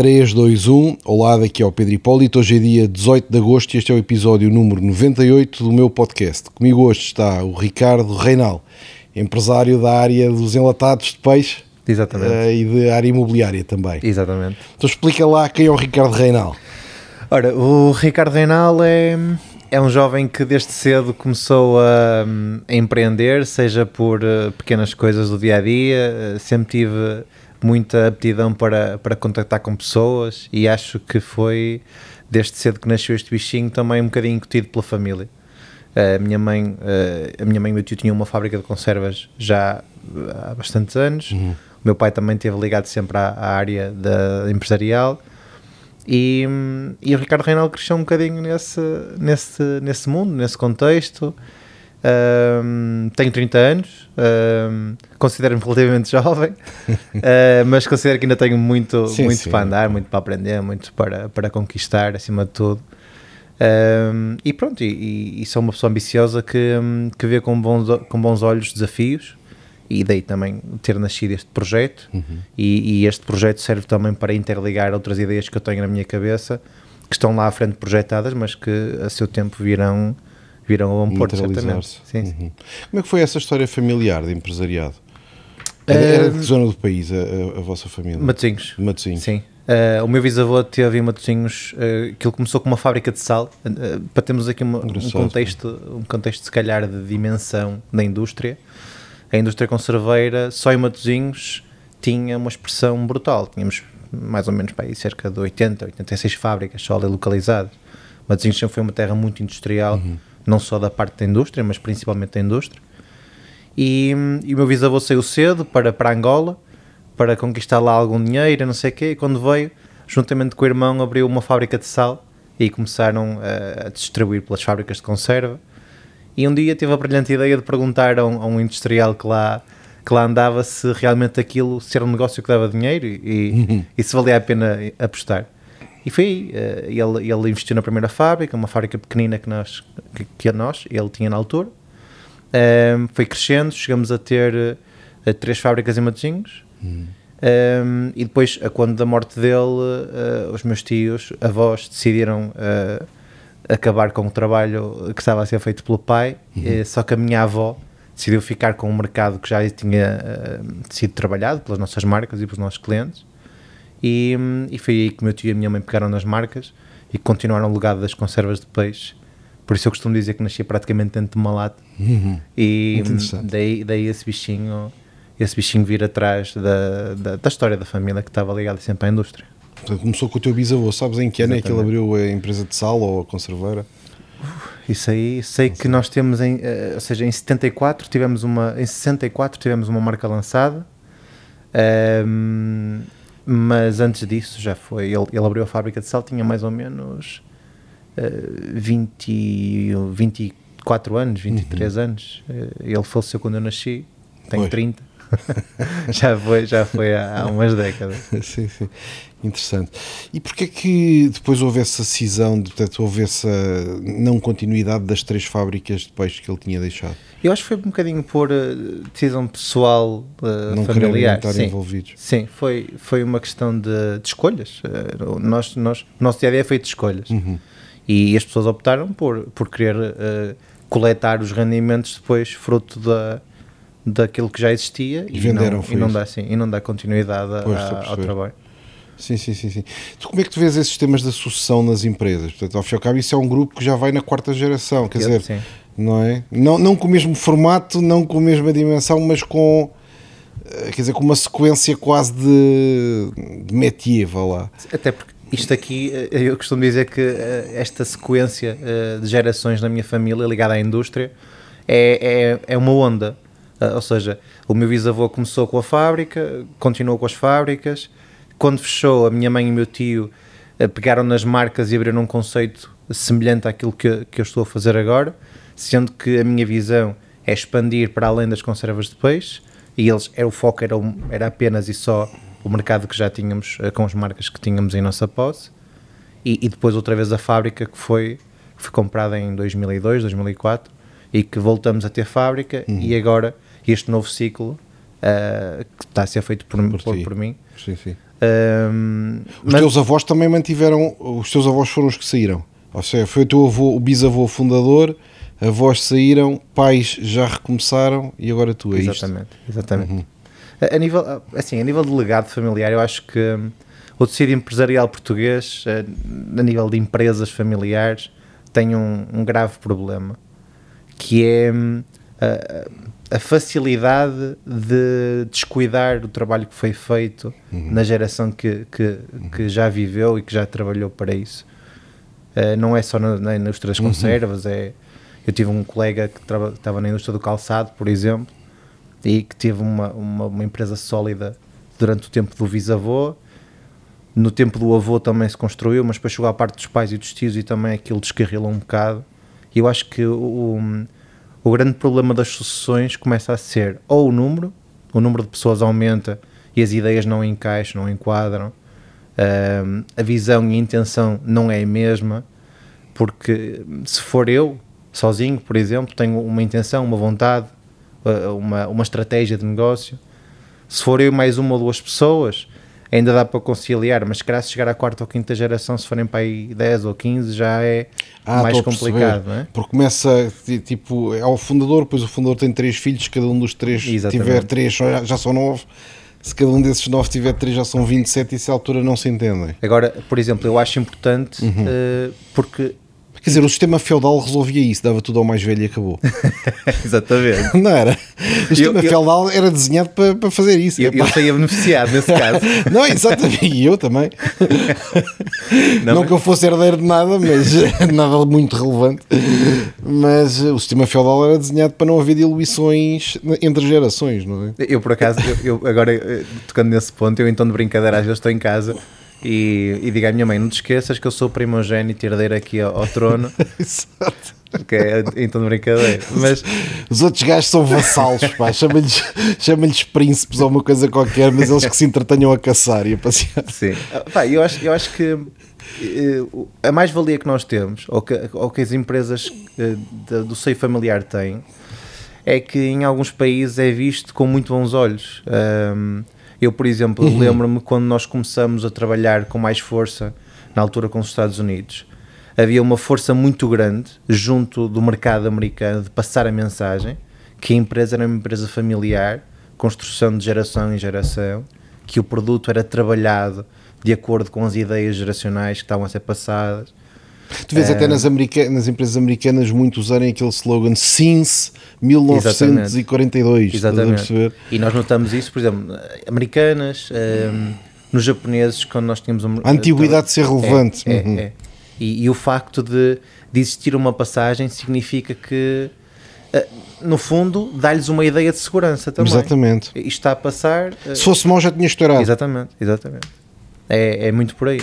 3, 2, 1. Olá, daqui é o Pedro Hipólito. Hoje é dia 18 de agosto e este é o episódio número 98 do meu podcast. Comigo hoje está o Ricardo Reinal, empresário da área dos enlatados de peixe Exatamente. eh, e de área imobiliária também. Exatamente. Então explica lá quem é o Ricardo Reinal. Ora, o Ricardo Reinal é, é um jovem que desde cedo começou a, a empreender, seja por eh, pequenas coisas do dia a dia, eh, sempre tive muita aptidão para, para contactar com pessoas e acho que foi desde cedo que nasceu este bichinho também um bocadinho incutido pela família. A minha mãe, eh, a minha mãe e o meu tio tinham uma fábrica de conservas já há bastantes anos. O meu pai também esteve ligado sempre à, à área da empresarial. E, e o Ricardo Reinal cresceu um bocadinho nesse, nesse, nesse mundo, nesse contexto. Hum, tenho 30 anos, hum, considero-me relativamente jovem, uh, mas considero que ainda tenho muito, Sim, muito sim. para andar, muito para aprender, muito para, para conquistar, acima de tudo. Um, e pronto, e, e- sou uma pessoa ambiciosa que, hum, que vê com bons, com bons olhos desafios e daí também ter nascido este projeto e, e este projeto serve também para interligar outras ideias que eu tenho na minha cabeça que estão lá à frente projetadas mas que a seu tempo virão virão a um porto certamente sim, sim. Uhum. Como é que foi essa história familiar de empresariado? Era, era de que zona do país a, a- vossa família? Matosinhos Matosinhos. Sim. Uh, o meu bisavô teve em Matosinhos, uh, que ele começou com uma fábrica de sal, uh, para termos aqui uma- um, contexto, um contexto se calhar de dimensão da indústria. A indústria conserveira, só em Matosinhos, tinha uma expressão brutal. Tínhamos mais ou menos para aí cerca de 80, 86 fábricas só ali localizadas. Matosinhos sempre foi uma terra muito industrial, não só da parte da indústria, mas principalmente da indústria. E, e o meu bisavô saiu cedo para, para Angola para conquistar lá algum dinheiro, não sei o quê, e quando veio, juntamente com o irmão, abriu uma fábrica de sal e começaram a, a distribuir pelas fábricas de conserva. E um dia teve a brilhante ideia de perguntar a um, a um industrial que lá, que lá andava se realmente aquilo se era um negócio que dava dinheiro e, e- e se valia a pena apostar. E foi aí, eh, ele, ele investiu na primeira fábrica, uma fábrica pequenina que, nós, que, que a nós, ele tinha na altura. Um, foi crescendo, chegamos a ter eh, três fábricas em Matosinhos. Um, e depois, a quando da morte dele, eh, os meus tios, avós, decidiram eh, acabar com o trabalho que estava a ser feito pelo pai. eh, só que a minha avó decidiu ficar com o mercado que já tinha sido trabalhado pelas nossas marcas e pelos nossos clientes. E, e foi aí que meu tio e a minha mãe pegaram nas marcas e continuaram o legado das conservas de peixe. Por isso eu costumo dizer que nasci praticamente dentro de uma lata. E Muito hum, interessante. daí, daí esse bichinho esse bichinho vir atrás da, da, da história da família que estava ligada sempre à indústria. Portanto, começou com o teu bisavô. Sabes em que ano é que ele abriu a empresa de sal ou a conserveira? Isso aí, sei que nós temos em, eh, ou seja, em 74 tivemos uma, em 64 tivemos uma marca lançada, ehm, mas antes disso já foi, ele, ele abriu a fábrica de sal, tinha mais ou menos eh, 20, 24 anos, 23 anos, Eh, ele faleceu quando eu nasci, tenho Pois. 30, já foi, já foi há, há umas décadas. sim, sim. Interessante. E porquê que depois houve essa cisão, de, portanto, houve essa não continuidade das três fábricas de peixe que ele tinha deixado? Eu acho que foi um bocadinho por eh, decisão pessoal, eh, não familiar. estar sim. envolvidos. Sim, foi, foi uma questão de, de escolhas. O nós, nós, nosso dia a dia é feito de escolhas. Uhum. E as pessoas optaram por, por querer eh, coletar os rendimentos depois, fruto da, daquilo que já existia E venderam, não, e não dá assim, e não dá continuidade Pois, a ao trabalho. Sim, sim, sim, sim. Tu, como é que tu vês esses temas da sucessão nas empresas? Portanto, ao fim e ao cabo, isso é um grupo que já vai na quarta geração, quer dizer, Sim. não é? Não, não com o mesmo formato, não com a mesma dimensão, mas com, eh, quer dizer, com uma sequência quase de, de métier, vá lá. Até porque isto aqui, eh, eu costumo dizer que eh, esta sequência de gerações na minha família ligada à indústria é, é, é uma onda. Ah, Ou seja, o meu bisavô começou com a fábrica, continuou com as fábricas. Quando fechou, a minha mãe e o meu tio eh, pegaram nas marcas e abriram um conceito semelhante àquilo que, que eu estou a fazer agora, sendo que a minha visão é expandir para além das conservas de peixe e eles, era, o foco era, era apenas e só o mercado que já tínhamos eh, com as marcas que tínhamos em nossa posse e, e depois outra vez a fábrica que foi, que foi comprada em 2002, 2004 e que voltamos a ter fábrica e agora este novo ciclo eh, que está a ser feito por, Por por, por mim Sim, sim. Ahm, Os mas- teus avós também mantiveram, os teus avós foram os que saíram. Ou seja, foi o teu avô, o bisavô fundador, avós saíram, pais já recomeçaram e agora tu, é isto? Exatamente, exatamente. A, a nível, assim, a nível de legado familiar, eu acho que hum, o tecido empresarial português, eh, a nível de empresas familiares, tem um, um grave problema, que é hum, a, facilidade de descuidar o trabalho que foi feito na geração que, que, que já viveu e que já trabalhou para isso. Eh, não é só na, na indústria das conservas, é, eu tive um colega que estava na indústria do calçado, por exemplo, e que teve uma, uma, uma empresa sólida durante o tempo do bisavô. No tempo do avô também se construiu, mas depois chegou à parte dos pais e dos tios e também aquilo descarrilou um bocado. E eu acho que o, o, o grande problema das sucessões começa a ser ou o número, o número de pessoas aumenta e as ideias não encaixam, não enquadram, Ahm, a visão e a intenção não é a mesma, porque se for eu, sozinho, por exemplo, tenho uma intenção, uma vontade, uh, uma, uma estratégia de negócio. Se for eu mais uma ou duas pessoas, ainda dá para conciliar, mas se chegar à quarta ou quinta geração, se forem para aí 10 ou 15, já é Ah, mais complicado, não é? Porque começa, ti- tipo, é o fundador, depois o fundador tem três filhos, se cada um dos três Exatamente. tiver três, já- já são nove. Se cada um desses nove tiver três, já são 27 e se a altura não se entendem. Agora, por exemplo, eu acho importante Uhum. uh, porque. Quer dizer, o sistema feudal resolvia isso, dava tudo ao mais velho e acabou. Exatamente. Não era? O sistema eu- feudal era desenhado para, para fazer isso. Eu, eu saía beneficiado nesse caso. Não, exatamente, e eu também. Não, Não, que eu fosse herdeiro de nada, mas nada muito relevante. Mas eh, o sistema feudal era desenhado para não haver diluições entre gerações, não é? Eu, por acaso, eu, eu agora eh, tocando nesse ponto, eu então de brincadeira às vezes estou em casa e, e digo à minha mãe: não te esqueças que eu sou primogênito e herdeiro aqui ao, ao trono, Exato. que é então de brincadeira. Mas Os outros gajos são vassalos, pá, chama-lhes chama-lhes príncipes ou uma coisa qualquer, mas eles que se entretenham a caçar e a passear. sim, pá, eu, acho, eu acho que eh, a mais-valia que nós temos, ou que, ou que as empresas eh, do seio familiar têm, é que em alguns países é visto com muito bons olhos. Ahm, eu, por exemplo, lembro-me quando nós começamos a trabalhar com mais força, na altura com os Estados Unidos, havia uma força muito grande junto do mercado americano de passar a mensagem que a empresa era uma empresa familiar, construção de geração em geração, que o produto era trabalhado de acordo com as ideias geracionais que estavam a ser passadas. Tu vês até nas, america- nas empresas americanas muito usarem aquele slogan Since 1942. estás a Exatamente. perceber? E nós notamos isso, por exemplo, americanas, ehm, nos japoneses, quando nós tínhamos um, A antiguidade de ser relevante. É, é, Uhum. é. E, e o facto de, de existir uma passagem significa que, eh, no fundo, dá-lhes uma ideia de segurança também. Exatamente. Isto está a passar. eh, Se fosse mau já tinha estourado. Exatamente, exatamente. É, é muito por aí.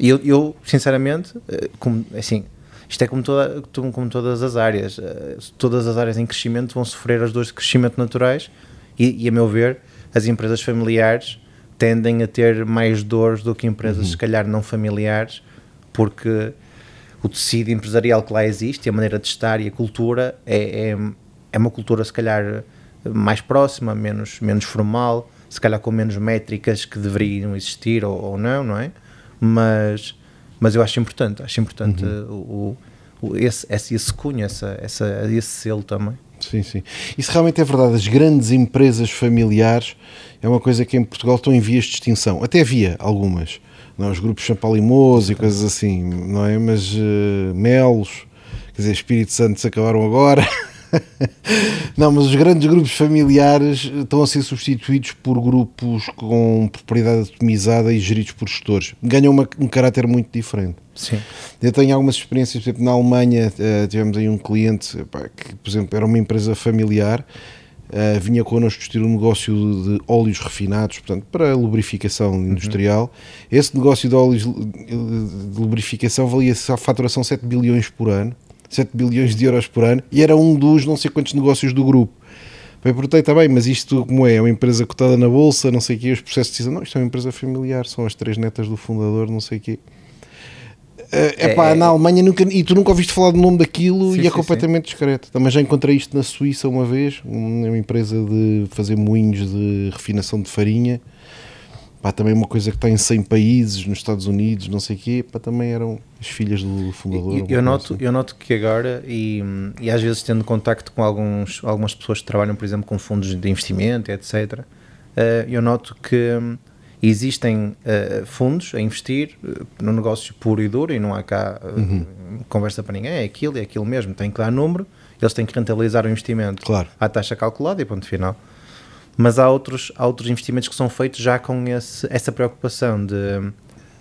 E eu, eu sinceramente, eh, como, assim, isto é como, toda, como todas as áreas. eh, Todas as áreas em crescimento vão sofrer as dores de crescimento naturais e, e, a meu ver, as empresas familiares tendem a ter mais dores do que empresas, se calhar, não familiares, porque o tecido empresarial que lá existe, a maneira de estar e a cultura é, é, é uma cultura, se calhar, mais próxima, menos, menos formal, se calhar com menos métricas que deveriam existir ou, ou não, não é? Mas, mas eu acho importante, acho importante o, o, esse, esse, esse cunho, essa, essa, esse selo também. Sim, sim. Isso realmente é verdade. As grandes empresas familiares é uma coisa que em Portugal estão em vias de extinção. Até havia algumas. Não, é? os grupos Champalimous e coisas assim, não é? Mas eh, Melos, quer dizer, Espírito Santo se acabaram agora. não, mas os grandes grupos familiares estão a ser substituídos por grupos com propriedade atomizada e geridos por gestores. Ganham uma- um caráter muito diferente. Sim. Eu tenho algumas experiências, por exemplo, na Alemanha eh, tivemos aí um cliente que, por exemplo, era uma empresa familiar, eh, vinha connosco discutir um negócio de óleos refinados, portanto, para lubrificação industrial. Esse negócio de óleos eh, de lubrificação valia a faturação 7 bilhões por ano, 7 bilhões de euros por ano, e era um dos não sei quantos negócios do grupo. Eu perguntei, está bem, mas isto como é? É uma empresa cotada na bolsa, não sei o quê, os processos decisão, não, isto é uma empresa familiar, são as três netas do fundador, não sei o quê. É pá, É- na Alemanha nunca, e tu nunca ouviste falar do nome daquilo Sim, e é sim, completamente discreto. Também já encontrei isto na Suíça uma vez, uma empresa de fazer moinhos de refinação de farinha. Pá, também uma coisa que está em 100 países, nos Estados Unidos, não sei o quê, pá, também eram as filhas do fundador. Eu, eu noto, assim. eu noto que agora, e, e às vezes tendo contacto com alguns, algumas pessoas que trabalham, por exemplo, com fundos de investimento, etc., uh, eu noto que hum, existem uh, fundos a investir uh, no negócio puro e duro e não há cá uhum. conversa para ninguém, é aquilo, é aquilo mesmo, tem que dar número, eles têm que rentabilizar o investimento claro. à taxa calculada e ponto final mas há outros, há outros investimentos que são feitos já com esse, essa preocupação de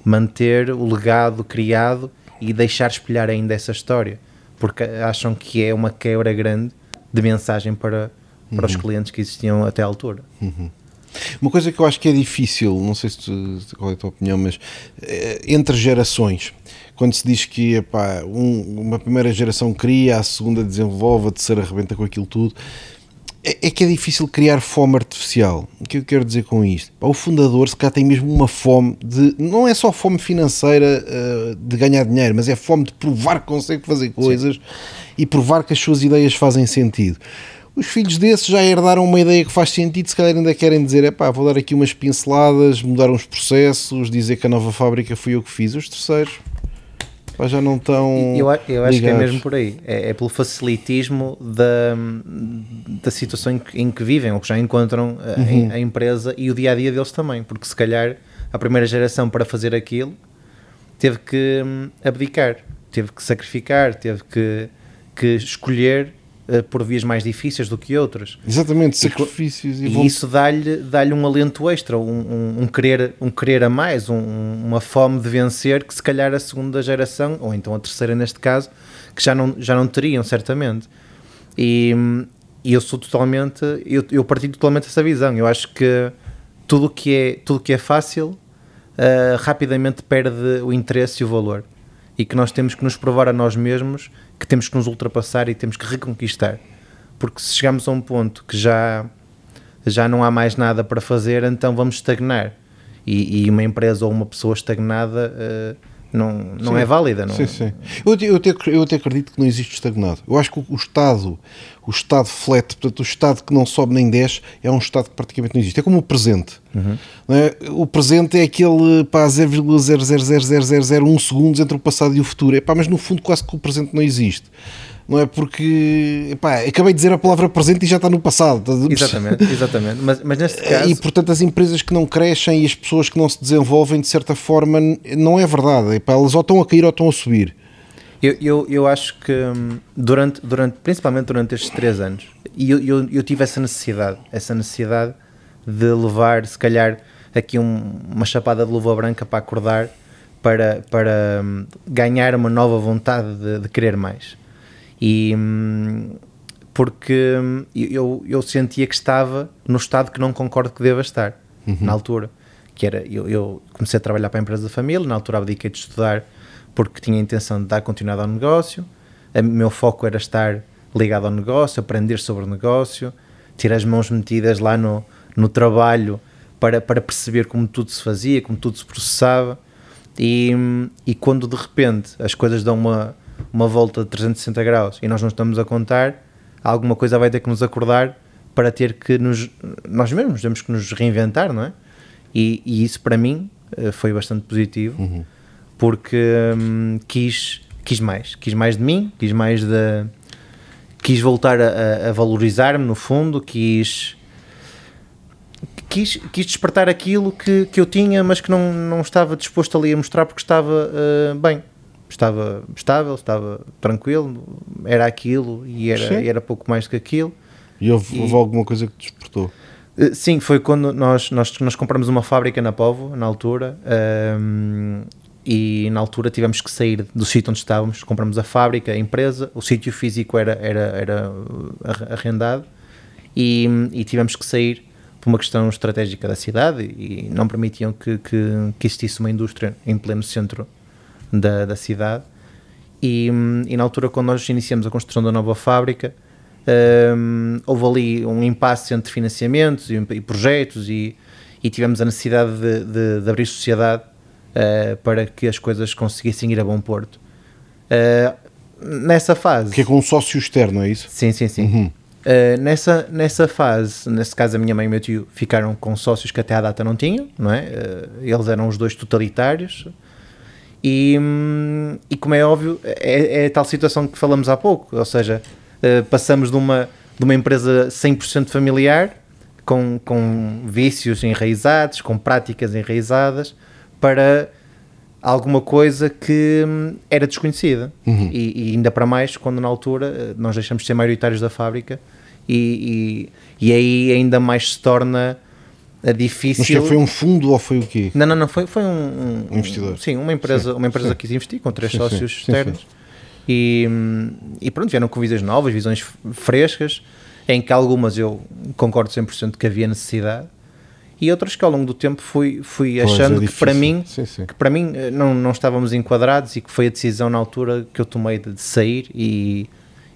manter o legado criado e deixar espelhar ainda essa história, porque acham que é uma quebra grande de mensagem para, para uhum. os clientes que existiam até à altura. Uhum. Uma coisa que eu acho que é difícil, não sei se tu, qual é a tua opinião, mas é, entre gerações, quando se diz que epá, um, uma primeira geração cria, a segunda desenvolve, a terceira arrebenta com aquilo tudo, é, é, que é difícil criar fome artificial. O que eu quero dizer com isto? O fundador, se cá tem mesmo uma fome de. Não é só fome financeira uh, de ganhar dinheiro, mas é fome de provar que consegue fazer coisas Sim. e provar que as suas ideias fazem sentido. Os filhos desses já herdaram uma ideia que faz sentido, se calhar ainda querem dizer: é pá, vou dar aqui umas pinceladas, mudar uns processos, dizer que a nova fábrica fui eu que fiz. Os terceiros Pá, já não estão. Eu, eu acho que é mesmo por aí. É, é, pelo facilitismo da, da situação em que, em que vivem ou que já encontram a, uhum. a, empresa e o dia a dia deles também. Porque se calhar a primeira geração para fazer aquilo teve que hum, abdicar, teve que sacrificar, teve que, que escolher por vias mais difíceis do que outras. Exatamente, sacrifícios. E, e, e isso dá-lhe dá um alento extra, um, um, um, querer, um querer a mais, um, uma fome de vencer que se calhar a segunda geração, ou então a terceira neste caso, que já não, já não teriam, certamente. E, e eu sou totalmente, eu, eu partilho totalmente essa visão. Eu acho que tudo que é, tudo que é fácil uh, rapidamente perde o interesse e o valor. E que nós temos que nos provar a nós mesmos que temos que nos ultrapassar e temos que reconquistar. Porque se chegamos a um ponto que já, já não há mais nada para fazer, então vamos estagnar. E, e uma empresa ou uma pessoa estagnada uh, não, não é válida. Não... Sim, sim. Eu, eu, até, eu até acredito que não existe estagnado. Eu acho que o, o, Estado, o Estado flat, portanto, o Estado que não sobe nem desce, é um Estado que praticamente não existe. É como o presente. Uhum. É? O presente é aquele pá, 0,0000001 segundos entre o passado e o futuro. É, pá, mas no fundo quase que o presente não existe não é? Porque epá, acabei de dizer a palavra presente e já está no passado. Exatamente, exatamente. Mas, mas neste caso. E portanto, as empresas que não crescem e as pessoas que não se desenvolvem, de certa forma, não é verdade. Epá, elas ou estão a cair ou estão a subir. Eu, eu, eu acho que hum, durante, durante, principalmente durante estes três anos, e eu, eu, eu tive essa necessidade, essa necessidade de levar, se calhar, aqui um, uma chapada de luva branca para acordar, para, para um, ganhar uma nova vontade de, de querer mais. E hum, porque hum, eu, eu sentia que estava no estado que não concordo que deva estar uhum. na altura. Que era, eu, eu, comecei a trabalhar para a empresa da família, na altura abdiquei de estudar porque tinha a intenção de dar continuidade ao negócio. O meu foco era estar ligado ao negócio, aprender sobre o negócio, ter as mãos metidas lá no, no trabalho para, para perceber como tudo se fazia, como tudo se processava. E, hum, e quando de repente as coisas dão uma, uma volta de 360 graus e nós não estamos a contar, alguma coisa vai ter que nos acordar para ter que nos. Nós mesmos temos que nos reinventar, não é? E, e isso para mim eh, foi bastante positivo uhum. porque hum, quis, quis mais, quis mais de mim, quis mais de. quis voltar a, a valorizar-me no fundo, quis. Quis, quis despertar aquilo que, que eu tinha, mas que não, não estava disposto ali a mostrar porque estava uh, bem estava estável, estava tranquilo, era aquilo e era, era pouco mais do que aquilo. E houve, e, houve alguma coisa que despertou? Eh, sim, foi quando nós, nós, nós compramos uma fábrica na Povo, na altura, um, ehm, e na altura tivemos que sair do sítio onde estávamos, compramos a fábrica, a empresa, o sítio físico era, era, era arrendado e, e tivemos que sair por uma questão estratégica da cidade e não permitiam que, que, que existisse uma indústria em pleno centro da, da cidade. E, e, na altura, quando nós iniciamos a construção da nova fábrica, um, houve ali um impasse entre financiamentos e, e projetos, e, e, tivemos a necessidade de, de, de abrir sociedade uh, para que as coisas conseguissem ir a bom porto. Uh, nessa fase. Que é com um sócio externo, é isso? Sim, sim, sim. Uhum. Uh, nessa, nessa fase, nesse caso a minha mãe e o meu tio ficaram com sócios que até à data não tinham, não é? Eles eram os dois totalitários e, e como é óbvio, é, é, a tal situação que falamos há pouco, ou seja, uh, passamos de uma, de uma empresa 100% familiar, com, com vícios enraizados, com práticas enraizadas, para alguma coisa que hum, era desconhecida. Uhum. E, e, ainda para mais quando na altura eh, nós deixamos de ser maioritários da fábrica e, e, e aí ainda mais se torna eh, difícil. Mas que foi um fundo ou foi o quê? Não, não, não, foi, foi um, um investidor. Sim, uma empresa, sim, uma empresa sim. que quis investir com três Sim, sócios externos. E, hum, e pronto, vieram com visões novas, visões frescas, em que algumas eu concordo 100% que havia necessidade e outras que ao longo do tempo fui, fui é achando que difícil. para mim que para mim eh, não, não estávamos enquadrados e que foi a decisão na altura que eu tomei de, de sair e,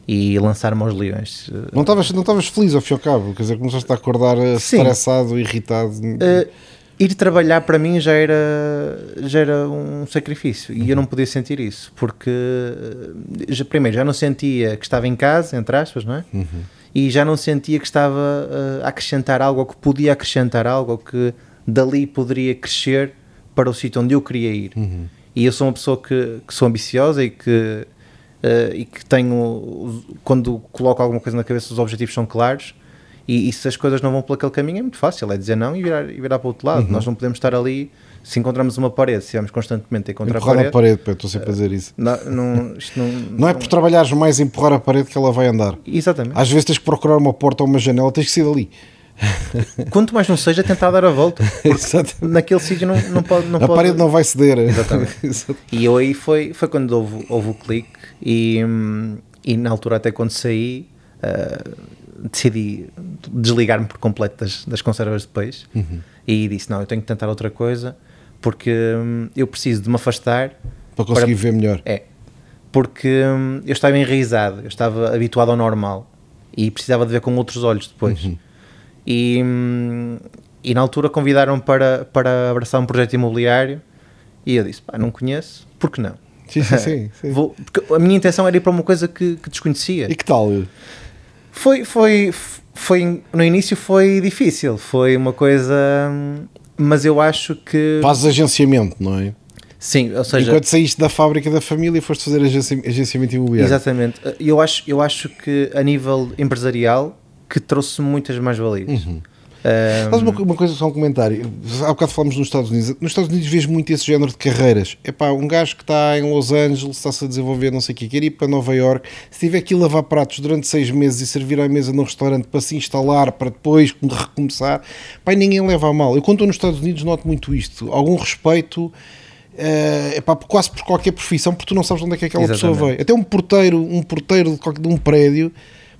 e lançar-me aos leões. Eh, Não estavas não estavas feliz ao fim e ao cabo, quer dizer, começaste a acordar eh, Sim. estressado, irritado. eh, ir trabalhar para mim já era, já era um sacrifício e eu não podia sentir isso porque já, primeiro já não sentia que estava em casa, entre aspas, não é? E já não sentia que estava a acrescentar algo ou que podia acrescentar algo ou que dali poderia crescer para o sítio onde eu queria ir. E eu sou uma pessoa que, que sou ambiciosa e que, eh, e que tenho, quando coloco alguma coisa na cabeça, os objetivos são claros. E, e se as coisas não vão por aquele caminho, é muito fácil, é dizer não e virar, e virar para o outro lado. Nós não podemos estar ali, se encontramos uma parede, se vamos constantemente a encontrar a Empurrar parede. a parede, eu estou sempre a dizer isso. Não, não, não, Não é por trabalhares mais empurrar a parede que ela vai andar. Exatamente. Às vezes tens que procurar uma porta ou uma janela, tens que sair dali. Quanto mais não seja, tentar dar a volta. Naquele sítio não, não pode. Não a pode... parede não vai ceder. Exatamente. E eu aí foi, foi quando houve, houve o clique e, hum, e na altura até quando saí ah, decidi desligar-me por completo das, das conservas de peixe e disse não, eu tenho que tentar outra coisa porque hum, eu preciso de me afastar Para conseguir ver melhor. é, porque hum, eu estava enraizado, eu estava habituado ao normal e precisava de ver com outros olhos depois. E, e na altura convidaram para, para abraçar um projeto imobiliário e eu disse, pá, não conheço, por que não? Sim, sim, sim. sim. Vou- porque a minha intenção era ir para uma coisa que, que desconhecia. E que tal? Foi, foi, foi, no início foi difícil, foi uma coisa, mas eu acho que, Fazes agenciamento, não é? sim, ou seja, Enquanto saíste da fábrica da família, foste fazer agenci- agenciamento imobiliário. Exatamente. Eu acho, eu acho que a nível empresarial que trouxe muitas mais-valias. Uhum. Faz uma, uma coisa, só um comentário. Há bocado falamos nos Estados Unidos. Nos Estados Unidos vês muito esse género de carreiras. É pá, um gajo que está em Los Angeles, está-se a desenvolver, não sei o quê, quer ir para Nova York. Se tiver que ir lavar pratos durante seis meses e servir à mesa num restaurante para se instalar, para depois recomeçar, pá, ninguém leva a mal. Eu, quando estou nos Estados Unidos, noto muito isto. Algum respeito. É pá, quase por qualquer profissão, porque tu não sabes onde é que aquela pessoa Exatamente. veio. Até um porteiro, um porteiro de, qualquer- de um prédio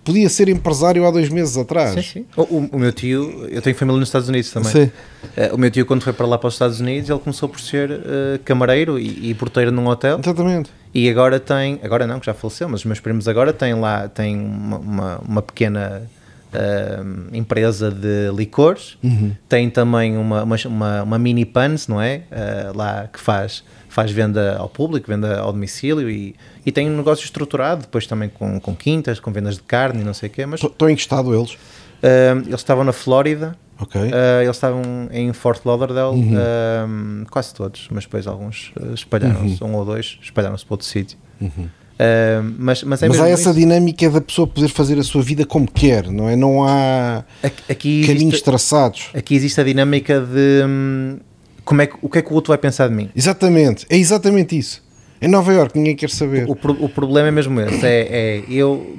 podia ser empresário há dois meses atrás. sim, sim. O, o- meu tio, eu tenho família nos Estados Unidos também. Sim. Eh, o meu tio, quando foi para lá para os Estados Unidos, ele começou por ser eh, camareiro e, e porteiro num hotel. Exatamente. E agora tem, agora não, que já faleceu, mas os meus primos agora têm lá, têm uma, uma, uma pequena ahm, empresa de licores, tem também uma, uma, uma, mini pans, não é? Ah, lá que faz, faz venda ao público, venda ao domicílio e, e tem um negócio estruturado, depois também com, com quintas, com vendas de carne e não sei o quê, mas Estão em que estado eles? ahm, eles estavam na Flórida, Ok. ah, eles estavam em Fort Lauderdale, ahm, quase todos, mas depois alguns ah, espalharam-se, um ou dois espalharam-se para outro sítio. Mas, mas é Mas há essa isso. dinâmica da pessoa poder fazer a sua vida como quer, não é? Não há Aqui, caminhos existe, traçados. aqui existe a dinâmica de hum, como é que, o que é que o outro vai pensar de mim. Exatamente, é exatamente isso. Em Nova Iorque ninguém quer saber. O, o problema é mesmo esse. É, é eu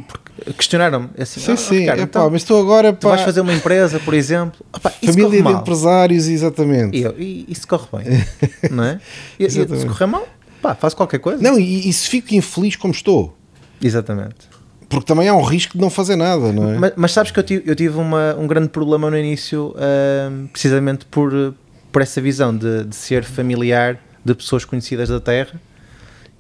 questionaram-me assim, sim, "Ah, sim, Ricardo, epá, então, mas tu agora tu vais fazer uma empresa, por exemplo, isso família de mal. empresários, exatamente. E eu, e isso corre bem, não é? E, se correr mal, pá, faço qualquer coisa. Não, e, e se fico infeliz como estou? Exatamente. Porque também há um risco de não fazer nada, não é? Mas, mas sabes que eu tive, eu tive uma- um grande problema no início, hum, precisamente por, por essa visão de, de ser familiar de pessoas conhecidas da Terra.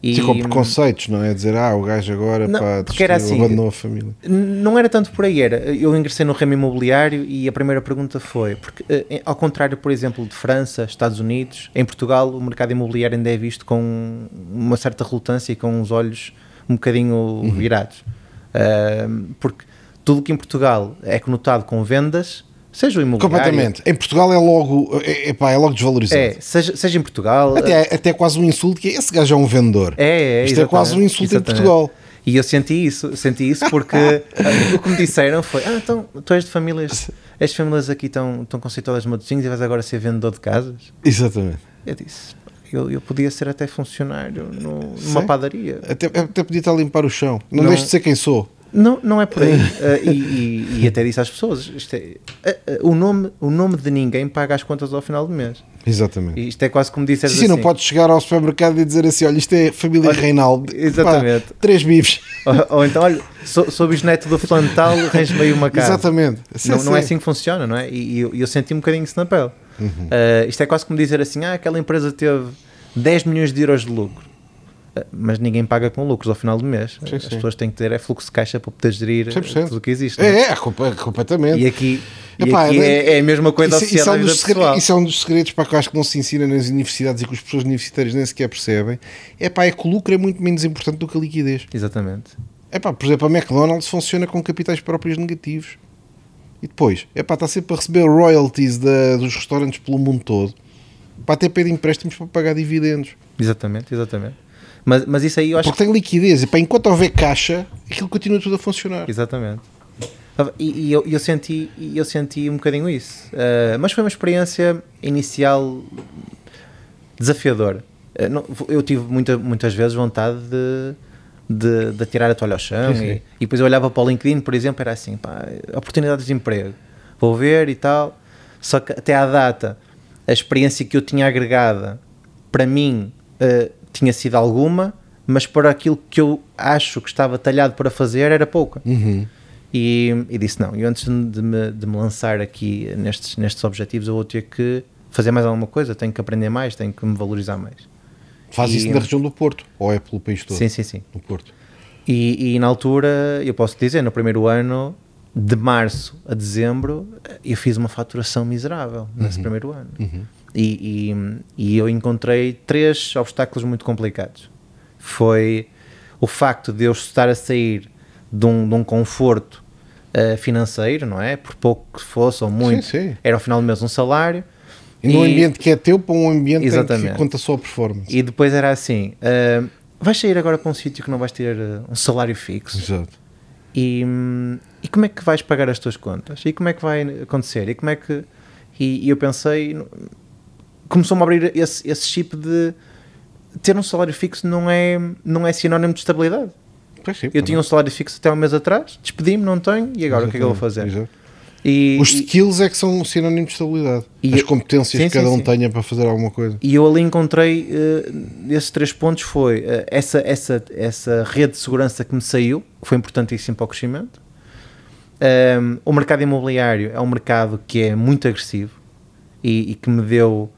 E, com preconceitos, não é? Dizer, ah, o gajo agora Não, pá, porque era desistiu, assim, abandonou a família. Não era tanto por aí, era. Eu ingressei no ramo imobiliário e a primeira pergunta foi: porque, eh, ao contrário, por exemplo, de França, Estados Unidos, em Portugal o mercado imobiliário ainda é visto com uma certa relutância e com os olhos um bocadinho virados. Ahm, porque tudo que em Portugal é conotado com vendas, seja o imobiliário. Completamente. Em Portugal é logo, é, epá, é logo desvalorizado. É, seja, seja em Portugal. Até, até quase um insulto que é, esse gajo é um vendedor. É, é, Isto é quase um exatamente, insulto em exatamente. Portugal. E eu senti isso, senti isso porque ah, o que me disseram foi: Ah, então tu és de famílias, de famílias aqui tão, tão conceituadas de e vais agora ser vendedor de casas? Exatamente. Eu disse: Eu, eu podia ser até funcionário no- numa padaria. Até, até podia estar a limpar o chão. Não, Não. deixe de ser quem sou. Não, não é por aí. Ah, e, e- e até disse às pessoas: é, ah, ah, o, nome, o nome de ninguém paga as contas ao final do mês. Exatamente. Isto é quase como disseres Sim, sim, assim. não podes chegar ao supermercado e dizer assim: olha, isto é família Olha, Reinaldo. Pá, exatamente. três bifes. Ou, ou então, olha, sou, sou bisneto do fulano de tal, arranjo meio uma casa. Exatamente. Sim, não, não é sim. assim que funciona, não é? E, e eu, eu senti um bocadinho isso na pele. Uhum. Uh, isto é quase como dizer assim: ah, aquela empresa teve 10 milhões de euros de lucro, Uh, mas ninguém paga com lucros ao final do mês. Sim, As sim. pessoas têm que ter é fluxo de caixa para poder gerir 100%. tudo o que existe. é? É, é, compa- completamente. E aqui, e Epá, aqui né? é, é a mesma coisa Isso- isso, é um dos segredos, isso é um dos segredos para que eu acho que não se ensina nas universidades e que as pessoas universitárias nem sequer percebem. É pá, é que o lucro é muito menos importante do que a liquidez. Exatamente. É pá, por exemplo, a McDonald's funciona com capitais próprios negativos. E depois, é pá, está sempre a receber royalties da- dos restaurantes pelo mundo todo para ter pedido empréstimos para pagar dividendos. Exatamente, exatamente. Mas, mas isso aí eu acho Porque tem liquidez. E pá, enquanto houver caixa, aquilo continua tudo a funcionar. Exatamente. E, e eu, eu senti, eu senti um bocadinho isso. Uh, mas foi uma experiência inicial desafiadora. Uh, não- eu tive muita, muitas vezes vontade de, de, de tirar a toalha ao chão e, e depois eu olhava para o LinkedIn, por exemplo, era assim, pá, oportunidades de emprego, vou ver e tal. Só que até à data, a experiência que eu tinha agregada, para mim, uh, tinha sido alguma, mas para aquilo que eu acho que estava talhado para fazer era pouca. Uhum. E, e disse: Não, e antes de me, de me lançar aqui nestes, nestes objetivos, eu vou ter que fazer mais alguma coisa, tenho que aprender mais, tenho que me valorizar mais. Faz E- isso na região do Porto, ou é pelo país todo? Sim, sim, sim. No Porto. E, e na altura, eu posso dizer, no primeiro ano, de março a dezembro, eu fiz uma faturação miserável nesse primeiro ano. E, e, e eu encontrei três obstáculos muito complicados. Foi o facto de eu estar a sair de um, de um conforto eh, financeiro, não é? Por pouco que fosse ou muito, Sim, sim. era ao final do mês um salário. E num ambiente que é teu para um ambiente em que Exatamente. conta só a performance. E depois era assim: ah, vais sair agora para um sítio que não vais ter ah, um salário fixo. Exato. E, e como é que vais pagar as tuas contas? E como é que vai acontecer? E como é que. E, e eu pensei. Começou-me a abrir esse, esse chip de ter um salário fixo não é, não é sinónimo de estabilidade. Pois sim, Eu tinha um salário fixo até um mês atrás, despedi-me, não tenho, e agora o que é que eu vou fazer? Exato. E, Os e- skills é que são um sinónimo de estabilidade. E As eu- competências Sim, que cada sim, um sim. tenha para fazer alguma coisa. E eu ali encontrei eh, esses três pontos foi eh, essa, essa, essa rede de segurança que me saiu, que foi importantíssimo para o crescimento. Um, o mercado imobiliário é um mercado que é muito agressivo e, e que me deu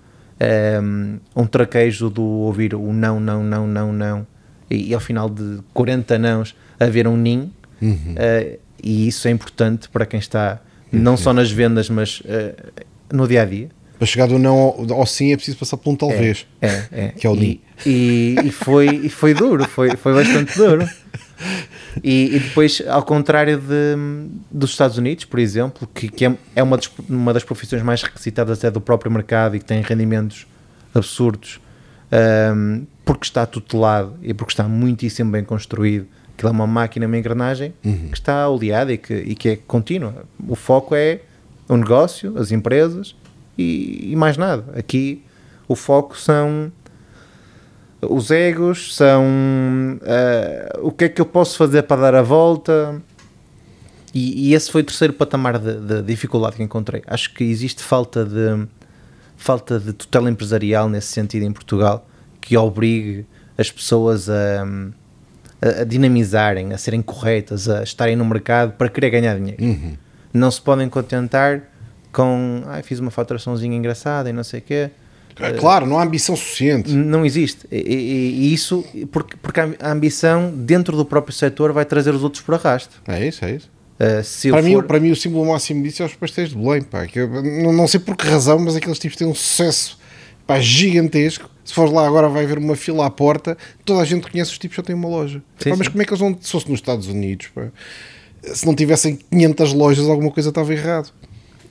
um, um traquejo do ouvir o não, não, não, não, não e, e ao final de 40 nãos haver um nim Uhum. Uh, e isso é importante para quem está não só nas vendas mas uh, no dia a dia Para chegar do não ao, ao sim é preciso passar por um talvez. é, é. Que é o e, Ni. e, e foi, e foi duro, foi, foi bastante duro. E, e depois, ao contrário de, dos Estados Unidos, por exemplo, que, que é, é uma, das, uma das profissões mais requisitadas até do próprio mercado e que tem rendimentos absurdos, ahm, porque está tutelado e porque está muitíssimo bem construído. Aquilo é uma máquina, uma engrenagem Uhum. que está oleada e que, e que é contínua. O foco é o negócio, as empresas e, e mais nada. Aqui o foco são os egos, são ah, o que é que eu posso fazer para dar a volta. E, e esse foi o terceiro patamar de, de dificuldade que encontrei. Acho que existe falta de falta de tutela empresarial nesse sentido em Portugal que obrigue as pessoas a, a, a dinamizarem, a serem corretas, a estarem no mercado para querer ganhar dinheiro. Uhum. Não se podem contentar com ah, fiz uma faturaçãozinha engraçada e não sei o quê. É Claro, não há ambição suficiente. Não existe. E, e- e isso, porque, porque a ambição dentro do próprio setor vai trazer os outros por arrasto. É isso, é isso. Uh, Para mim, for- para mim, o símbolo máximo disso é os pastéis de Belém. Pá, que eu não, não sei por que razão, mas aqueles tipos têm um sucesso pá, gigantesco. Se fores lá agora, vai haver uma fila à porta. Toda a gente conhece os tipos, só tem uma loja. Sim, Pá, mas sim. como é que eles vão, se fosse nos Estados Unidos, pá, se não tivessem 500 lojas, alguma coisa estava errado.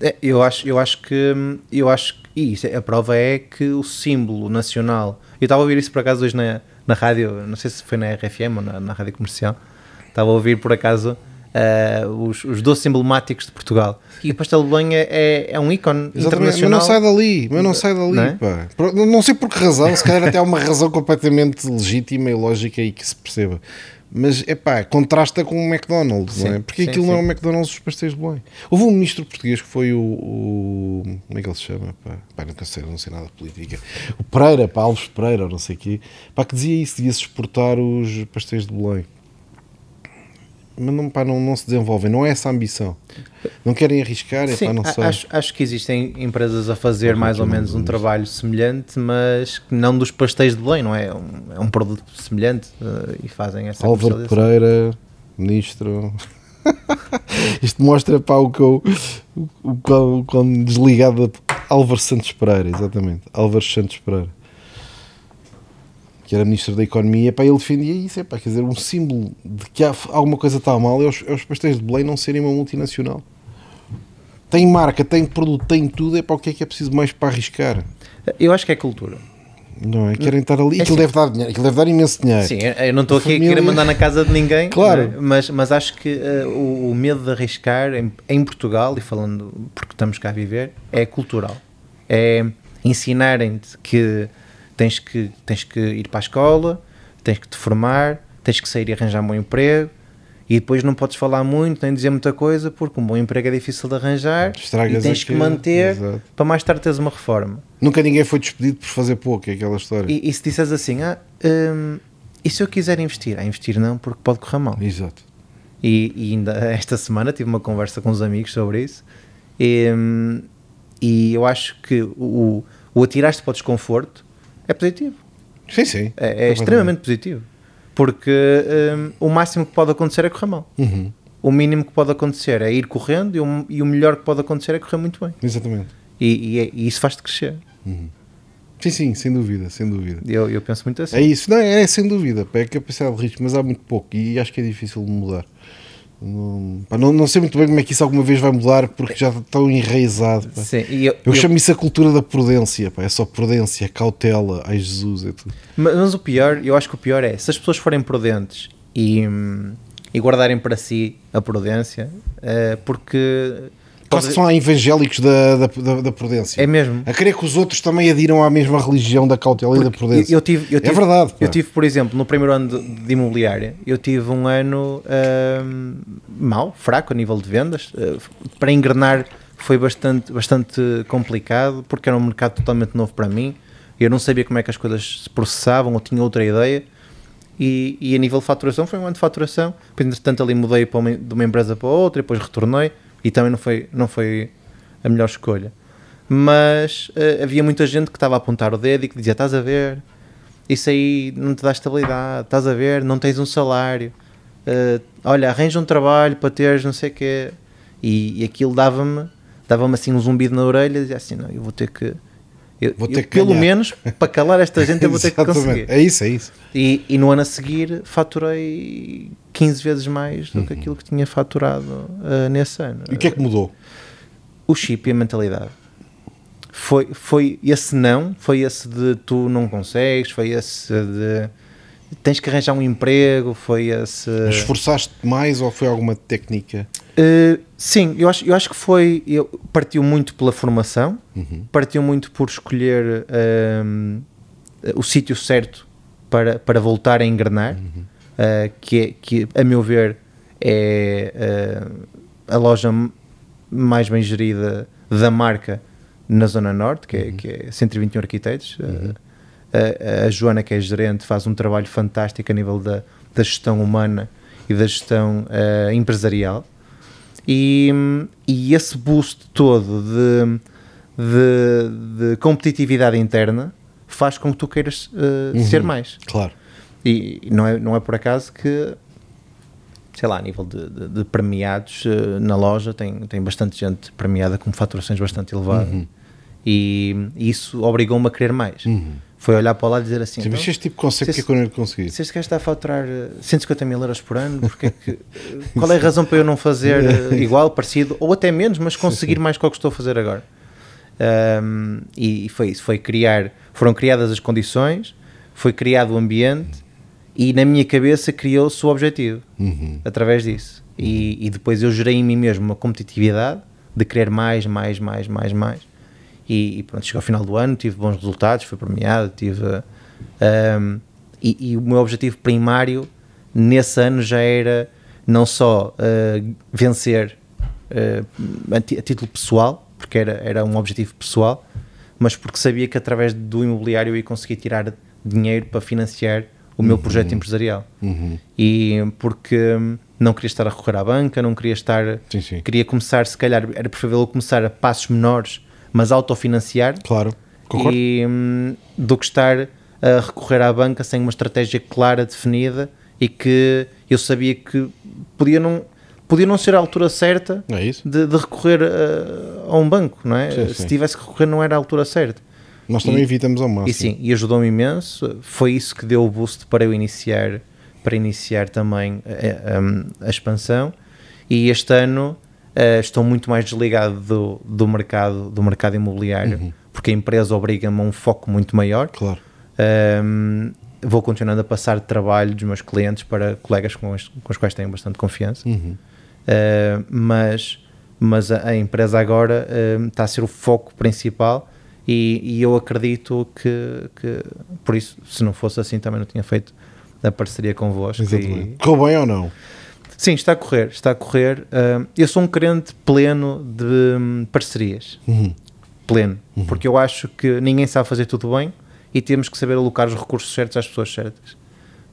É, eu acho, eu acho que eu acho que e isso, a prova é que o símbolo nacional. Eu estava a ouvir isso por acaso hoje na, na rádio, não sei se foi na RFM ou na, na rádio comercial. Estava a ouvir por acaso uh, os, os doces emblemáticos de Portugal. E o pastel de Belém é, é, é um ícone Exatamente, internacional. Mas não sai dali, mas não sai dali, Não é? Não, sei por que razão, se calhar até há uma razão completamente legítima e lógica aí que se perceba. Mas, é pá, contrasta com o McDonald's, não é? Sim, Porque sim, aquilo não é sim. o McDonald's dos pastéis de Belém. Houve um ministro português que foi o, o- como é que ele se chama, pá? Pá, nunca sei, não sei nada de política. O Pereira, pá, Alves Pereira, ou não sei o quê. Pá, que dizia isso, devia-se exportar os pastéis de Belém. Mas não, pá, não, não se desenvolvem, não é essa a ambição. Não querem arriscar, é Sim, pá, não sei. acho, acho que existem empresas a fazer mais ou menos um trabalho semelhante, mas não dos pastéis de Belém, não é? É um, é um produto semelhante eh, e fazem essa Álvaro. Pereira, ministro. Isto mostra pá, o que eu, o, o, quão- o quão desligado de Álvaro Santos Pereira, exatamente. Álvaro Santos Pereira, que era ministro da Economia, pá, ele defendia isso, é pá, quer dizer, um símbolo de que há, alguma coisa está mal é os, é os pastéis de Belém não serem uma multinacional. Tem marca, tem produto, tem tudo, é para o que é que é preciso mais para arriscar? Eu acho que é cultura. Não é? Querem estar ali, É aquilo deve dar dinheiro, aquilo deve dar imenso dinheiro. Sim, eu não estou aqui Família. a querer mandar na casa de ninguém, Claro. é? mas, mas acho que eh, o, o medo de arriscar em, em Portugal, e falando porque estamos cá a viver, é cultural. É ensinarem-te que tens, que tens que ir para a escola, tens que te formar, tens que sair e arranjar um bom emprego, e depois não podes falar muito, nem dizer muita coisa, porque um bom emprego é difícil de arranjar Estragas e tens que aquilo, manter exato. para mais tarde teres uma reforma. Nunca ninguém foi despedido por fazer pouco, é aquela história. E, e se disseres assim, ah, hum, e se eu quiser investir? Ah, investir não, porque pode correr mal. Exato. E, e ainda esta semana tive uma conversa com uns amigos sobre isso. E, hum, e eu acho que o, o atirar-te para o desconforto é positivo. Sim, sim. É, é extremamente positivo. Porque hum, o máximo que pode acontecer é correr mal. Uhum, O mínimo que pode acontecer é ir correndo e o, e o melhor que pode acontecer é correr muito bem. Exatamente. E, e é- e isso faz-te crescer. Sim, sim, sem dúvida, sem dúvida. Eu, eu penso muito assim. É isso, não, é sem dúvida, é capacidade de risco, mas há muito pouco e acho que é difícil de mudar. Não, pá, não, não sei muito bem como é que isso alguma vez vai mudar porque já está tão enraizado. Sim, eu- Eu, eu- chamo isso a cultura da prudência, pá, é só prudência, cautela, ai Jesus, é tudo. Mas, mas o pior, eu acho que o pior é, se as pessoas forem prudentes e, hum, e guardarem para si a prudência, eh, porque Quase que são evangélicos da, da, da, da prudência. é mesmo. A querer que os outros também adiram à mesma religião da cautela e da Porque prudência. Eu, eu tive, eu É tive- verdade, pá. Eu tive, por exemplo, no primeiro ano de, de imobiliária, eu tive um ano hum, mau, fraco a nível de vendas. Eh, para engrenar foi bastante, bastante complicado, porque era um mercado totalmente novo para mim. Eu não sabia como é que as coisas se processavam, ou tinha outra ideia. E, e a nível de faturação, foi um ano de faturação. Entretanto, ali mudei uma- de uma empresa para outra, e depois retornei. E também não foi, não foi a melhor escolha. Mas eh, havia muita gente que estava a apontar o dedo e que dizia: Estás a ver, isso aí não te dá estabilidade, estás a ver, não tens um salário, eh, olha, arranja um trabalho para teres não sei o quê. E, e aquilo dava-me dava-me assim um zumbido na orelha e dizia assim: Não, eu vou ter que. Eu- eu, pelo ganhar." menos para calar esta gente eu vou ter que conseguir. É isso, é isso. E, e no ano a seguir faturei 15 vezes mais do que aquilo que tinha faturado eh, nesse ano. E o que é que mudou? O chip e a mentalidade. Foi, foi esse não, foi esse de tu não consegues, foi esse de tens que arranjar um emprego, foi esse. Esforçaste mais ou foi alguma técnica? Uh, sim, eu acho, eu acho que foi. Eu, partiu muito pela formação, partiu muito por escolher um, o sítio certo para, para voltar a engrenar, uh, que, é, que, a meu ver, é uh, a loja mais bem gerida da marca na Zona Norte, que é, que é 121 Arquitetos. Uh, a, a Joana, que é gerente, faz um trabalho fantástico a nível da, da gestão humana e da gestão empresarial. E, e esse boost todo de, de, de competitividade interna faz com que tu queiras uh, ser mais. Claro. E, não, é, não é por acaso que, sei lá, a nível de, de, de premiados uh, na loja, tem, tem bastante gente premiada com faturações bastante elevadas. E, e isso obrigou-me a querer mais. Foi olhar para o lado e dizer assim: Sim, então, mas este tipo se que é que eu não consegui. se este gajo está a faturar eh, 150 mil euros por ano, porque é que, qual é a razão para eu não fazer eh, igual, parecido, ou até menos, mas conseguir mais com o que estou a fazer agora? Um, e, e foi isso, foi criar, foram criadas as condições, foi criado o ambiente e na minha cabeça criou-se o objetivo Uhum. através disso. E, e depois eu gerei em mim mesmo uma competitividade de querer mais, mais, mais, mais, mais. E, e pronto, chegou ao final do ano, tive bons resultados, fui premiado, tive. um, e, e o meu objetivo primário nesse ano já era não só uh, vencer uh, a, a título pessoal, porque era, era um objetivo pessoal, mas porque sabia que através do imobiliário eu ia conseguir tirar dinheiro para financiar o meu projeto empresarial Uhum. e porque hum, não queria estar a recorrer à banca, não queria estar. Sim, sim. Queria começar, se calhar, era preferível começar a passos menores, mas autofinanciar, Claro, concordo. e, hum, do que estar a recorrer à banca sem uma estratégia clara, definida e que eu sabia que podia não, podia não ser a altura certa É isso? de, de recorrer a, a um banco, não é? Sim, Se sim. tivesse que recorrer, não era a altura certa. Nós também e- evitamos ao máximo. E sim, e ajudou-me imenso. Foi isso que deu o boost para eu iniciar, para iniciar também a, a- a expansão. E este ano eh, estou muito mais desligado do, do mercado, do mercado imobiliário, porque a empresa obriga-me a um foco muito maior. Claro. Um, vou continuando a passar trabalho dos meus clientes para colegas com os, com os quais tenho bastante confiança. Uhum. Uh, mas, mas a, a empresa agora um, está a ser o foco principal e, e eu acredito que, que, por isso, se não fosse assim, também não tinha feito a parceria convosco. Exatamente. E, Correu bem ou não? Sim, está a correr, está a correr. Uh, eu sou um crente pleno de hum, parcerias, Uhum. pleno, porque eu acho que ninguém sabe fazer tudo bem e temos que saber alocar os recursos certos às pessoas certas.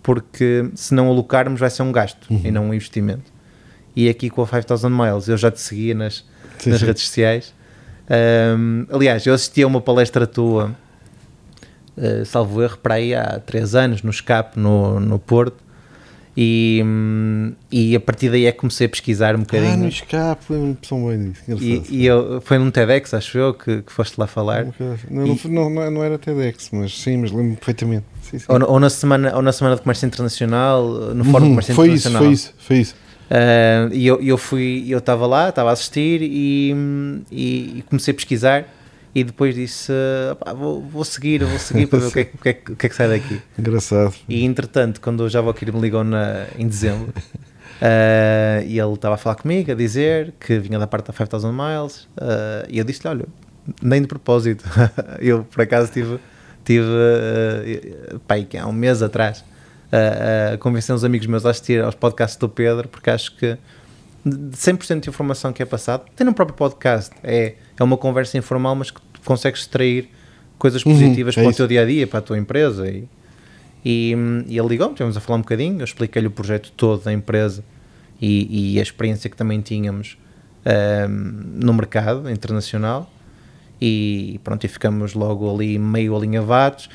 Porque se não alocarmos vai ser um gasto e não um investimento. E aqui com a 5000 Miles eu já te seguia nas, Sim, nas sim. redes sociais. Um, aliás, eu assisti a uma palestra tua, uh, salvo erro, para aí há 3 anos, no SCAP, no, no Porto. E, e a partir daí é que comecei a pesquisar um Ah, bocadinho. no escape, lembro-me bem disso. e, e eu, foi num TEDx, acho eu, que, que foste lá falar. Não, não, foi- não, não, não era TEDx, mas sim, mas lembro-me perfeitamente. Sim, sim. Ou, na- ou na semana, ou na semana de comércio internacional, no Fórum de Uhum, Comércio foi isso, Internacional. foi isso, foi isso. Ah, e eu, eu fui, eu estava lá, estava a assistir e, e, e comecei a pesquisar e depois disse, ah, vou, vou seguir, vou seguir para ver o que, é, que- o, que é, o que é que sai daqui. Engraçado. E entretanto, quando o Javoquir me ligou na, em dezembro, ah, e ele estava a falar comigo, a dizer que vinha da parte da 5000 Miles, ah, e eu disse-lhe: Olha, nem de propósito. eu por acaso tive, tive pá, aí que há um mês atrás, ah, a convencer uns amigos meus a assistir aos podcasts do Pedro, porque acho que de 100% de informação que é passado, tem no próprio podcast, é, é uma conversa informal, mas que consegues extrair coisas Uhum, positivas é para o isso. teu dia a dia, para a tua empresa. E, e, e ele ligou-me, tivemos a falar um bocadinho, eu expliquei-lhe o projeto todo da empresa e, e a experiência que também tínhamos hum, no mercado internacional e pronto, e ficamos logo ali meio alinhavados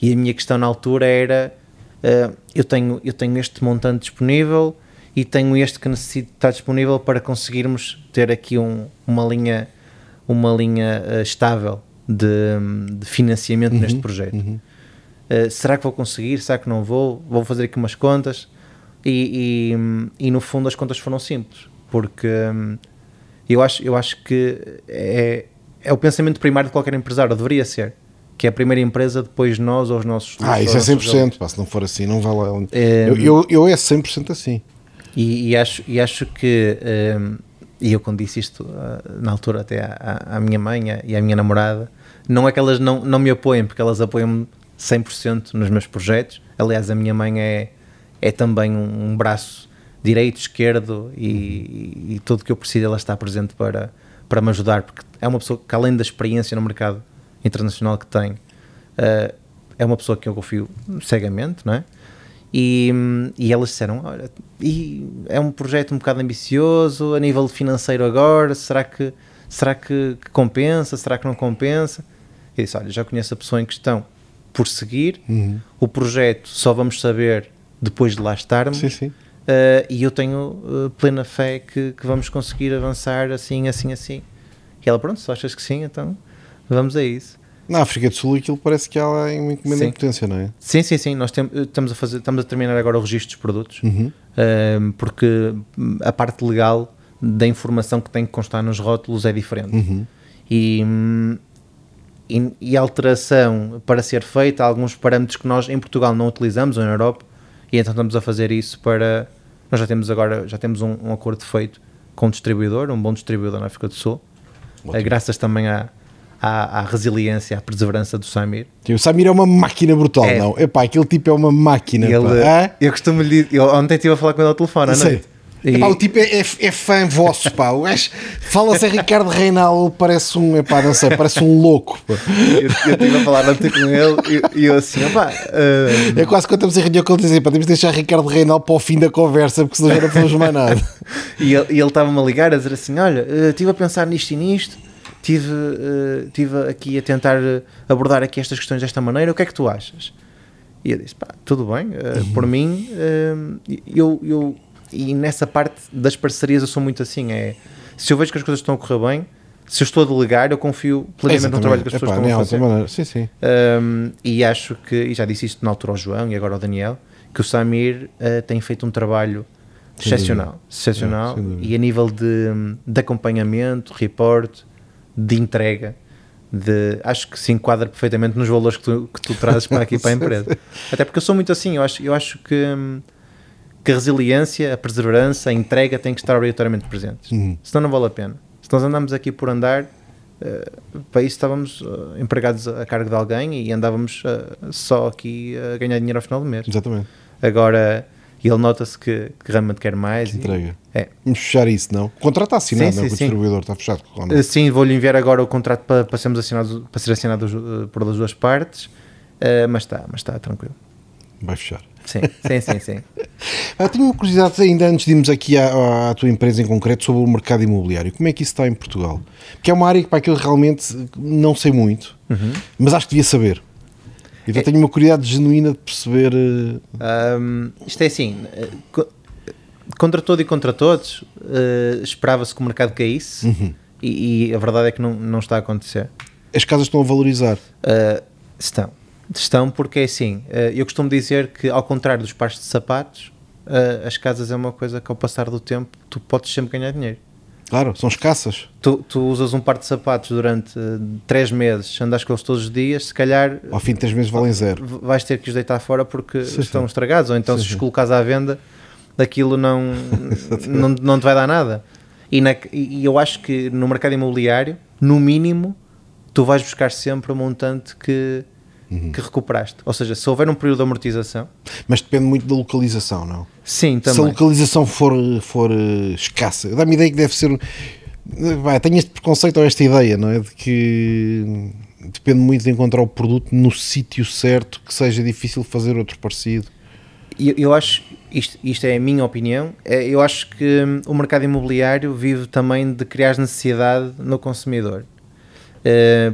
e a minha questão na altura era uh, eu, tenho, eu tenho este montante disponível e tenho este que necessito estar disponível para conseguirmos ter aqui um, uma linha uma linha uh, estável de, de financiamento neste projeto. Uh, será que vou conseguir? Será que não vou? Vou fazer aqui umas contas e, e, e no fundo as contas foram simples porque hum, eu acho, eu acho que é, é o pensamento primário de qualquer empresário, ou deveria ser que é a primeira empresa depois nós ou os nossos Ah, isso é os nossos 100%, pá, se não for assim, não onde- É, Eu, eu, eu é 100% assim. E, e acho, e acho que, hum, e eu quando disse isto ah, na altura até à, à- minha mãe e à minha namorada, não é que elas não, não me apoiem, porque elas apoiam-me 100% nos meus projetos. Aliás, a minha mãe é, é também um, um braço direito, esquerdo e, e tudo o que eu preciso ela está presente para, para me ajudar, porque é uma pessoa que além da experiência no mercado internacional que tem, ah, é uma pessoa que eu confio cegamente, não é? E, e elas disseram: Olha, e é um projeto um bocado ambicioso a nível financeiro agora. Será que, será que, que compensa? Será que não compensa? Eu disse: Olha, já conheço a pessoa em questão por seguir. Uhum. O projeto só vamos saber depois de lá estarmos. Sim, sim. Uh, e eu tenho uh, plena fé que, que vamos conseguir avançar assim, assim, assim. E ela, pronto, se achas que sim, então vamos a isso. Na África do Sul aquilo parece que há lá uma encomenda Sim. em potência, não é? Sim, sim, sim. Nós tem- estamos, a fazer, estamos a terminar agora o registro dos produtos, Ahm, porque hum, a parte legal da informação que tem que constar nos rótulos é diferente. E, hum, e, e a alteração para ser feita, há alguns parâmetros que nós em Portugal não utilizamos, ou na Europa, e então estamos a fazer isso para. Nós já temos agora já temos um, um acordo feito com um distribuidor, um bom distribuidor na África do Sul, eh, graças também à, à, à resiliência, à perseverança do Samir. O Samir é uma máquina brutal, É. não? Epá, aquele tipo é uma máquina. Ele, eu costumo lhe eu ontem estive a falar com ele ao telefone, à Sei. E- Epá, o tipo é, é, é fã vosso, pá. Fala-se a Ricardo Reinal, parece um, epá, não sei, parece um louco. pá. eu, eu estive a falar ontem com ele e, eu assim, opá, ah, É quase quando estamos em reunião que ele diz, pá, temos de deixar Ricardo Reinal para o fim da conversa, porque senão já não podemos mais nada. e ele e ele estava-me a ligar a dizer assim: Olha, eh, estive a pensar nisto e nisto, estive, eh, estive aqui a tentar eh, abordar aqui estas questões desta maneira, o que é que tu achas? E eu disse: pá, tudo bem, eh, por mim, eh, eu, eu. E nessa parte das parcerias eu sou muito assim: é se eu vejo que as coisas estão a correr bem, se eu estou a delegar, eu confio plenamente no trabalho que as pessoas Epá, estão a fazer. maneira- Sim, sim. Um, e acho que, e já disse isto na altura ao João e agora ao Daniel, que o Samir uh, tem feito um trabalho excepcional, excepcional É, e a nível de, de acompanhamento, report, de entrega, de, acho que se enquadra perfeitamente nos valores que tu, que tu trazes para aqui para a empresa. Até porque eu sou muito assim, eu acho, eu acho que, hum, que a resiliência, a perseverança, a entrega têm que estar obrigatoriamente presentes. Uhum. Senão não vale a pena. Se nós andamos aqui por andar, eh, para isso estávamos eh, empregados a cargo de alguém e andávamos eh, só aqui a ganhar dinheiro ao final do mês. Exatamente. Agora, ele nota-se que, que realmente quer mais. e- Entrega. é. Vamos fechar isso, não? O contrato está assinado, Sim, não? é? sim, o sim. distribuidor está fechado. não? Eh, Sim, vou-lhe enviar agora o contrato para, para, sermos assinados, para ser assinado eh, por as duas partes, eh, mas está, mas está tranquilo. Vai fechar. Sim, sim, sim, sim. Ah, tenho uma curiosidade ainda antes de irmos aqui à, à tua empresa em concreto sobre o mercado imobiliário. Como é que isso está em Portugal? Porque é uma área que para aquilo realmente não sei muito, mas acho que devia saber. Então tenho uma curiosidade genuína de perceber. eh, Ahm, isto é assim, eh, co- contra todo e contra todos, eh, esperava-se que o mercado caísse e, e a verdade é que não, não está a acontecer. as casas estão a valorizar. Uh, estão. Estão porque é assim, uh, eu costumo dizer que ao contrário dos pares de sapatos, uh, as casas é uma coisa que ao passar do tempo tu podes sempre ganhar dinheiro. Claro, são escassas. Tu, tu usas um par de sapatos durante uh, três meses, andas com eles todos os dias, se calhar Ao fim de três meses valem zero. vais ter que os deitar fora porque Sim, estão sim. estragados, ou então Sim, se os colocares à venda, aquilo não, não, não te vai dar nada. E, na- e eu acho que no mercado imobiliário, no mínimo, tu vais buscar sempre um montante que, Uhum. que recuperaste. Ou seja, se houver um período de amortização, Mas depende muito da localização, não? sim, Se a também. localização for, for eh, escassa, dá-me ideia que deve ser. Vai, tenho este preconceito ou esta ideia, não é? De que depende muito de encontrar o produto no sítio certo, que seja difícil fazer outro parecido. Eu, eu acho, isto, isto é a minha opinião, é, eu acho que hum, o mercado imobiliário vive também de criar necessidade no consumidor. Eh,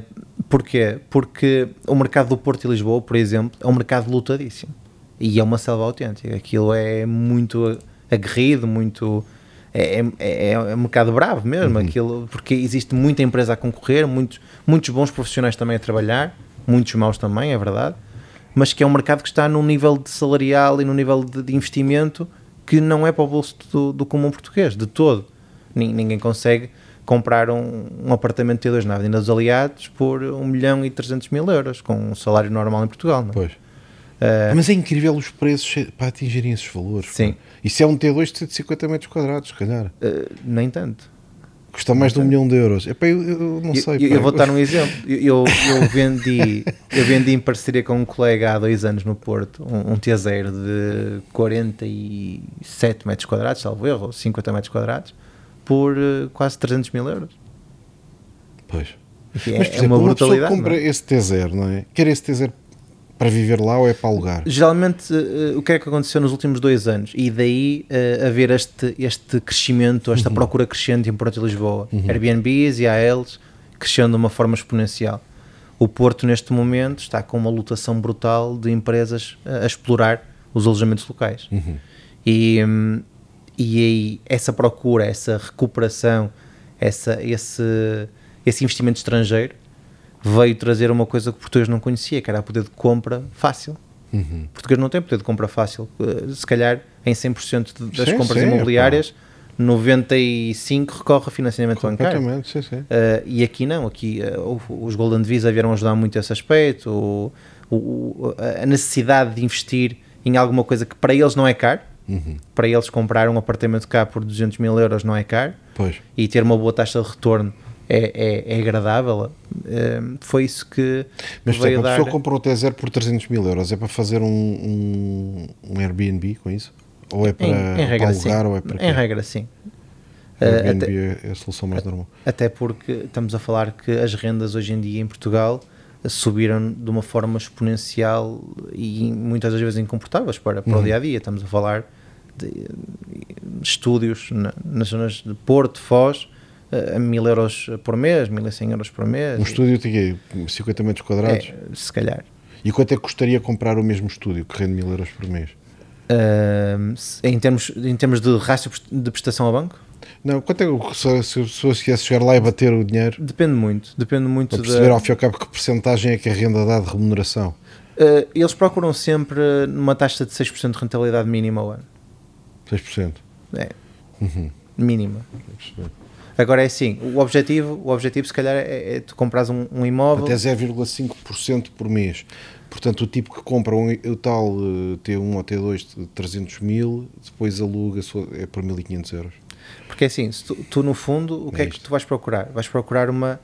porquê? Porque o mercado do Porto e Lisboa, por exemplo, é um mercado lutadíssimo e é uma selva autêntica. Aquilo é muito aguerrido, muito. É, é, é um mercado bravo mesmo, aquilo, porque existe muita empresa a concorrer, muitos, muitos bons profissionais também a trabalhar, muitos maus também, é verdade mas que é um mercado que está num nível de salarial e num nível de, de investimento que não é para o bolso do, do comum português, de todo. Nin- Ninguém consegue comprar um, um apartamento T2 na Avenida dos Aliados por 1 milhão e 300 mil euros, com um salário normal em Portugal. Não? é? Pois. Eh, Mas é incrível os preços para atingirem esses valores. Sim. Isso é um T2 de 150 metros quadrados, se calhar. eh, nem tanto. Custa mais de um milhão de euros. Epá, eu, eu não Eu, sei. eu- eu vou dar um exemplo. Eu, eu, vendi, eu vendi em parceria com um colega há dois anos no Porto um, um T0 de 47 metros quadrados, salvo erro, ou 50 metros quadrados, por eh, quase 300 mil euros. Pois. É, Mas, por é exemplo, uma uma brutalidade. compra não esse T0, não é? Quer esse T0 para viver lá ou é para alugar? Geralmente, eh, o que é que aconteceu nos últimos dois anos? E daí eh, haver este, este crescimento, esta procura crescente em Porto e Lisboa. Airbnbs e ALs crescendo de uma forma exponencial. O Porto, neste momento, está com uma lotação brutal de empresas a explorar os alojamentos locais. E, hum, e aí, essa procura, essa recuperação, essa, esse, esse investimento estrangeiro veio trazer uma coisa que o português não conhecia, que era o poder de compra fácil. Uhum. O português não tem poder de compra fácil. Uh, Se calhar em 100% de- das Sim, compras sim, imobiliárias, 95% recorre a financiamento bancário. Sim, sim. Uh, e aqui não, aqui uh, os Golden Visa vieram ajudar muito esse aspecto, o- o- a necessidade de investir em alguma coisa que para eles não é caro, Uhum. para eles comprar um apartamento cá por 200 mil euros não é caro, Pois. e ter uma boa taxa de retorno é, é, é agradável. Uh, foi isso que Mas, veio exemplo, a dar... pessoa compra o T0 por 300 mil euros, é para fazer um, um, um Airbnb com isso? Ou é para, em, em para regra, alugar sim. ou é para Em regra, sim. Uh, Airbnb até- é a solução mais normal. Até porque estamos a falar que as rendas hoje em dia em Portugal subiram de uma forma exponencial e muitas das vezes incomportáveis para, para o Uhum. dia a dia. Estamos a falar de estúdios na- nas zonas de Porto, Foz, eh, a mil euros por mês, 1100 euros por mês. Um estúdio quê? 50 metros quadrados? É, se calhar. E quanto é que custaria comprar o mesmo estúdio que rende mil euros por mês? Se- em, termos, em termos de rácio de prestação ao banco, Não, quanto é que se, se a pessoa quisesse chegar lá e bater o dinheiro depende muito. Depende muito para da. perceber ao fim e ao cabo que porcentagem é que a renda dá de remuneração? Uh, eles procuram sempre numa taxa de 6% de rentabilidade mínima ao ano. 6%. É, Uhum. mínima. Agora é assim, o objetivo, o objetivo se calhar é, é tu compras um, um imóvel. Até 0,5% por mês. Portanto, o tipo que compra um, o tal eh, T1 ou T2 de 300 mil, depois aluga é por 1.500 euros. Porque é assim, se tu, tu, no fundo, o que É é, que tu vais procurar? Vais procurar uma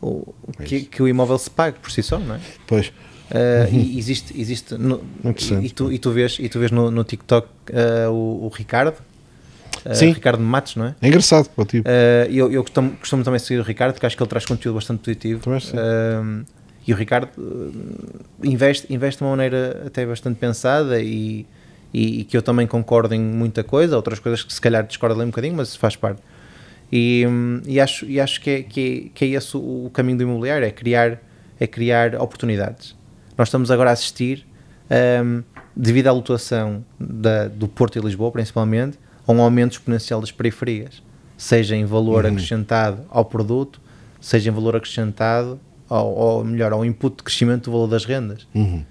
o, É que, o imóvel se pague por si só, não é? Pois, Uh, e existe, existe no, e, e tu, e tu vês, e tu vês no, no TikTok uh, o, o Ricardo, uh, Sim. Ricardo Matos, não é? é engraçado para o tipo. Uh, eu eu costumo, costumo também seguir o Ricardo, porque acho que ele traz conteúdo bastante positivo. Também sim. Um, e o Ricardo investe, investe de uma maneira até bastante pensada e, e, e que eu também concordo em muita coisa, outras coisas que se calhar discordo ali um bocadinho, mas faz parte. E, hum, e acho, e acho que, é, que, é, que é esse o, caminho do imobiliário, é criar, é criar oportunidades. Nós estamos agora a assistir, hum, devido à lotação da, do Porto e Lisboa principalmente, a um aumento exponencial das periferias, seja em valor Uhum. acrescentado ao produto, seja em valor acrescentado ao, ou melhor, ao input de crescimento do valor das rendas. Uhum.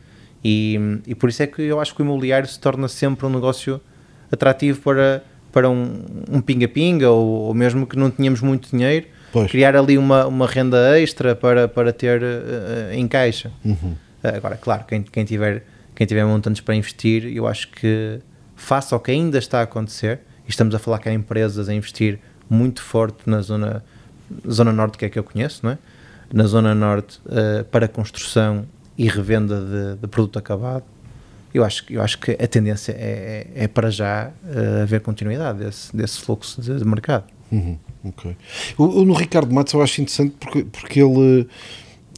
E, e por isso é que eu acho que o imobiliário se torna sempre um negócio atrativo para, para um um pinga-pinga ou, ou mesmo que não tenhamos muito dinheiro, Pois. criar ali uma, uma renda extra para, para ter eh, em caixa. Uhum. Agora, claro, quem, quem, tiver, quem tiver montantes para investir, eu acho que faça o que ainda está a acontecer, e estamos a falar que há empresas a investir muito forte na zona, zona norte, que é que eu conheço, não é? na zona norte, eh, para construção e revenda de, de produto acabado. Eu acho, que- eu acho que a tendência é, é, é para já eh, haver continuidade desse, desse fluxo de, de mercado. Uhum, ok. O, o no Ricardo Matos eu acho interessante porque, porque ele,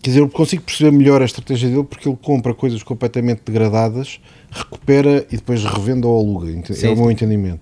quer dizer, eu consigo perceber melhor a estratégia dele porque ele compra coisas completamente degradadas, recupera e depois revende ou aluga. Sim, é o meu entendimento.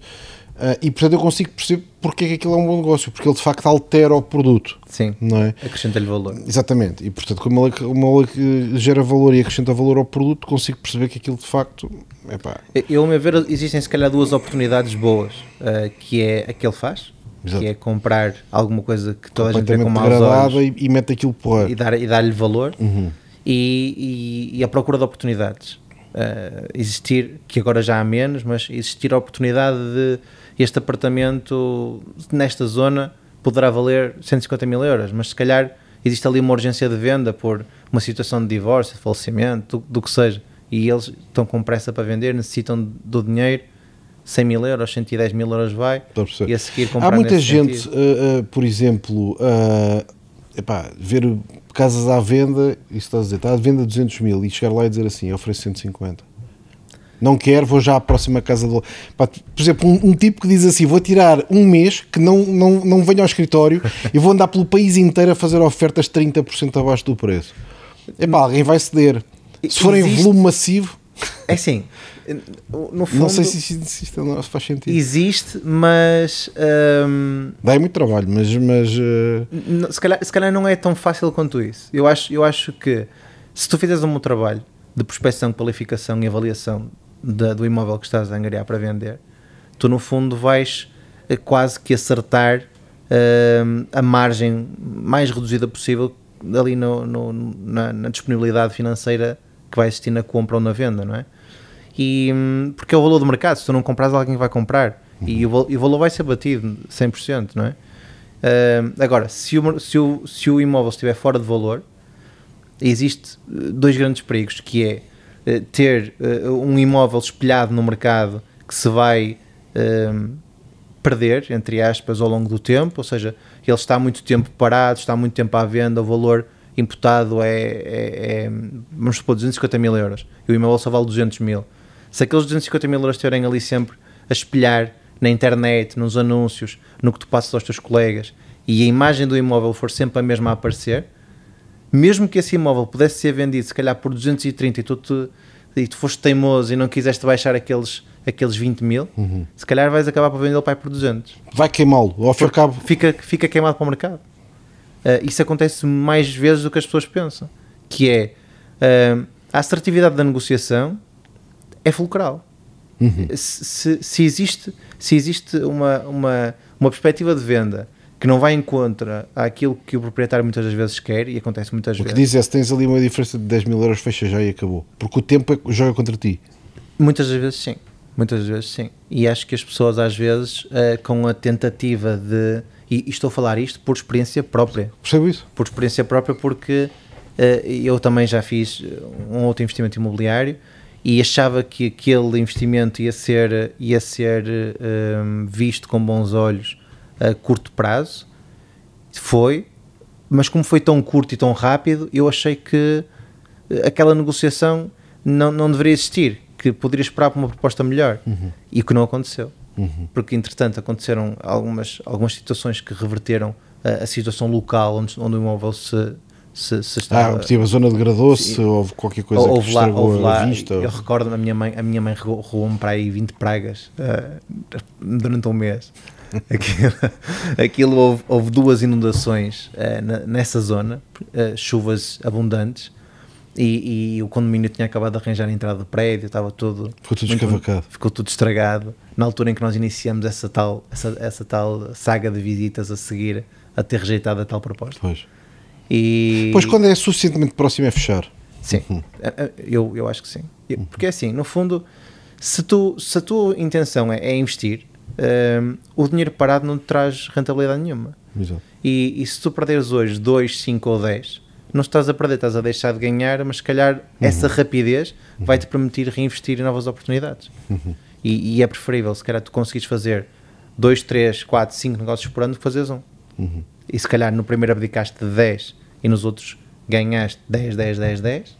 Ah, e portanto eu consigo perceber porque é que aquilo é um bom negócio, porque ele de facto altera o produto, Sim, não é? acrescenta-lhe valor. Exatamente, e portanto, como ele, como ele gera valor e acrescenta valor ao produto, consigo perceber que aquilo de facto é pá, Eu, a meu ver, existem se calhar duas oportunidades boas, eh, que é a que ele faz, Exato. que é comprar alguma coisa que toda a gente vê com maus olhos e, e mete aquilo porra. e, dar, e dar-lhe valor, Uhum. e, e- e a procura de oportunidades. Eh, existir, que agora já há menos, mas existir a oportunidade de este apartamento nesta zona poderá valer 150 mil euros, mas se calhar existe ali uma urgência de venda por uma situação de divórcio, de falecimento, do, do que seja, e eles estão com pressa para vender, necessitam do dinheiro, 100 mil euros, 110 mil euros vai, e a seguir comprar Há muita gente, uh, uh, por exemplo, uh, epá, ver casas à venda, isso está a dizer, está à venda 200 mil e chegar lá e dizer assim, eu ofereço 150. Não quero, vou já à próxima casa do. Pá, por exemplo, um, um tipo que diz assim: vou tirar um mês que não, não, não venho ao escritório e vou andar pelo país inteiro a fazer ofertas 30% abaixo do preço. Epá, alguém vai ceder. Se for em Existe- volume massivo, É assim, no fundo, não sei se, isto- se faz sentido. existe, mas hum, Dá muito trabalho, mas. mas uh, se, calhar, se calhar não é tão fácil quanto isso. Eu acho, eu acho que se tu fizeres um bom trabalho de prospecção, qualificação e avaliação da- do imóvel que estás a angariar para vender, tu no fundo vais eh, quase que acertar hum, a margem mais reduzida possível ali no, no- na, na disponibilidade financeira que vai existir na compra ou na venda, não é? E, hum, porque é o valor do mercado, se tu não compras, alguém vai comprar e, o, e o valor vai ser batido 100%, não é? Hum, agora, se o, se, o, se o imóvel estiver fora de valor, existe eh, dois grandes perigos, que é ter eh, um imóvel espelhado no mercado que se vai hum, perder, entre aspas, ao longo do tempo, ou seja, ele está muito tempo parado, está muito tempo à venda, o valor imputado é, é, é vamos supor, 250 mil euros, e o imóvel só vale 200 mil. Se aqueles 250 mil euros estiverem ali sempre a espelhar na internet, nos anúncios, no que tu passas aos teus colegas, e a imagem do imóvel for sempre a mesma a aparecer, mesmo que esse imóvel pudesse ser vendido se calhar por 230 e tu, te, e tu foste teimoso e não quiseste baixar aqueles, aqueles 20 mil, se calhar vais acabar por vendê-lo pai por 200. Vai queimá-lo, ao fim cabo. Fica, fica queimado para o mercado. Ah, isso acontece mais vezes do que as pessoas pensam. Que é ah, a assertividade da negociação é fulcral. Se, se- se existe, se existe uma, uma, uma perspectiva de venda que não vai em contra àquilo que o proprietário muitas das vezes quer, e acontece muitas O que vezes. diz é se tens ali uma diferença de 10 mil euros, fecha já e acabou. Porque o tempo é joga contra ti. Muitas das vezes sim. Muitas das vezes sim. E acho que as pessoas às vezes eh, com a tentativa de. E, estou a falar isto por experiência própria. Percebo isso? Por experiência própria, porque eh, eu também já fiz um outro investimento imobiliário e achava que aquele investimento ia ser, ia ser eh, visto com bons olhos a curto prazo. Foi, mas como foi tão curto e tão rápido, eu achei que eh, aquela negociação não, não deveria existir, que poderia esperar por uma proposta melhor. E o que não aconteceu. Porque, entretanto, aconteceram algumas, algumas situações que reverteram a, a situação local onde, onde o imóvel se, se, se Ah, estava. tipo, a zona degradou-se, houve qualquer coisa houve que lá, houve a lá vista. eu recordo a minha mãe, a minha mãe roubou-me para aí 20 pragas ah, durante um mês. Aquilo, aquilo houve, houve duas inundações na- nessa zona, ah, chuvas abundantes, e, e o condomínio tinha acabado de arranjar a entrada do prédio, estava tudo. Ficou tudo escavacado. Ficou tudo estragado. Na altura em que nós iniciamos essa tal, essa, essa tal saga de visitas a seguir a ter rejeitado a tal proposta. Pois. E, Pois quando é suficientemente próximo é fechar. Sim, Eh, eh, eu, eu acho que sim. Porque assim, no fundo, se, tu, se a tua intenção é, é investir, ehm, o dinheiro parado não te traz rentabilidade nenhuma. E, e se tu perderes hoje 2, 5 ou 10, não estás a perder, estás a deixar de ganhar, mas se calhar essa rapidez vai-te permitir reinvestir em novas oportunidades. E, e é preferível, se calhar, tu conseguires fazer 2, 3, 4, 5 negócios por ano que fazeres um. E se calhar no primeiro abdicaste de 10 e nos outros ganhaste 10, 10, 10, 10,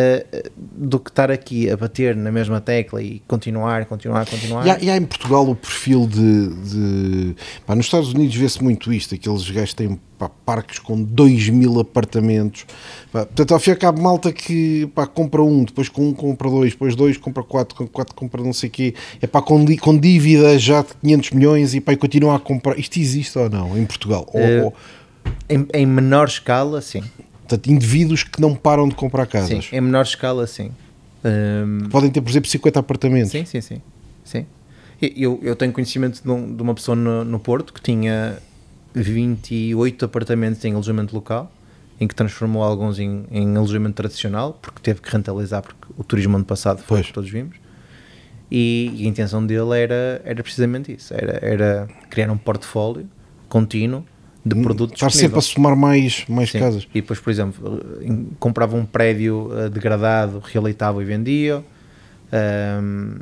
eh, do que estar aqui a bater na mesma tecla e continuar, continuar, continuar. E há, e há em Portugal o perfil de. de- pá, nos Estados Unidos vê-se muito isto, aqueles gajos têm pá, parques com 2 mil apartamentos. Pá, portanto, ao fim ao cabo, malta que pá, compra um, depois com um compra dois, depois dois compra quatro, com quatro compra não sei o quê. É pá, com, com dívida já de 500 milhões e pá, e continua a comprar. Isto existe ou não em Portugal? Ou- Eh, ou, Em, em menor escala, sim. Portanto, indivíduos que não param de comprar sim. casas. Em menor escala, sim. Ehm, Podem ter, por exemplo, 50 apartamentos. Sim, sim, sim. sim. Eu, eu tenho conhecimento de, um- de uma pessoa no, no Porto que tinha 28 apartamentos em alojamento local, em que transformou alguns em, em alojamento tradicional, porque teve que rentabilizar, porque o turismo ano passado foi o Pois. que todos vimos. E, e a intenção dele era, era precisamente isso: era, era criar um portfólio contínuo de produtos Estar sempre a somar mais, mais Sim. casas. E depois, por exemplo, em- comprava um prédio eh, degradado, realitava e vendia. ehm,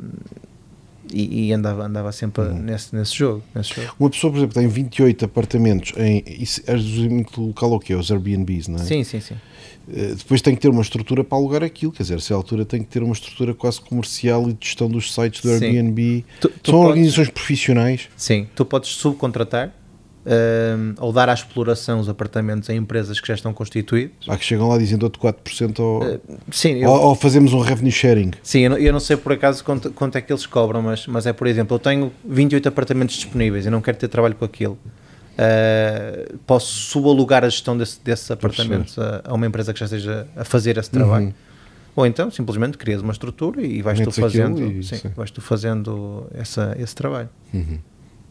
e, e andava, andava sempre Uhum. nesse, nesse jogo. Nesse jogo. Uma pessoa, por exemplo, tem 28 apartamentos em. É muito local ou quê? Os Airbnbs, não é? Sim, sim, sim. Eh, Depois tem que ter uma estrutura para alugar aquilo, quer dizer, é a altura tem que ter uma estrutura quase comercial e de gestão dos sites do Sim. Airbnb. Tu- tu São podes- organizações profissionais. Sim, tu podes subcontratar ehm, ou dar à exploração os apartamentos a empresas que já estão constituídas. Há que chegam lá dizendo outro 4% ou, Sim, eu, ou, ou fazemos um revenue sharing. Sim, eu não, eu não sei por acaso quanto, quanto é que eles cobram, mas, mas é por exemplo, eu tenho 28 apartamentos disponíveis e não quero ter trabalho com aquilo. Ah, posso subalugar a gestão desse, desses apartamentos a, a uma empresa que já esteja a fazer esse trabalho. Ou então simplesmente crias uma estrutura e vais tu Metes aquilo fazendo, e- sim, sim. vais tu fazendo essa, esse trabalho.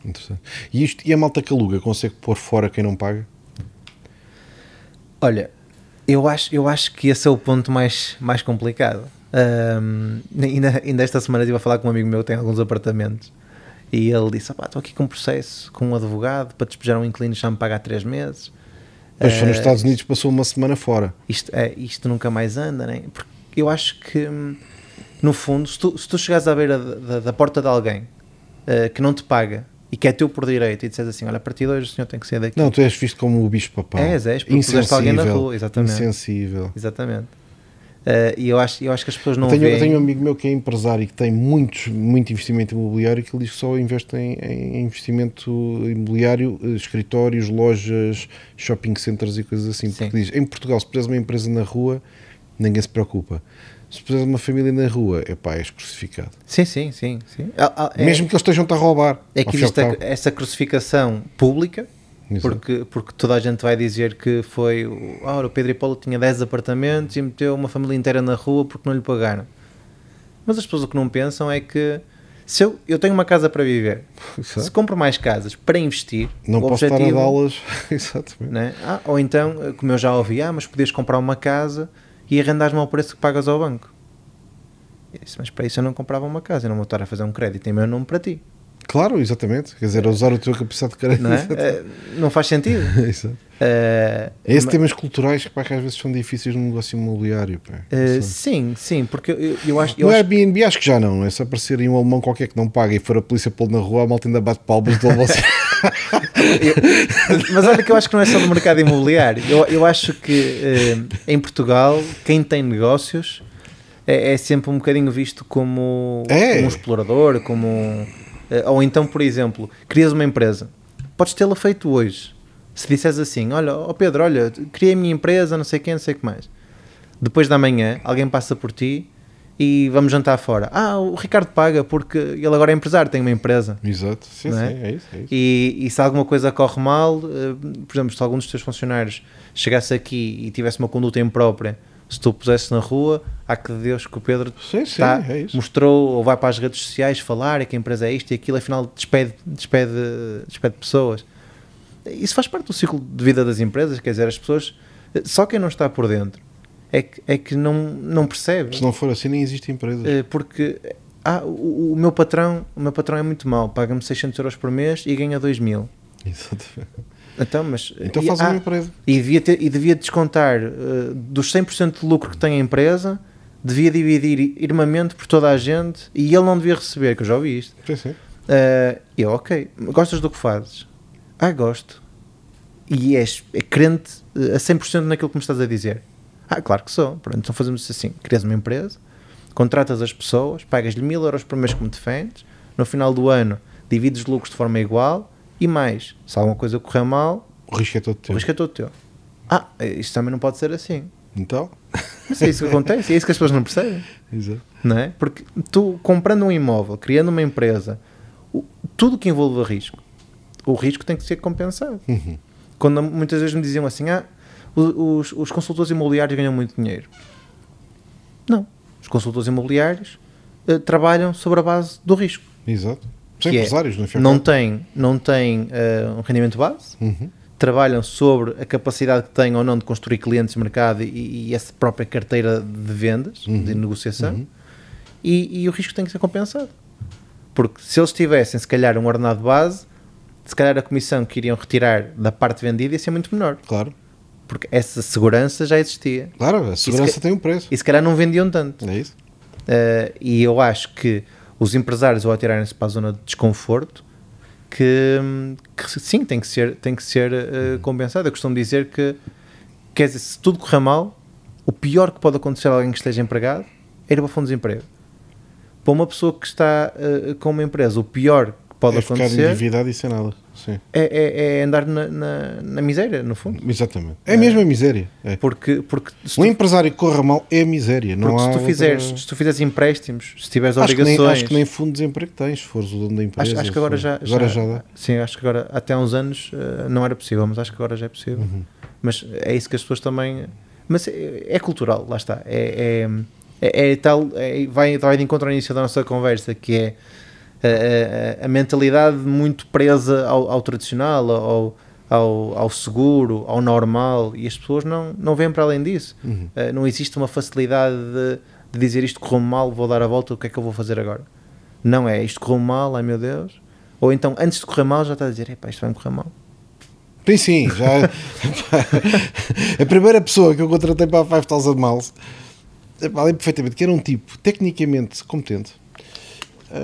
Interessante. E, isto, e a malta que aluga consegue pôr fora quem não paga? Olha, eu acho, eu acho que esse é o ponto mais, mais complicado. Um, ainda, ainda esta semana estive a falar com um amigo meu que tem alguns apartamentos e ele disse: Estou aqui com um processo com um advogado para despejar um inquilino já me paga há 3 meses. Mas foi nos Uh, Estados Unidos, passou uma semana fora. isto, é, isto nunca mais anda, né? Porque eu acho que, no fundo, se tu, se tu chegares à beira da, da- da porta de alguém eh, que não te paga e que é teu por direito e disseres assim: Olha, a partir de hoje o senhor tem que sair daqui. Não, tu és visto como o bicho papão. És, és, porque puseste alguém na Insensível, rua, exatamente. Insensível. Exatamente. Eh, e eu acho, eu acho que as pessoas não Eu tenho, eu veem. tenho um amigo meu que é empresário e que tem muitos, muito investimento imobiliário que ele diz que só investe em, em investimento imobiliário, eh, escritórios, lojas, shopping centers e coisas assim. Sim. Porque diz, em Portugal, se puseres uma empresa na rua, ninguém se preocupa. Se puseres uma família na rua, é pá, és crucificado. Sim, sim, sim. sim. Ah, ah, é, Mesmo que eles estejam-te a roubar. é que existe essa crucificação pública, Exato. porque, porque toda a gente vai dizer que foi. o- Ah, ora, o Pedro e Paulo tinha 10 apartamentos e meteu uma família inteira na rua porque não lhe pagaram. Mas as pessoas o que não pensam é que se eu, eu tenho uma casa para viver, se Exato. compro mais casas para investir, Não posso estar a objetivo, dá-las. Exatamente. né? Ah, ou então, como eu já ouvi, ah, mas podias comprar uma casa e arrendares-me ao preço que pagas ao banco. Eu disse, mas para isso eu não comprava uma casa, eu não vou estar a fazer um crédito em meu nome para ti. Claro, exatamente. Quer dizer, a usar a tua capacidade de crédito. Não, é? Eh, não faz sentido. Exato. Eh, É esse ma- temas culturais que, pá, que às vezes são difíceis no negócio imobiliário. Pá. sei. sim, sim, porque eu, eu acho. Eu no acho Airbnb acho que já não, é se aparecer em um alemão qualquer que não paga e for a polícia pô-lo na rua, a malta ainda bate palmas do mas olha que eu acho que não é só no mercado imobiliário. Eu, eu acho que eh, em Portugal, quem tem negócios é, é sempre um bocadinho visto como, É. como um explorador, como um, eh, ou então, por exemplo, crias uma empresa, podes tê-la feito hoje. Se disseres assim, olha, ó Pedro, olha, criei a minha empresa, não sei quem, não sei o que mais. Depois da manhã, alguém passa por ti e vamos jantar fora. Ah, o Ricardo paga porque ele agora é empresário, tem uma empresa. Exato, sim, é? sim, é isso. É isso. E, e se alguma coisa corre mal, eh, por exemplo, se algum dos teus funcionários chegasse aqui e tivesse uma conduta imprópria, se tu o pusesse na rua, há que de Deus que o Pedro Sim, sim, tá- é mostrou ou vai para as redes sociais falar é que a empresa é isto e aquilo, afinal despede, despede, despede pessoas. Isso faz parte do ciclo de vida das empresas, quer dizer, as pessoas, só quem não está por dentro é que, é que não, não percebe. Se não for assim, nem existe empresa. Eh, porque ah, o, o meu patrão o meu patrão é muito mau, paga-me 600 euros por mês e ganha 2 mil. Exatamente. Então, mas, Então faz ah, uma empresa. e devia, ter, e devia descontar eh, dos 100% de lucro que tem a empresa, devia dividir irmamente por toda a gente e ele não devia receber, que eu já ouvi isto. Sim, sim. Eh, eu, ok, gostas do que fazes? Ah, gosto. E és é crente a 100% naquilo que me estás a dizer? Ah, claro que sou. Pronto, então fazemos assim: crias uma empresa, contratas as pessoas, pagas-lhe mil euros por mês como defendes, no final do ano divides os lucros de forma igual e mais, se alguma coisa correr mal, O risco é todo o teu. risco é todo teu. Ah, isto também não pode ser assim. Então, Mas é isso que acontece, é isso que as pessoas não percebem exato. não é? Porque tu comprando um imóvel, criando uma empresa, o- tudo que envolve risco, o risco tem que ser compensado. Uhum. Quando muitas vezes me diziam assim, ah, o- os, os consultores imobiliários ganham muito dinheiro. Não. Os consultores imobiliários eh, trabalham sobre a base do risco. Exato. São é, empresários, no fim. não têm não tem, eh, um rendimento base, Uhum. trabalham sobre a capacidade que têm ou não de construir clientes de mercado e, e essa própria carteira de vendas, de Uhum. negociação, e, e o risco tem que ser compensado. Porque se eles tivessem, se calhar, um ordenado base, se calhar a comissão que iriam retirar da parte vendida ia ser muito menor. Claro. Porque essa segurança já existia. Claro, a segurança que- tem um preço. E se calhar não vendiam tanto. É isso? Uh, e eu acho que os empresários, ao atirarem-se para a zona de desconforto, que, que sim, tem que ser, tem que ser uh, compensado. Eu costumo dizer que, quer dizer, se tudo correr mal, o pior que pode acontecer a alguém que esteja empregado é ir para o fundo de desemprego. Para uma pessoa que está uh, com uma empresa, o pior pode é ficar acontecer endividado e sem nada. Sim. é, é- é andar na, na, na miséria, no fundo. Exatamente. É mesmo a miséria. É. Porque, porque se Um tu, empresário que corra mal é a miséria. Não se tu outra- fizeres, se tu fizeres empréstimos, se tiveres Acho que, nem, obrigações. acho que nem fundo de desemprego tens, se fores o dono da empresa. Acho, acho que agora já, Agora já dá. Sim, acho que agora, até há uns anos, eh, não era possível, mas acho que agora já é possível. Uhum. Mas é isso que as pessoas também. Mas é, é cultural, lá está. É, é, é- é tal. é- vai, vai de encontro ao início da nossa conversa, que é a, a- a mentalidade muito presa ao, ao tradicional, ao, ao, ao seguro, ao normal, e as pessoas não, não vêm para além disso. Uhum. Uh, não existe uma facilidade de, de dizer isto correu mal, vou dar a volta, o que é que eu vou fazer agora? Não é isto correu mal, ai meu Deus. Ou então, antes de correr mal, já está a dizer, epá, isto vai-me correr mal. Sim, sim, já. a primeira pessoa que eu contratei para a 5000 Miles, lembro perfeitamente que era um tipo tecnicamente competente,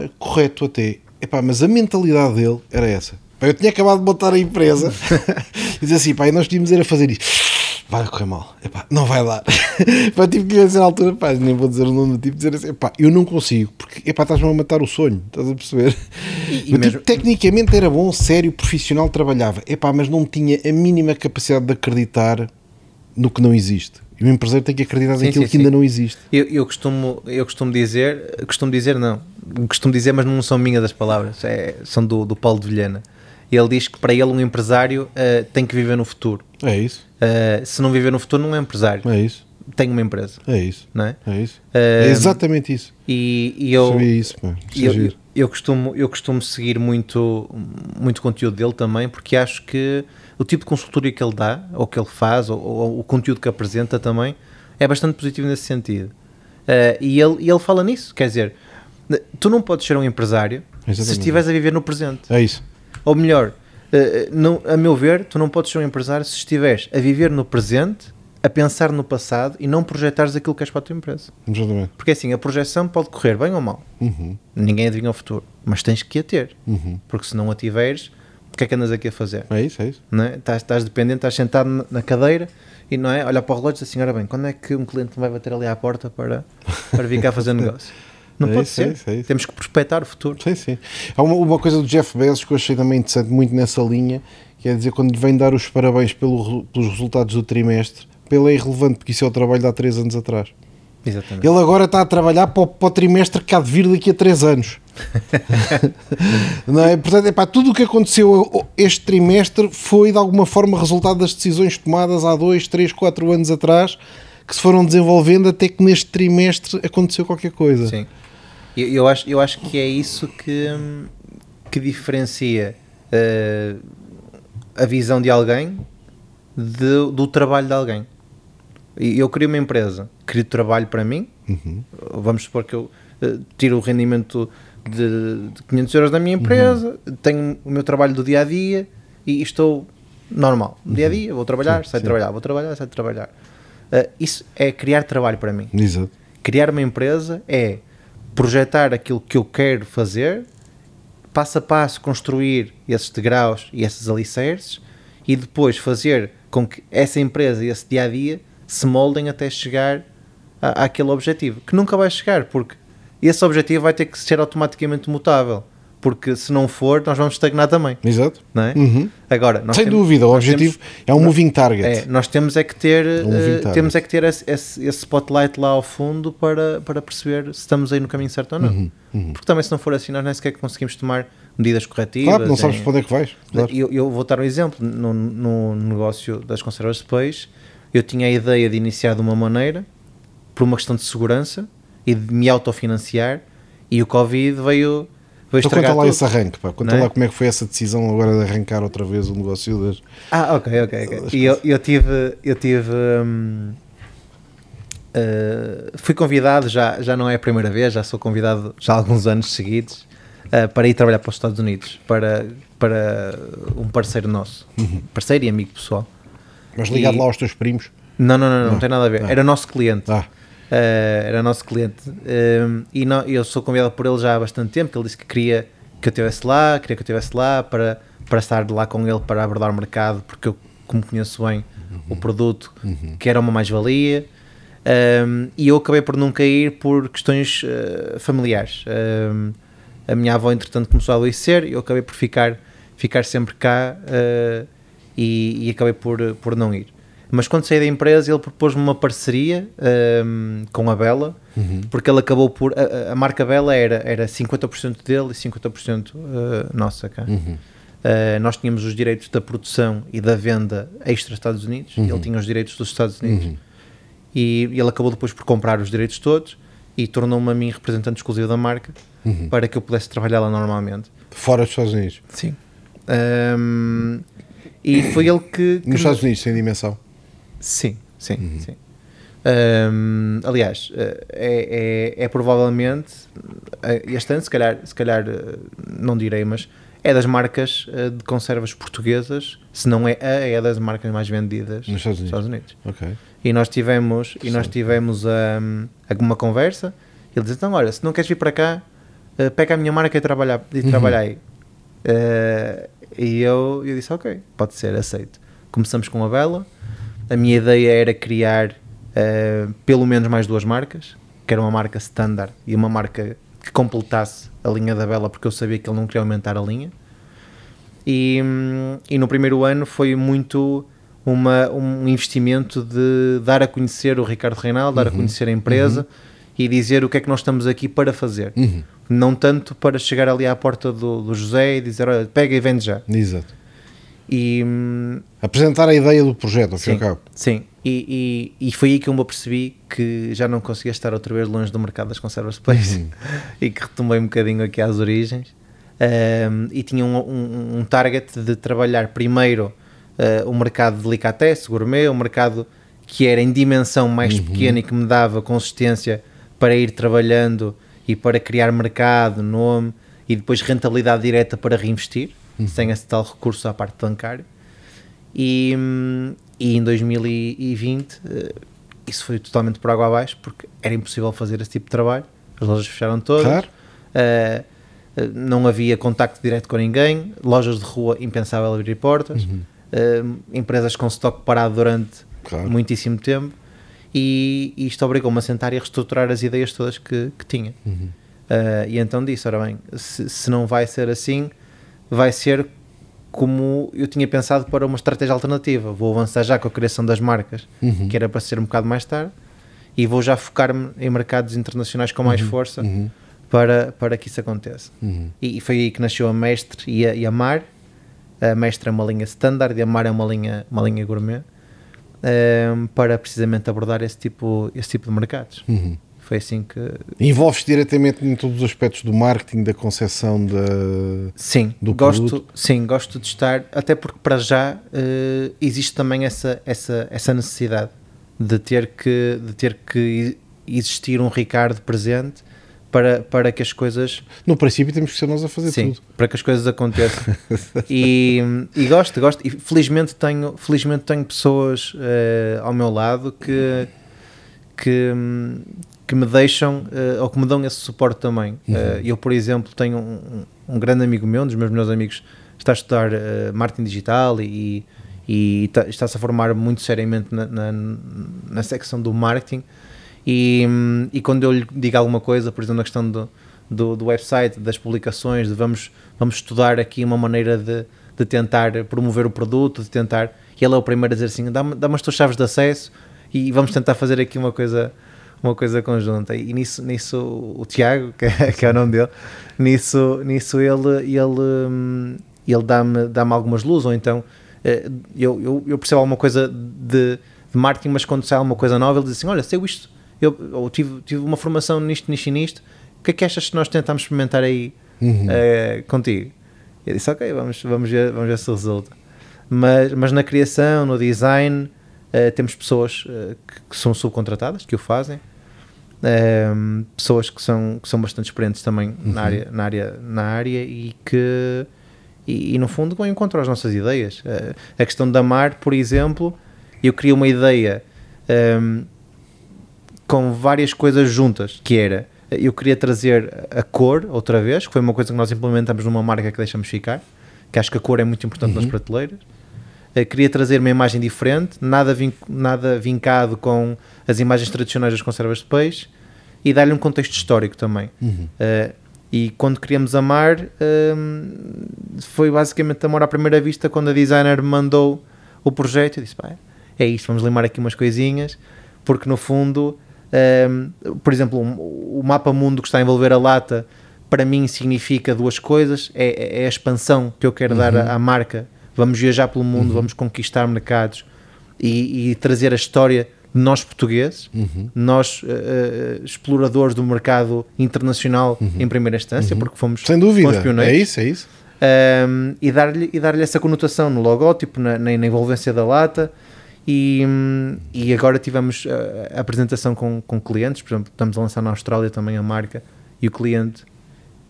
uh, correto até, epá, mas a mentalidade dele era essa. Pá, eu tinha acabado de montar a empresa e dizia assim, pá, e nós tínhamos era fazer isto. Vai correr mal, epá, não vai dar. pá, tive que dizer na altura, pá, nem vou dizer o nome do tipo, dizer assim, epá, eu não consigo, porque epá, estás-me a matar o sonho, estás a perceber? E- e O mesmo- tipo, tecnicamente era bom, sério, profissional, trabalhava, epá, mas não tinha a mínima capacidade de acreditar no que não existe. E o empresário tem que acreditar Sim, naquilo sim, que ainda sim. não existe. Eu, eu, costumo, eu costumo dizer, costumo dizer não, costumo dizer, mas não são minhas das palavras, é- são do, do Paulo de Vilhena. Ele diz que para ele um empresário eh, tem que viver no futuro. É isso, Eh, se não viver no futuro, não é empresário, é isso, tem uma empresa, é isso, não é? é isso. Eh, É exatamente isso. E, e eu, Sabia isso, pá. É eu, giro. Eu costumo, eu costumo seguir muito, muito conteúdo dele também, porque acho que o tipo de consultoria que ele dá, ou que ele faz, ou, ou o conteúdo que apresenta também, é bastante positivo nesse sentido. Eh, e, ele, e ele fala nisso, quer dizer, tu não podes ser um empresário se Exatamente. estiveres a viver no presente. É isso. Ou melhor, eh, não, a meu ver, tu não podes ser um empresário se estiveres a viver no presente, a pensar no passado e não projetares aquilo que és para a tua empresa. Exatamente. Porque assim, a projeção pode correr bem ou mal. Uhum, Ninguém adivinha o futuro, mas tens que a ter. uhum. Porque se não a tiveres, o que é que andas aqui a fazer? É isso, é isso. Não é? estás, estás dependente, estás sentado na- cadeira e não é? Olhar para o relógio e dizer assim: ora bem, quando é que um cliente vai bater ali à porta para, para vir cá fazer negócio? Não É pode isso, é ser. isso, é isso. Temos que prospectar o futuro. Sim, sim. Há uma, uma coisa do Jeff Bezos que eu achei também interessante, muito nessa linha, que é dizer quando lhe vem dar os parabéns pelo, pelos resultados do trimestre, para ele é irrelevante, porque isso é o trabalho de há 3 anos atrás. Exatamente. Ele agora está a trabalhar para o, para o trimestre que há de vir daqui a 3 anos. não é? Portanto, epá, tudo o que aconteceu este trimestre foi de alguma forma resultado das decisões tomadas há 2, 3, 4 anos atrás que se foram desenvolvendo até que neste trimestre aconteceu qualquer coisa. Sim. Eu, eu acho, eu acho que é isso que, que diferencia eh, a visão de alguém do trabalho de alguém. E Eu crio uma empresa, crio trabalho para mim, Uhum. vamos supor que eu eh, tiro o rendimento de, de 500 euros da minha empresa, tenho o meu trabalho do dia a dia e estou normal. Dia a dia, vou trabalhar, Sim, saio sim. trabalhar, vou trabalhar, saio trabalhar. Eh, isso é criar trabalho para mim. Exato. Criar uma empresa é projetar aquilo que eu quero fazer, passo a passo construir esses degraus e esses alicerces e depois fazer com que essa empresa e esse dia a dia se moldem até chegar a- àquele objetivo, que nunca vai chegar, porque esse objetivo vai ter que ser automaticamente mutável, porque se não for, nós vamos estagnar também, Exato. não é? Uhum. Agora, Sem temos- dúvida, o objetivo temos- é um moving target. é, nós temos é que ter, um moving eh, temos é que ter esse, esse, esse spotlight lá ao fundo para, para perceber se estamos aí no caminho certo ou não. Porque também se não for assim, nós nem sequer conseguimos tomar medidas corretivas. Claro, não sabes para onde é que vais. Claro. eu, eu vou dar um exemplo. No, no negócio das conservas de peixe, eu tinha a ideia de iniciar de uma maneira, por uma questão de segurança e de me autofinanciar, e o Covid veio, veio Então conta lá tudo. esse arranque, pá. Conta é? lá como é que foi essa decisão agora de arrancar outra vez o negócio das... Ah, ok, ok, ok. E eu, eu tive, eu tive, hum, uh, fui convidado, já, já não é a primeira vez, já sou convidado já há alguns anos seguidos, uh, para ir trabalhar para os Estados Unidos, para, para um parceiro nosso, parceiro e amigo pessoal. Mas ligado E- lá aos teus primos. Não, não, não, não, não Não. tem nada a ver. Ah. Era nosso cliente. Ah, Uh, era nosso cliente Um, e nó- eu sou convidado por ele já há bastante tempo que ele disse que queria que eu estivesse lá queria que eu estivesse lá para, para estar lá com ele para abordar o mercado porque eu como conheço bem o produto que era uma mais-valia Um, e eu acabei por nunca ir por questões uh, familiares Um, a minha avó entretanto começou a adoecer e eu acabei por ficar, ficar sempre cá uh, e, e acabei por, por não ir mas quando saí da empresa ele propôs-me uma parceria um, com a Bela, porque ele acabou por. A, a- marca Bela era, era 50% dele e 50% uh, nossa cá. Uh, nós tínhamos os direitos da produção e da venda extra Estados Unidos, e ele tinha os direitos dos Estados Unidos. E, e ele acabou depois por comprar os direitos todos e tornou-me a mim representante exclusivo da marca para que eu pudesse trabalhar lá normalmente. fora dos Estados Unidos. Sim. Um, E foi ele que. que Nos Estados Unidos tem dimensão. Sim, sim, sim. Hum, aliás, eh, é, é, é provavelmente eh, este ano, se calhar, se calhar eh, não direi, mas é das marcas de conservas portuguesas, se não é a, é das marcas mais vendidas Nos Estados Unidos. Unidos. Ok. E nós tivemos, e nós tivemos hum, uma conversa. Ele disse: Então, olha, se não queres vir para cá, pega a minha marca e trabalha, e trabalha aí. Eh, e eu, eu disse: Ok, pode ser, aceito. Começamos com a vela. A minha ideia era criar eh, pelo menos mais duas marcas, que era uma marca standard e uma marca que completasse a linha da vela, porque eu sabia que ele não queria aumentar a linha. E, e no primeiro ano foi muito uma, um investimento de dar a conhecer o Ricardo Reinaldo, dar a conhecer a empresa e dizer o que é que nós estamos aqui para fazer. Não tanto para chegar ali à porta do, do José e dizer, olha, pega e vende já. Exato. E, Apresentar a ideia do projeto, ao fim e sim, ao cabo. sim. E, e, e foi aí que eu me apercebi que já não conseguia estar outra vez longe do mercado das conservas de peixe e que retomei um bocadinho aqui às origens. Um, e tinha um, um, um target de trabalhar primeiro uh, o mercado de delicatessen, gourmet, o mercado que era em dimensão mais pequena e que me dava consistência para ir trabalhando e para criar mercado, nome e depois rentabilidade direta para reinvestir, sem esse tal recurso à parte bancária. E, e em 2020 eh, isso foi totalmente por água abaixo porque era impossível fazer esse tipo de trabalho. As lojas fecharam todas. Claro. Eh, não havia contacto direto com ninguém. Lojas de rua impensável abrir portas. Eh, empresas com estoque parado durante Claro. muitíssimo tempo. E, e isto obrigou-me a sentar e a reestruturar as ideias todas que, que tinha. Eh, e então disse: ora bem, se, se não vai ser assim, vai ser como eu tinha pensado para uma estratégia alternativa. Vou avançar já com a criação das marcas, que era para ser um bocado mais tarde, e vou já focar-me em mercados internacionais com mais força para, para que isso aconteça. E, e foi aí que nasceu a Mestre e a, e a Mar. A Mestre é uma linha standard e a Mar é uma linha, uma linha gourmet, para precisamente abordar esse tipo, esse tipo de mercados. Foi assim que. Envolves diretamente em todos os aspectos do marketing, da concepção da. Sim, do gosto, produto. sim, gosto de estar, até porque para já eh, existe também essa, essa, essa necessidade de ter que, de ter que existir um Ricardo presente para, para que as coisas No princípio temos que ser nós a fazer sim, tudo. para que as coisas aconteçam e, e gosto, gosto e felizmente tenho, felizmente tenho pessoas eh, ao meu lado que, que, que me deixam eh, ou que me dão esse suporte também. Eh, eu, por exemplo, tenho um, um grande amigo meu, um dos meus melhores amigos, está a estudar marketing digital e, e está- está-se a formar muito seriamente na, na, na secção do marketing. E, e quando eu lhe digo alguma coisa, por exemplo, na questão do, do, do website, das publicações, de vamos, vamos estudar aqui uma maneira de, de tentar promover o produto, de tentar. E ele é o primeiro a dizer assim: dá-me dá as tuas chaves de acesso e vamos tentar fazer aqui uma coisa uma coisa conjunta e nisso, nisso o Tiago, que é, que é o nome dele nisso, nisso ele, ele, ele dá-me dá algumas luzes ou então eh, eu, eu, eu percebo alguma coisa de, de marketing mas quando sai alguma coisa nova ele diz assim, olha, sei isto eu, ou tive, tive uma formação nisto, nisto e nisto. O que é que achas que nós tentamos experimentar aí eh, contigo? Eu disse, ok, vamos, vamos, ver, vamos ver se resulta. Mas, mas na criação, no design eh, temos pessoas eh, que, que são subcontratadas, que o fazem. Ehm, pessoas que são, que são bastante experientes também na, área, na, área, na área e que e, e, no fundo vão encontrar as nossas ideias. A questão da mar, por exemplo eu queria uma ideia ehm, com várias coisas juntas, que era eu queria trazer a cor outra vez, que foi uma coisa que nós implementamos numa marca que deixamos ficar, que acho que a cor é muito importante nas prateleiras. Eh, queria trazer uma imagem diferente, nada, vin nada vincado com as imagens tradicionais das conservas de peixe e dar-lhe um contexto histórico também. Eh, e quando queríamos amar, ehm, foi basicamente amor à primeira vista quando a designer me mandou o projeto. Eu disse: pá, é isto, vamos limar aqui umas coisinhas, porque no fundo, ehm, por exemplo, o, o mapa mundo que está a envolver a lata, para mim significa duas coisas: é, é a expansão que eu quero dar à, à marca. Vamos viajar pelo mundo, vamos conquistar mercados e, e trazer a história de nós portugueses, nós eh, eh, exploradores do mercado internacional em primeira instância, porque fomos, Sem dúvida. fomos pioneiros. É isso, é isso. um, e dar-lhe dar essa conotação no logótipo, na, na, na envolvência da lata. E, e agora tivemos a, a apresentação com, com clientes, por exemplo, estamos a lançar na Austrália também a marca e o cliente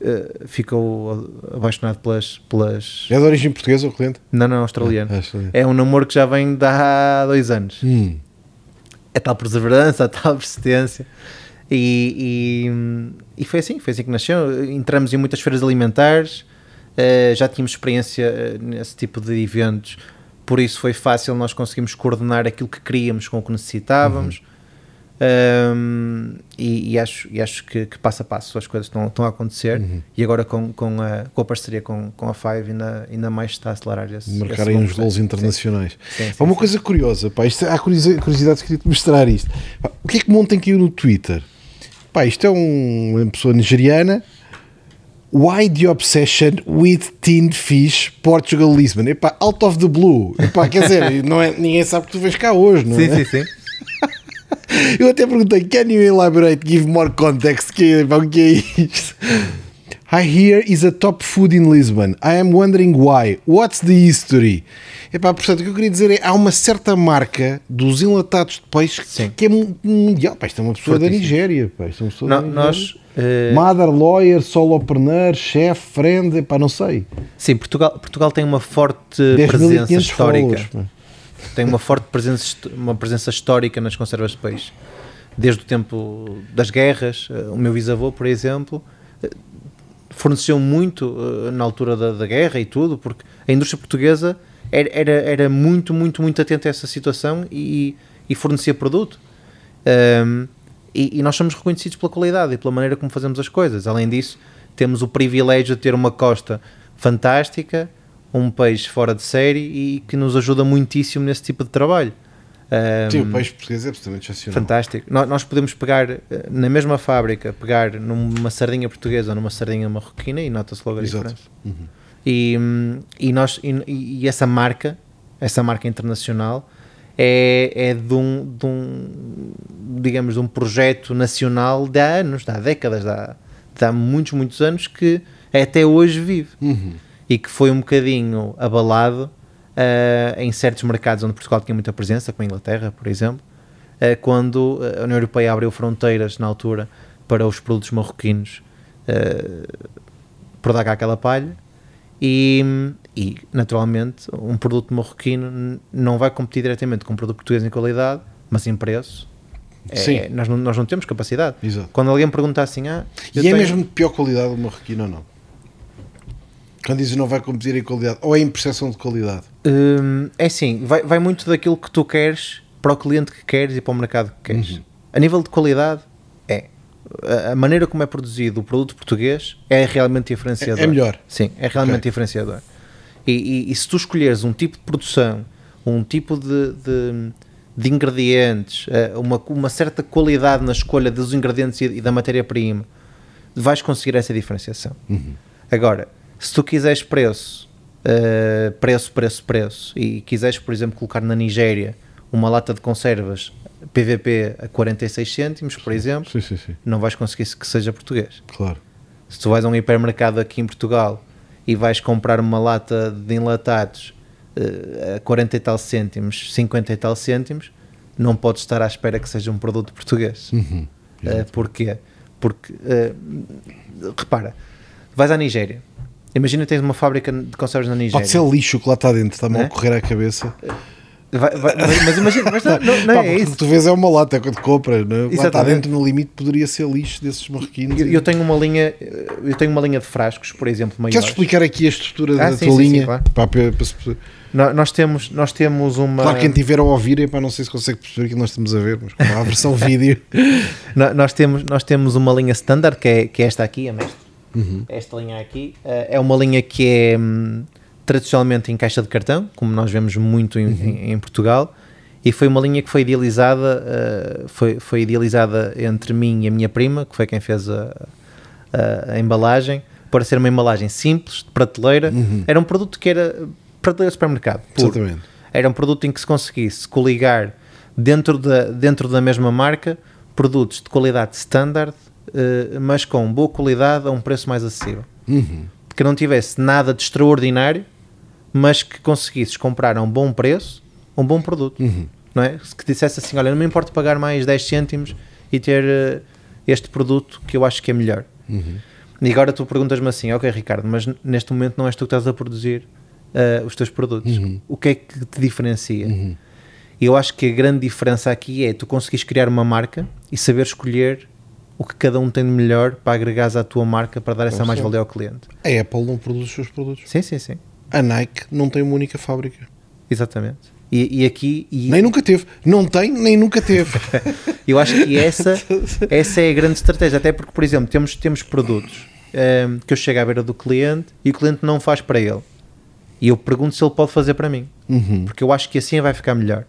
uh, ficou apaixonado pelas, pelas. É de origem portuguesa o cliente? Não, não, australiano. Ah, é, é um namoro que já vem de há dois anos. Hum. É tal perseverança, a tal persistência. E, e, e, foi assim, foi assim que nasceu. Entramos em muitas feiras alimentares, uh, já tínhamos experiência eh, nesse tipo de eventos, por isso foi fácil nós conseguimos coordenar aquilo que queríamos com o que necessitávamos. Uhum. Um, e, e, acho, e acho que, que, passo a passo as coisas estão, estão a acontecer uhum. e agora com, com, a, com a parceria com, com a Five ainda, ainda mais está a acelerar esse Marcarem uns gols internacionais. Sim. Sim, sim, uma coisa curiosa, pá, isto, há curiosidade, queria-te mostrar isto. Pá, o que é que ontem caiu no Twitter? Pá, isto é um, uma pessoa nigeriana. Why the obsession with Teen Fish Portugal Lisbon? Epá, out of the blue. Epá, quer dizer, não é, ninguém sabe que tu vês cá hoje, não sim, é? Sim, sim, sim. Eu até perguntei, can you elaborate, give more context? Que, o que é isto? I hear is a top food in Lisbon. I am wondering why. What's the history? Epá, portanto, o que eu queria dizer é há uma certa marca dos enlatados de peixe Sim. que é mundial. Pá, isto é uma pessoa Fortíssimo. da Nigéria. Pá, é uma pessoa da Nigéria. Nós, uh... Mother, lawyer, solopreneur, chef, friend, epá, não sei. Sim, Portugal, Portugal tem uma forte presença histórica. Followers, tem uma forte presença, uma presença histórica nas conservas de peixe. Desde o tempo das guerras, eh, o meu bisavô, por exemplo, eh, forneceu muito na altura da, da guerra e tudo, porque a indústria portuguesa era, era, era muito, muito, muito atento a essa situação e, e fornecia produto. Um, e, e, nós somos reconhecidos pela qualidade e pela maneira como fazemos as coisas. Além disso, temos o privilégio de ter uma costa fantástica, um peixe fora de série e que nos ajuda muitíssimo nesse tipo de trabalho. Um, Sim, o peixe português é absolutamente excepcional. Fantástico. Nós, nós, podemos pegar eh, na mesma fábrica, pegar numa sardinha portuguesa ou numa sardinha marroquina e nota-se logo a diferença. Uhum. E, e, nós, e, e, essa marca, essa marca internacional, é, é de, um, de um, digamos, de um projeto nacional de há anos, de há décadas, de há, de há muitos, muitos anos que até hoje vive. Uhum. E que foi um bocadinho abalado uh, em certos mercados onde Portugal tinha muita presença, como a Inglaterra, por exemplo, uh, quando a União Europeia abriu fronteiras na altura para os produtos marroquinos uh, por dar cá aquela palha e, e, naturalmente, um produto marroquino não vai competir diretamente com um produto português em qualidade, mas em preço. É, Sim. É, nós, não, nós não temos capacidade. Exato. Quando alguém pergunta assim, ah, e é tenho... é mesmo de pior qualidade o marroquino ou não? Quando dizes não vai competir em qualidade, ou é em percepção de qualidade? Hum, é assim, vai, vai muito daquilo que tu queres para o cliente que queres e para o mercado que queres. Uhum. A nível de qualidade, a maneira como é produzido o produto português é realmente diferenciador. É, é melhor. Sim, é realmente okay. diferenciador. E, e, e, se tu escolheres um tipo de produção, um tipo de, de, de ingredientes, eh, uma, uma certa qualidade na escolha dos ingredientes e, e da matéria-prima, vais conseguir essa diferenciação. Uhum. Agora, se tu quiseres preço, uh, preço, preço, preço, e quiseres, por exemplo, colocar na Nigéria uma lata de conservas PVP a 46 cêntimos, por exemplo, sim, sim, sim. não vais conseguir que seja português. Claro. Se tu vais a um hipermercado aqui em Portugal e vais comprar uma lata de enlatados uh, a 40 e tal cêntimos, 50 e tal cêntimos, não podes estar à espera que seja um produto português. Uhum. Uh, porquê? Porque, uh, repara, vais à Nigéria, imagina tens uma fábrica de conservas na Nigéria. Pode ser lixo que lá está dentro, está-me a correr à cabeça. Vai, vai, mas imagina, mas não, não, não Pá, é isso. Tu vês é uma lata quando compras, não é? lá está dentro no limite poderia ser lixo desses marroquinos. Eu, eu, tenho uma linha, eu tenho uma linha de frascos, por exemplo, maiores. Queres explicar aqui a estrutura ah, da sim, tua sim, linha? Sim, claro. Pá, para, para, nós temos, nós temos uma. Claro, quem tiver a ouvir, epá, não sei se consegue perceber que nós estamos a ver, mas com a versão vídeo. nós, temos, nós temos uma linha standard que é, que é esta aqui, a mestre. Uhum. Esta linha aqui eh, é uma linha que é hum, tradicionalmente em caixa de cartão, como nós vemos muito em, uhum. em, em Portugal e foi uma linha que foi idealizada uh, foi, foi idealizada entre mim e a minha prima que foi quem fez a, a, a embalagem para ser uma embalagem simples de prateleira uhum. era um produto que era prateleira de supermercado. Exatamente. era um produto em que se conseguisse coligar dentro da, dentro da mesma marca produtos de qualidade standard uh, mas com boa qualidade a um preço mais acessível uhum. que não tivesse nada de extraordinário, mas que conseguisses comprar a um bom preço um bom produto. Uhum. Não é? Que dissesse assim: olha, não me importa pagar mais 10 cêntimos e ter eh, este produto que eu acho que é melhor. Uhum. E agora tu perguntas-me assim: ok, Ricardo, mas neste momento não és tu que estás a produzir eh, os teus produtos. Uhum. O que é que te diferencia? E eu acho que a grande diferença aqui é tu conseguires criar uma marca e saber escolher o que cada um tem de melhor para agregares à tua marca para dar essa mais-valia ao cliente. A Apple não produz os seus produtos. Sim, sim, sim. A Nike não tem uma única fábrica. Exatamente. E, e aqui. E Nem nunca teve. Não tem, nem nunca teve. Eu acho que essa, essa é a grande estratégia. Até porque, por exemplo, temos, temos produtos ehm, que eu chego à beira do cliente e o cliente não faz para ele. E eu pergunto se ele pode fazer para mim. Uhum. Porque eu acho que assim vai ficar melhor.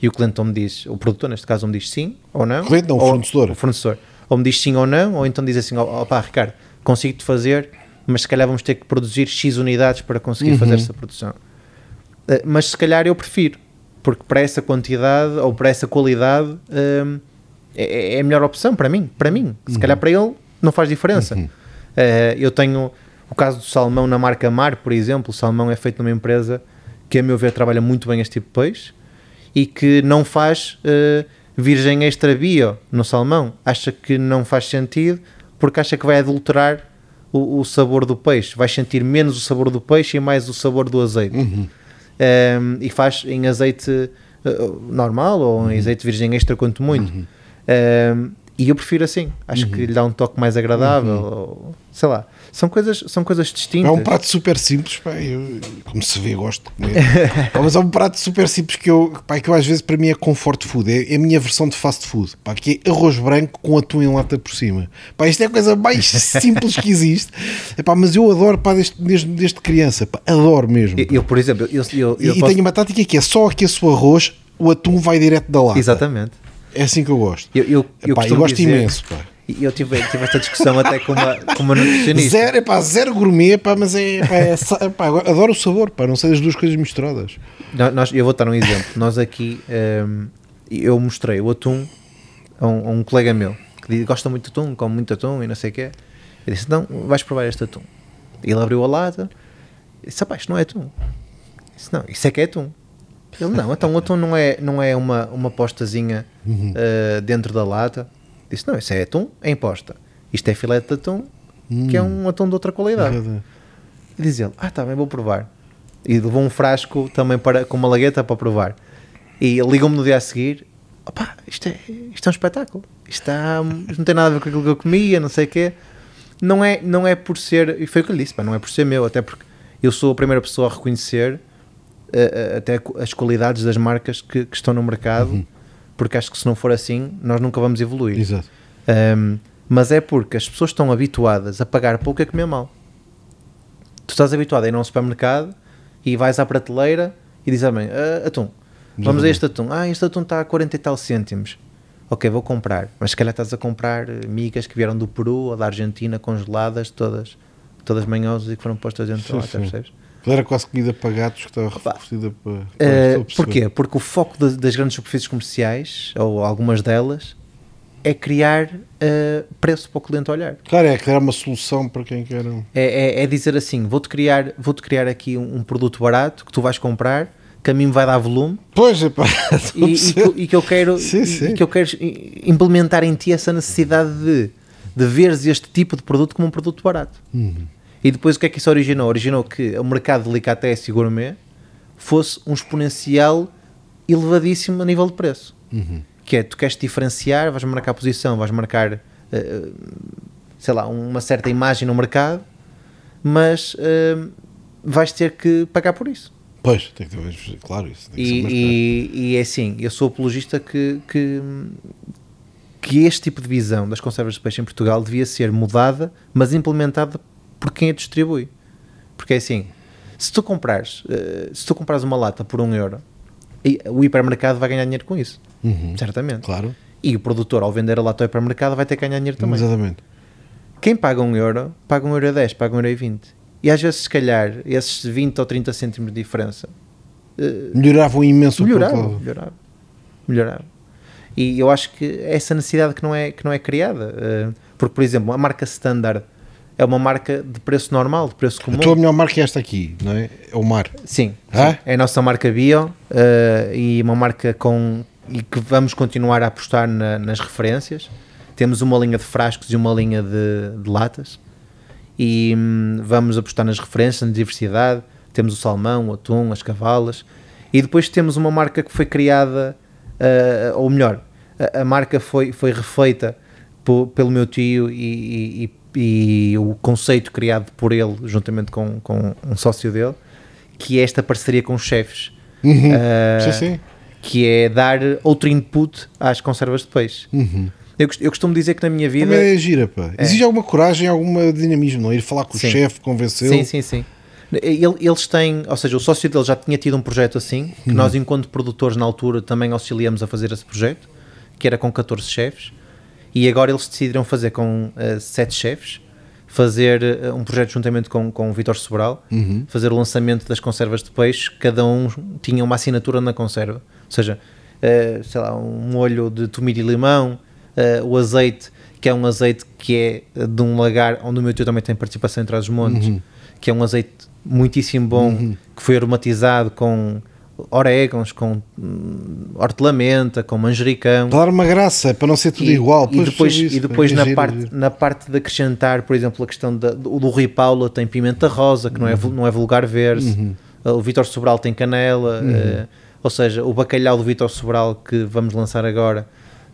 E o cliente ou me diz, o produtor neste caso, ou me diz sim ou não. O cliente não, o fornecedor. O fornecedor. Ou me diz sim ou não, ou então diz assim: ó pá, Ricardo, consigo-te fazer, mas se calhar vamos ter que produzir X unidades para conseguir Uhum. fazer essa produção. Eh, mas se calhar eu prefiro, porque para essa quantidade ou para essa qualidade hum, é, é a melhor opção para mim. Para mim, se calhar para ele não faz diferença. Eh, eu tenho o caso do salmão na marca Mar, por exemplo. O salmão é feito numa empresa que, a meu ver, trabalha muito bem este tipo de peixe e que não faz eh, virgem extra bio no salmão. Acha que não faz sentido porque acha que vai adulterar o, o sabor do peixe. Vai sentir menos o sabor do peixe e mais o sabor do azeite. Um, e faz em azeite uh, normal ou em azeite virgem extra, quanto muito. Um, e eu prefiro assim. Acho que lhe dá um toque mais agradável. Ou, sei lá. São coisas, são coisas É distintas. um prato super simples, pá, eu, como se vê, gosto de comer. Pá, mas é um prato super simples que eu, pá, que eu às vezes para mim é comfort food, é, é a minha versão de fast food, pá, que é arroz branco com atum em lata por cima. Pá, isto é a coisa mais simples que existe. É, pá, mas eu adoro, pá, desde, desde, desde criança, pá, adoro mesmo. Eu, eu, por exemplo, eu, eu, e eu e posso- tenho uma tática que é só aqueço o arroz, o atum vai direto da lata. Exatamente. É assim que eu gosto. Eu, eu, eu, Epá, eu gosto dizer- imenso, pá. E eu tive, tive esta discussão até com uma, com uma nutricionista. Zero, epá, zero gourmet, pá, mas é, pá, é epá, adoro o sabor, pá, não sei das duas coisas misturadas. Nós, eu vou dar um exemplo. Nós aqui, ehm, eu mostrei o atum a um, a um colega meu que diz- gosta muito de atum, come muito atum e não sei o quê. Eu disse: Não, vais provar este atum. Ele abriu a lata e disse: Rapaz, isto não é atum. Eu disse: Não, isso é que é atum. Ele: Não, então o atum não é, não é uma, uma postazinha eh, dentro da lata. Disse: Não, isso é atum em posta. Isto é filete de atum, que é um atum de outra qualidade. E diz ele, ah, tá bem, vou provar. E levou um frasco também para, com uma lagueta para provar. E ligou-me no dia a seguir, opá, isto é, isto é um espetáculo. Isto, está, isto não tem nada a ver com aquilo que eu comia, não sei o quê. Não é, não é por ser, e foi o que eu lhe disse, pá, não é por ser meu, até porque eu sou a primeira pessoa a reconhecer eh, eh, até as qualidades das marcas que, que estão no mercado, porque acho que se não for assim, nós nunca vamos evoluir. Exato. Um, mas é porque as pessoas estão habituadas a pagar pouco e a comer mal. Tu estás habituado a ir a um supermercado e vais à prateleira e dizes à mãe: "Ah, atum, vamos a este atum. Ah, este atum está a 40 e tal cêntimos. Ok, vou comprar. Mas se calhar estás a comprar eh, migas que vieram do Peru ou da Argentina congeladas, todas, todas manhosas e que foram postas dentro Sim, lata, sim. percebes? Era quase comida para gatos que estava referida para. Uh, porquê? Porque o foco das, das grandes superfícies comerciais, ou algumas delas, é criar uh, preço para o cliente olhar. Claro, é criar uma solução para quem quer. um- É, é- é dizer assim: vou-te criar, vou -te criar aqui um, um produto barato que tu vais comprar, que a mim vai dar volume Pois, é pá, e, e que, eu- e que eu quero, Sim, sim. e que eu quero implementar em ti essa necessidade de, de veres este tipo de produto como um produto barato. Uhum. E depois o que é que isso originou? Originou que o mercado de delicatessen e gourmet fosse um exponencial elevadíssimo a nível de preço. Uhum. Que é, tu queres diferenciar, vais marcar posição, vais marcar, eh, sei lá, uma certa imagem no mercado, mas eh, vais ter que pagar por isso. Pois, tem que ter, claro, isso tem que ser E, mais e, e é assim, eu sou apologista que, que, que este tipo de visão das conservas de peixe em Portugal devia ser mudada, mas implementada por quem a distribui. Porque é assim, se tu comprares, eh, se tu comprares uma lata por um euro, e- o hipermercado vai ganhar dinheiro com isso, Uhum. certamente. Claro, E o produtor, ao vender a lata ao hipermercado, vai ter que ganhar dinheiro também. exatamente. Quem paga um euro, paga um euro a 10, paga um euro e 20. E às vezes, se calhar, esses 20 ou 30 cêntimos de diferença eh, Melhoravam imenso melhorava, o produto. melhorava, melhorava. E eu acho que essa necessidade que não é, que não é criada. eh, porque, por exemplo, a marca standard é uma marca de preço normal, de preço comum. A tua melhor marca é esta aqui, não é? É o mar. Sim, Ah? sim. é a nossa marca bio eh, e uma marca com e que vamos continuar a apostar na- nas referências. Temos uma linha de frascos e uma linha de, de latas e hum, vamos apostar nas referências, na diversidade. Temos o salmão, o atum, as cavalas e depois temos uma marca que foi criada, eh, ou melhor, a, a marca foi, foi refeita pelo meu tio e, e- e o conceito criado por ele, juntamente com, com um sócio dele, que é esta parceria com os chefes. Uhum. Eh, sim, sim. que é dar outro input às conservas de peixe. Eu, cost- eu costumo dizer que na minha vida. Uhum. Também é gira, pá. Exige alguma coragem, algum dinamismo, não é? Ir falar com Sim. o chefe, convencê-lo. Sim, sim, sim. Ele- eles têm, ou seja, o sócio dele já tinha tido um projeto assim, que nós, enquanto produtores na altura, também auxiliamos a fazer esse projeto, que era com 14 chefes, e agora eles decidiram fazer com 7 chefes, fazer eh, um projeto juntamente com, com o Vitor Sobral, fazer o lançamento das conservas de peixe, cada um tinha uma assinatura na conserva, ou seja, eh, sei lá, um molho de tomilho e limão, o azeite, que é um azeite que é de um lagar, onde o meu tio também tem participação em trás os montes, que é um azeite muitíssimo bom, que foi aromatizado com orégãos, com hum, hortelamenta, com manjericão. Dar uma graça, para não ser tudo E- igual. E Pois, depois, isso, e depois. É na, giro, parte, giro. na parte de acrescentar, por exemplo, a questão da, do, do Rui Paula tem pimenta rosa, que não, é, vul- não é vulgar ver-se. O Vítor Sobral tem canela. eh, ou seja, o bacalhau do Vítor Sobral que vamos lançar agora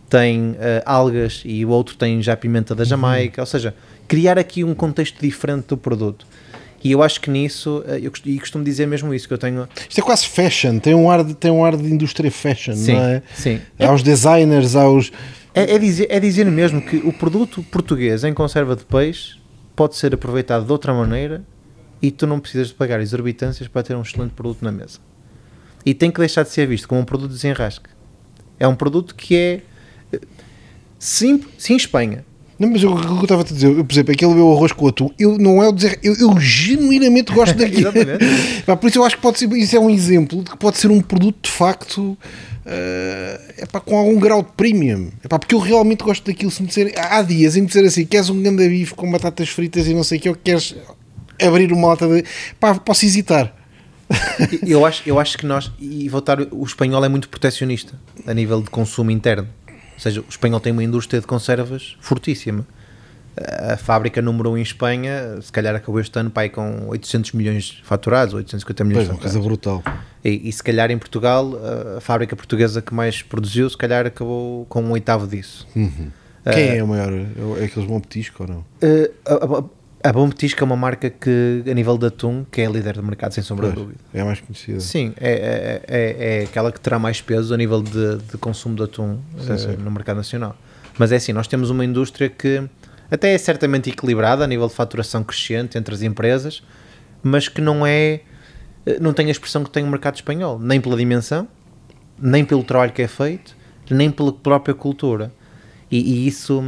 tem eh, algas e o outro tem já pimenta da Jamaica. Ou seja, criar aqui um contexto diferente do produto. E eu acho que nisso, eh, eu cost- e costumo dizer mesmo isso, que eu tenho... Isto é quase fashion, tem um ar de, tem um ar de indústria fashion, Sim, não é? sim. Há os designers, há os. É, é dizer, é dizer mesmo que o produto português em conserva de peixe pode ser aproveitado de outra maneira e tu não precisas de pagar exorbitâncias para ter um excelente produto na mesa. E tem que deixar de ser visto como um produto de desenrasque. É um produto que é eh, sim, sim Espanha. Não, mas eu- o que eu estava a dizer, eu, por exemplo, aquele meu arroz com atum, eu não é o dizer, eu, eu genuinamente gosto daquilo. Exatamente. Pá, por isso eu acho que pode ser, isso é um exemplo de que pode ser um produto de facto eh, epá, com algum grau de premium. Epá, porque eu realmente gosto daquilo. Se me há dias em me dizer assim: queres um ganda bife com batatas fritas e não sei o que, ou queres abrir uma lata de. Pá, posso hesitar. Eu acho, eu acho que nós, e voltar, o espanhol é muito protecionista a nível de consumo interno. Ou seja, o espanhol tem uma indústria de conservas fortíssima. A fábrica número 1 um em Espanha, se calhar acabou este ano pai, com 800 milhões faturados, 850 milhões Pois, uma faturados. coisa brutal. E, e se calhar em Portugal, a fábrica portuguesa que mais produziu, se calhar acabou com um oitavo disso. Quem é o maior? É aqueles bom petisco ou não? Uh, a, Bom Petisco é uma marca que, a nível de atum, que é a líder do mercado, sem sombra de dúvida. é a mais conhecida. Sim, é, é, é, é aquela que terá mais peso a nível de, de consumo de atum Sim, eh, sim. no mercado nacional. Mas é assim, nós temos uma indústria que até é certamente equilibrada a nível de faturação crescente entre as empresas, mas que não é, eh, não tem a expressão que tem o mercado espanhol, nem pela dimensão, nem pelo trabalho que é feito, nem pela própria cultura. E, e isso,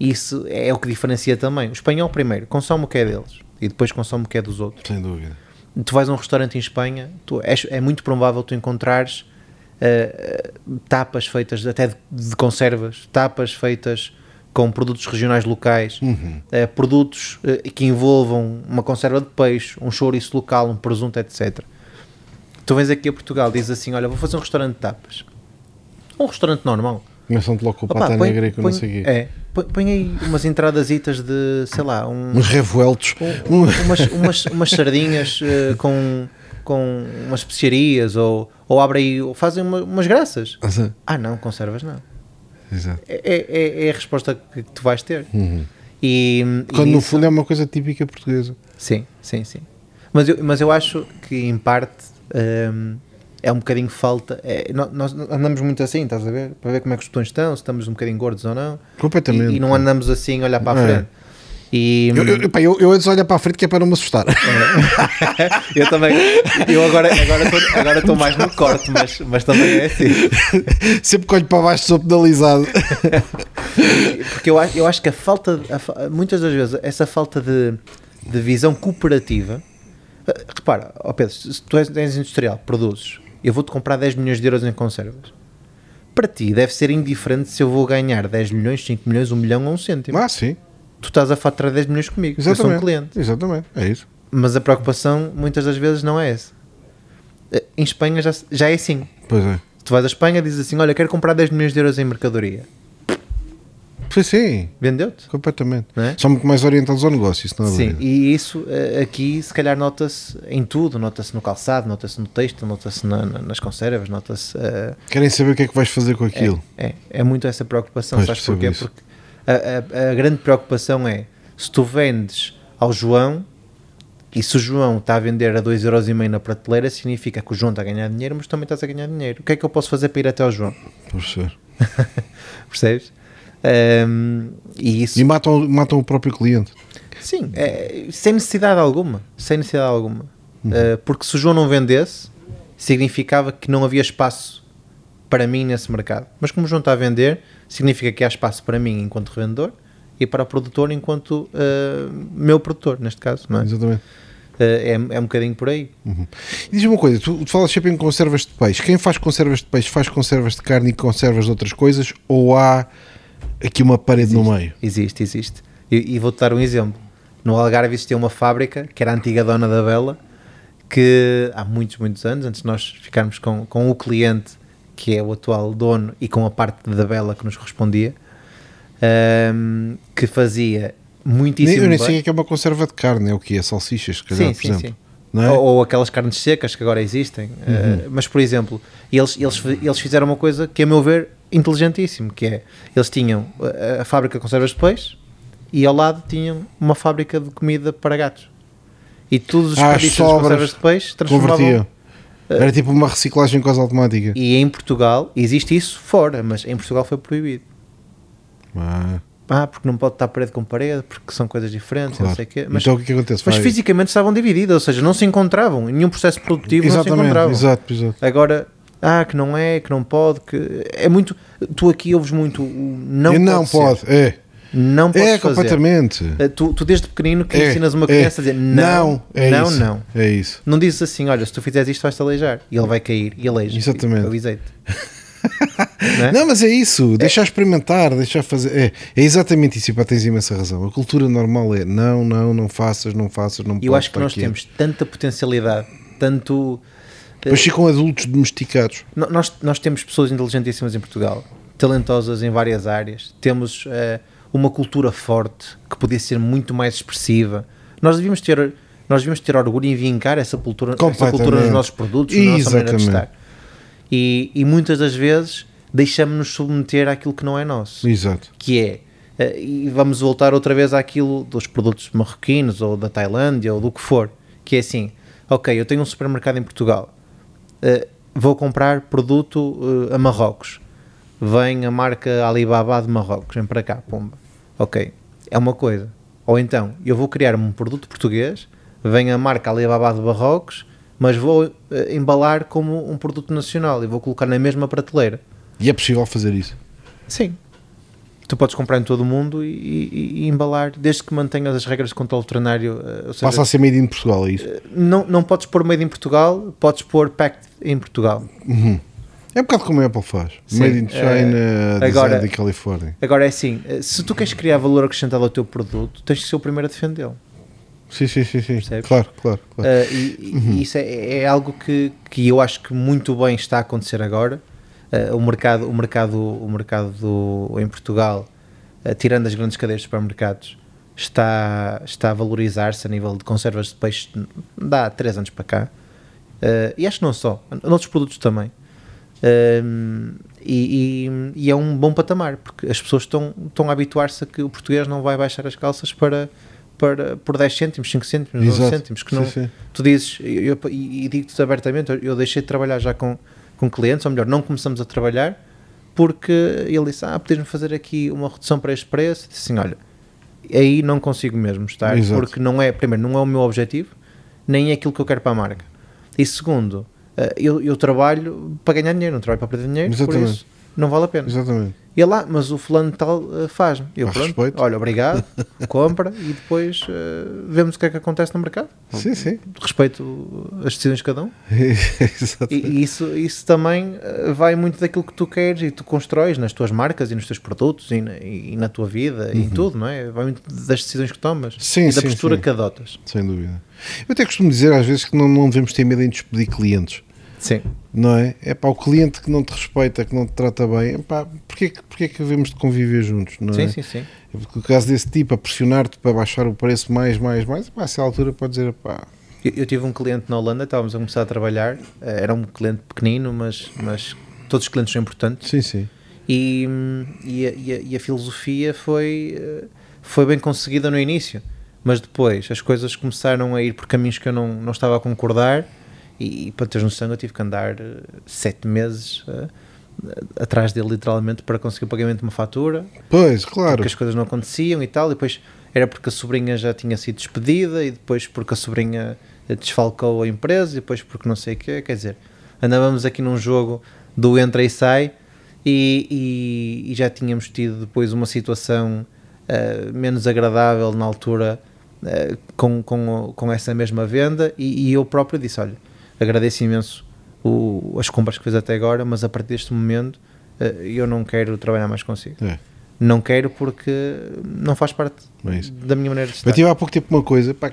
isso é o que diferencia também. O espanhol, primeiro, consome o que é deles e depois consome o que é dos outros Sem dúvida. tu vais a um restaurante em Espanha, tu, é, é muito provável tu encontrares eh, tapas feitas até de, de conservas, tapas feitas com produtos regionais locais, eh, produtos eh, que envolvam uma conserva de peixe, um chouriço local, um presunto, etc. Tu vens aqui a Portugal, dizes assim: Olha, vou fazer um restaurante de tapas. Um restaurante normal. Começam-te logo com o Opa, pata põe- negra e com não sei o quê. É, põe, põe aí umas entradasitas de, sei lá, um, Uns revueltos. um- umas, umas, umas sardinhas eh, com, com umas especiarias ou, ou abre aí, ou fazem uma- umas graças. Exato. Ah, não, conservas não. Exato. É, é, é a resposta que tu vais ter. E, e Quando no nisso- fundo é uma coisa típica portuguesa. Sim, sim, sim. Mas eu, mas eu acho que em parte hum, é um bocadinho falta. é, nó- nós andamos muito assim, estás a ver? Para ver como é que os botões estão, se estamos um bocadinho gordos ou não. Completamente. E, e não andamos assim a olhar para a É. frente. E, Eu, eu, pá, eu, eu antes olho para a frente que é para não me assustar. Eu também. Eu agora estou agora estou mais no corte, mas, mas também é assim. Sempre que olho para baixo sou penalizado. Porque eu acho, eu acho que a falta, a muitas das vezes, essa falta de, de visão cooperativa. eh, Repara, ó Pedro, se se tu és, és industrial, produzes, eu vou-te comprar 10 milhões de euros em conservas. Para ti deve ser indiferente se eu vou ganhar 10 milhões, 5 milhões, 1 milhão ou 1 cêntimo. Ah, sim. tu estás a faturar 10 milhões comigo, eu sou um Exatamente. cliente. Exatamente, é isso. Mas a preocupação muitas das vezes não é essa. Eh, Em Espanha já, já é assim. Pois é. Tu vais à Espanha e dizes assim: Olha, quero comprar 10 milhões de euros em mercadoria. Pois sim, Vendeu-te? completamente. É? São muito mais orientados ao negócio, isso não é Sim, dúvida. e isso eh, aqui se calhar nota-se em tudo: nota-se no calçado, nota-se no texto, nota-se na- na- nas conservas, nota-se. eh, Querem saber o que é que vais fazer com aquilo. É, é muito essa preocupação, Pois, sabes porquê? isso. Porque a, a- a grande preocupação é se tu vendes ao João e se o João está a vender a 2,5€ na prateleira, significa que o João está a ganhar dinheiro, mas também estás a ganhar dinheiro. O que é que eu posso fazer para ir até ao João? Por ser. Percebes? Ahm, e isso, E matam, matam o próprio cliente. sim, é, sem necessidade alguma. Sem necessidade alguma. Uhum. Ah, porque se o João não vendesse, significava que não havia espaço para mim nesse mercado. Mas como o João está a vender, significa que há espaço para mim enquanto revendedor e para o produtor enquanto ah, meu produtor, neste caso. Não é? Exatamente. Ah, é, é um bocadinho por aí. Uhum. E diz-me uma coisa, tu, tu falas sempre em conservas de peixe. Quem faz conservas de peixe faz conservas de carne e conservas de outras coisas ou há aqui uma parede no meio? Existe, existe. E, e vou-te dar um exemplo. No Algarve existia uma fábrica, que era a antiga dona da Bela, que há muitos, muitos anos, antes de nós ficarmos com, com o cliente, que é o atual dono, e com a parte da Bela que nos respondia, ahm, que fazia Nem, muitíssimo eu nem sei o que é uma conserva de carne, é o que é? Salsichas, se calhar, Sim, por sim, exemplo. sim. É? Ou, ou aquelas carnes secas que agora existem. Uh, mas, por exemplo, eles, eles, eles fizeram uma coisa que, a meu ver, inteligentíssimo, que é, eles tinham a, a fábrica de conservas de peixe e ao lado tinham uma fábrica de comida para gatos. E todos os Ah, desperdícios das sobras conservas de peixe transformavam... Convertia. Era tipo uma reciclagem quase automática. E em Portugal, existe isso fora, mas em Portugal foi proibido. Ah, Ah, porque não pode estar parede com parede, porque são coisas diferentes, não claro. sei o quê. Mas, então o que é que acontece? mas Vai- fisicamente estavam divididas, ou seja, não se encontravam, em nenhum processo produtivo não se Exatamente, encontravam. exato, exato. Agora, ah, que não é, que não pode, que é muito. Tu aqui ouves muito o não E pode. não pode, é. Não pode É fazer. completamente. Eh, Tu, tu desde pequenino que É, ensinas uma é. criança a dizer não, é não, isso, não. É isso. Não dizes assim, olha, se tu fizeres isto vais-te aleijar. E ele vai cair e aleija. Exatamente. Eu avisei-te. Não é? Não, mas é isso, deixar experimentar, deixar fazer. É, é exatamente isso, e pá, tens imensa razão. A cultura normal é não, não, não faças, não faças, não eu acho que nós temos tanta potencialidade, tanto. Depois ficam adultos domesticados. Nós, nós temos pessoas inteligentíssimas em Portugal, talentosas em várias áreas, temos eh, uma cultura forte que podia ser muito mais expressiva. Nós devíamos ter, nós devíamos ter orgulho em vincar essa cultura, essa cultura nos nossos produtos, na nossa maneira de estar. E, e muitas das vezes deixamos-nos submeter àquilo que não é nosso Exato. que é, eh, e vamos voltar outra vez àquilo dos produtos marroquinos ou da Tailândia ou do que for, que é assim, ok, eu tenho um supermercado em Portugal, eh, vou comprar produto eh, a Marrocos, vem a marca Alibaba de Marrocos, vem para cá, pumba, ok, é uma coisa. Ou então, eu vou criar um produto português, vem a marca Alibaba de Marrocos, mas vou eh, embalar como um produto nacional e vou colocar na mesma prateleira. E é possível fazer isso. Sim. Tu podes comprar em todo o mundo e, e- e embalar, desde que mantenhas as regras de controle veterinário. Ou seja, Passa a ser made in Portugal, é isso. não, não podes pôr made em Portugal, podes pôr packed em Portugal. É um bocado como a Apple faz. Sim, Made in China, design agora- da Califórnia. Agora é assim, eh, se tu queres criar valor acrescentado ao teu produto, tens que ser o primeiro a defendê-lo. Sim, sim, sim, sim. Percebes? Claro, claro, claro. Eh, e e isso é, é algo que, que eu acho que muito bem está a acontecer agora. Eh, o mercado, o mercado, o mercado do- em Portugal, eh, tirando as grandes cadeias de supermercados, está, está a valorizar-se a nível de conservas de peixe dá 3 anos para cá. Eh, e acho que não só, noutros produtos também. Um, e, e- e é um bom patamar porque as pessoas estão, estão a habituar-se a que o português não vai baixar as calças para, para, por 10 cêntimos, 5 cêntimos, 11 Exato. cêntimos. Que Sim, não, sim. Tu dizes, eu, eu- e, digo-te abertamente, eu- deixei de trabalhar já com, com clientes, ou melhor, não começamos a trabalhar porque ele disse: Ah, podes-me fazer aqui uma redução para este preço? Disse assim: Olha, aí não consigo mesmo estar, Exato. porque não é, primeiro, não é o meu objetivo, nem é aquilo que eu quero para a marca. E segundo, eh, eu, eu trabalho para ganhar dinheiro, não trabalho para perder dinheiro, por Exatamente. isso não vale a pena. Exatamente. E lá, mas o fulano tal uh, faz-me. Eu, pronto, respeito. olha, obrigado, compra e depois uh, vemos o que é que acontece no mercado. Sim, sim. Respeito as decisões de cada um. E, e isso, isso também uh, vai muito daquilo que tu queres e tu constróis nas tuas marcas e nos teus produtos e na, e na tua vida e em tudo, não é? Vai muito das decisões que tomas Uhum. Sim, e da sim, postura sim. que adotas. Sem dúvida. Eu até costumo dizer às vezes que não, não devemos ter medo em despedir clientes. Sim. Não é? É para o cliente que não te respeita, que não te trata bem, é pá, porquê, porquê que havemos de conviver juntos? Não Sim, é? sim, sim. Porque o caso desse tipo, a pressionar-te para baixar o preço mais, mais, mais, pá, a essa altura pode dizer, pá, Eu, eu tive um cliente na Holanda, estávamos a começar a trabalhar, eh, era um cliente pequenino, mas, mas todos os clientes são importantes. sim, sim. E, e, a, e a- e a filosofia foi, eh, foi bem conseguida no início, mas depois as coisas começaram a ir por caminhos que eu não, não estava a concordar. E, e para teres noção, eu tive que andar eh, sete meses eh, atrás dele, literalmente, para conseguir o pagamento de uma fatura, Pois, claro. porque as coisas não aconteciam e tal. E depois era porque a sobrinha já tinha sido despedida, e depois porque a sobrinha desfalcou a empresa, e depois porque não sei o quê. Quer dizer, andávamos aqui num jogo do entra e sai, e, e- e já tínhamos tido depois uma situação eh, menos agradável na altura eh, com, com, com essa mesma venda, e, e eu próprio disse: Olha, agradeço imenso o- as compras que fez até agora, mas a partir deste momento eh, eu não quero trabalhar mais consigo. É. Não quero porque não faz parte É da minha maneira de estar. Eu tive há pouco tempo uma coisa pá,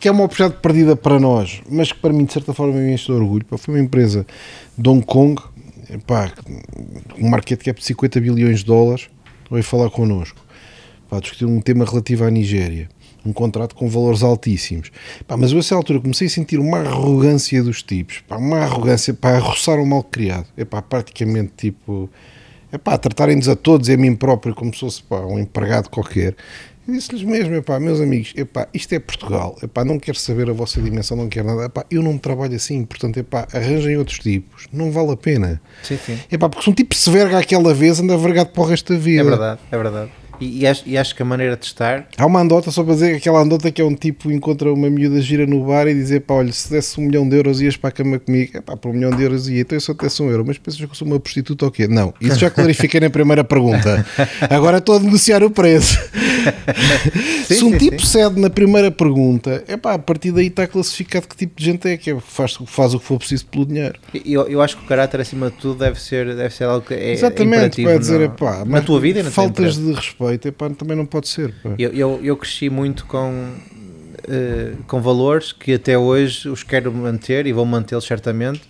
que é uma oportunidade perdida para nós, mas que para mim, de certa forma, me enche de orgulho. Pá, foi uma empresa de Hong Kong, pá, um market cap de 50 bilhões de dólares, veio falar connosco. Pá, discutir um tema relativo à Nigéria. Um contrato com valores altíssimos. Pá, mas eu, a essa altura, comecei a sentir uma arrogância dos tipos. Pá, uma arrogância para roçar o mal criado. É pá, praticamente tipo. É pá, tratarem-nos a todos e a mim próprio como se fosse pá, um empregado qualquer. Eu disse-lhes mesmo, epá, meus amigos, epá, isto é Portugal, epá, não quero saber a vossa dimensão, não quero nada, epá, eu não trabalho assim, portanto, epá, arranjem outros tipos, não vale a pena. Sim, sim. Epá, porque se um tipo se verga aquela vez, anda vergado para o resto da vida. É verdade, é verdade. E, e acho, e acho que a maneira de estar. Há uma andota, só para dizer que aquela andota que é um tipo encontra uma miúda gira no bar e dizer, pá, olha, se desse um milhão de euros ias para a cama comigo, epá, por um milhão de euros ia, então eu só desse um euro, mas pensas que eu sou uma prostituta ou quê? Não, isso já clarifiquei na primeira pergunta. Agora estou a negociar o preço. Sim, se um sim, tipo sim. cede na primeira pergunta, epá, a partir daí está classificado que tipo de gente é, que é, faz, faz o que for preciso pelo dinheiro. Eu, eu acho que o caráter, acima de tudo, deve ser, deve ser algo que é Exatamente, vai dizer, no- epá, na tua vida e na faltas de respeito, epá, também não pode ser. Eu, eu, eu cresci muito com, eh, com valores que até hoje os quero manter e vou mantê-los certamente,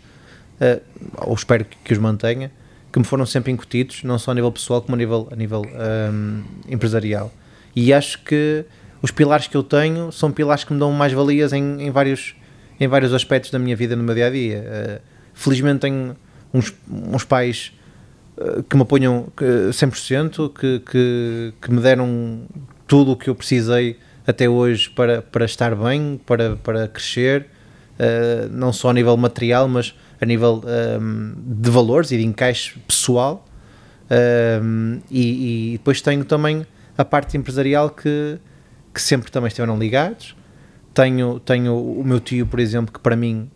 eh, ou espero que, que os mantenha, que me foram sempre incutidos, não só a nível pessoal como a nível, a nível ahm, empresarial. E acho que os pilares que eu tenho são pilares que me dão mais valias em, em, vários, em vários aspectos da minha vida no meu dia a dia. felizmente tenho uns, uns pais eh, que me apoiam que, 100%, que, que, que me deram tudo o que eu precisei até hoje para, para estar bem, para, para crescer, eh, não só a nível material, mas a nível ehm, de valores e de encaixe pessoal. Ehm, e, e depois tenho também a parte empresarial que, que sempre também estiveram ligados. Tenho, tenho o meu tio, por exemplo, que para mim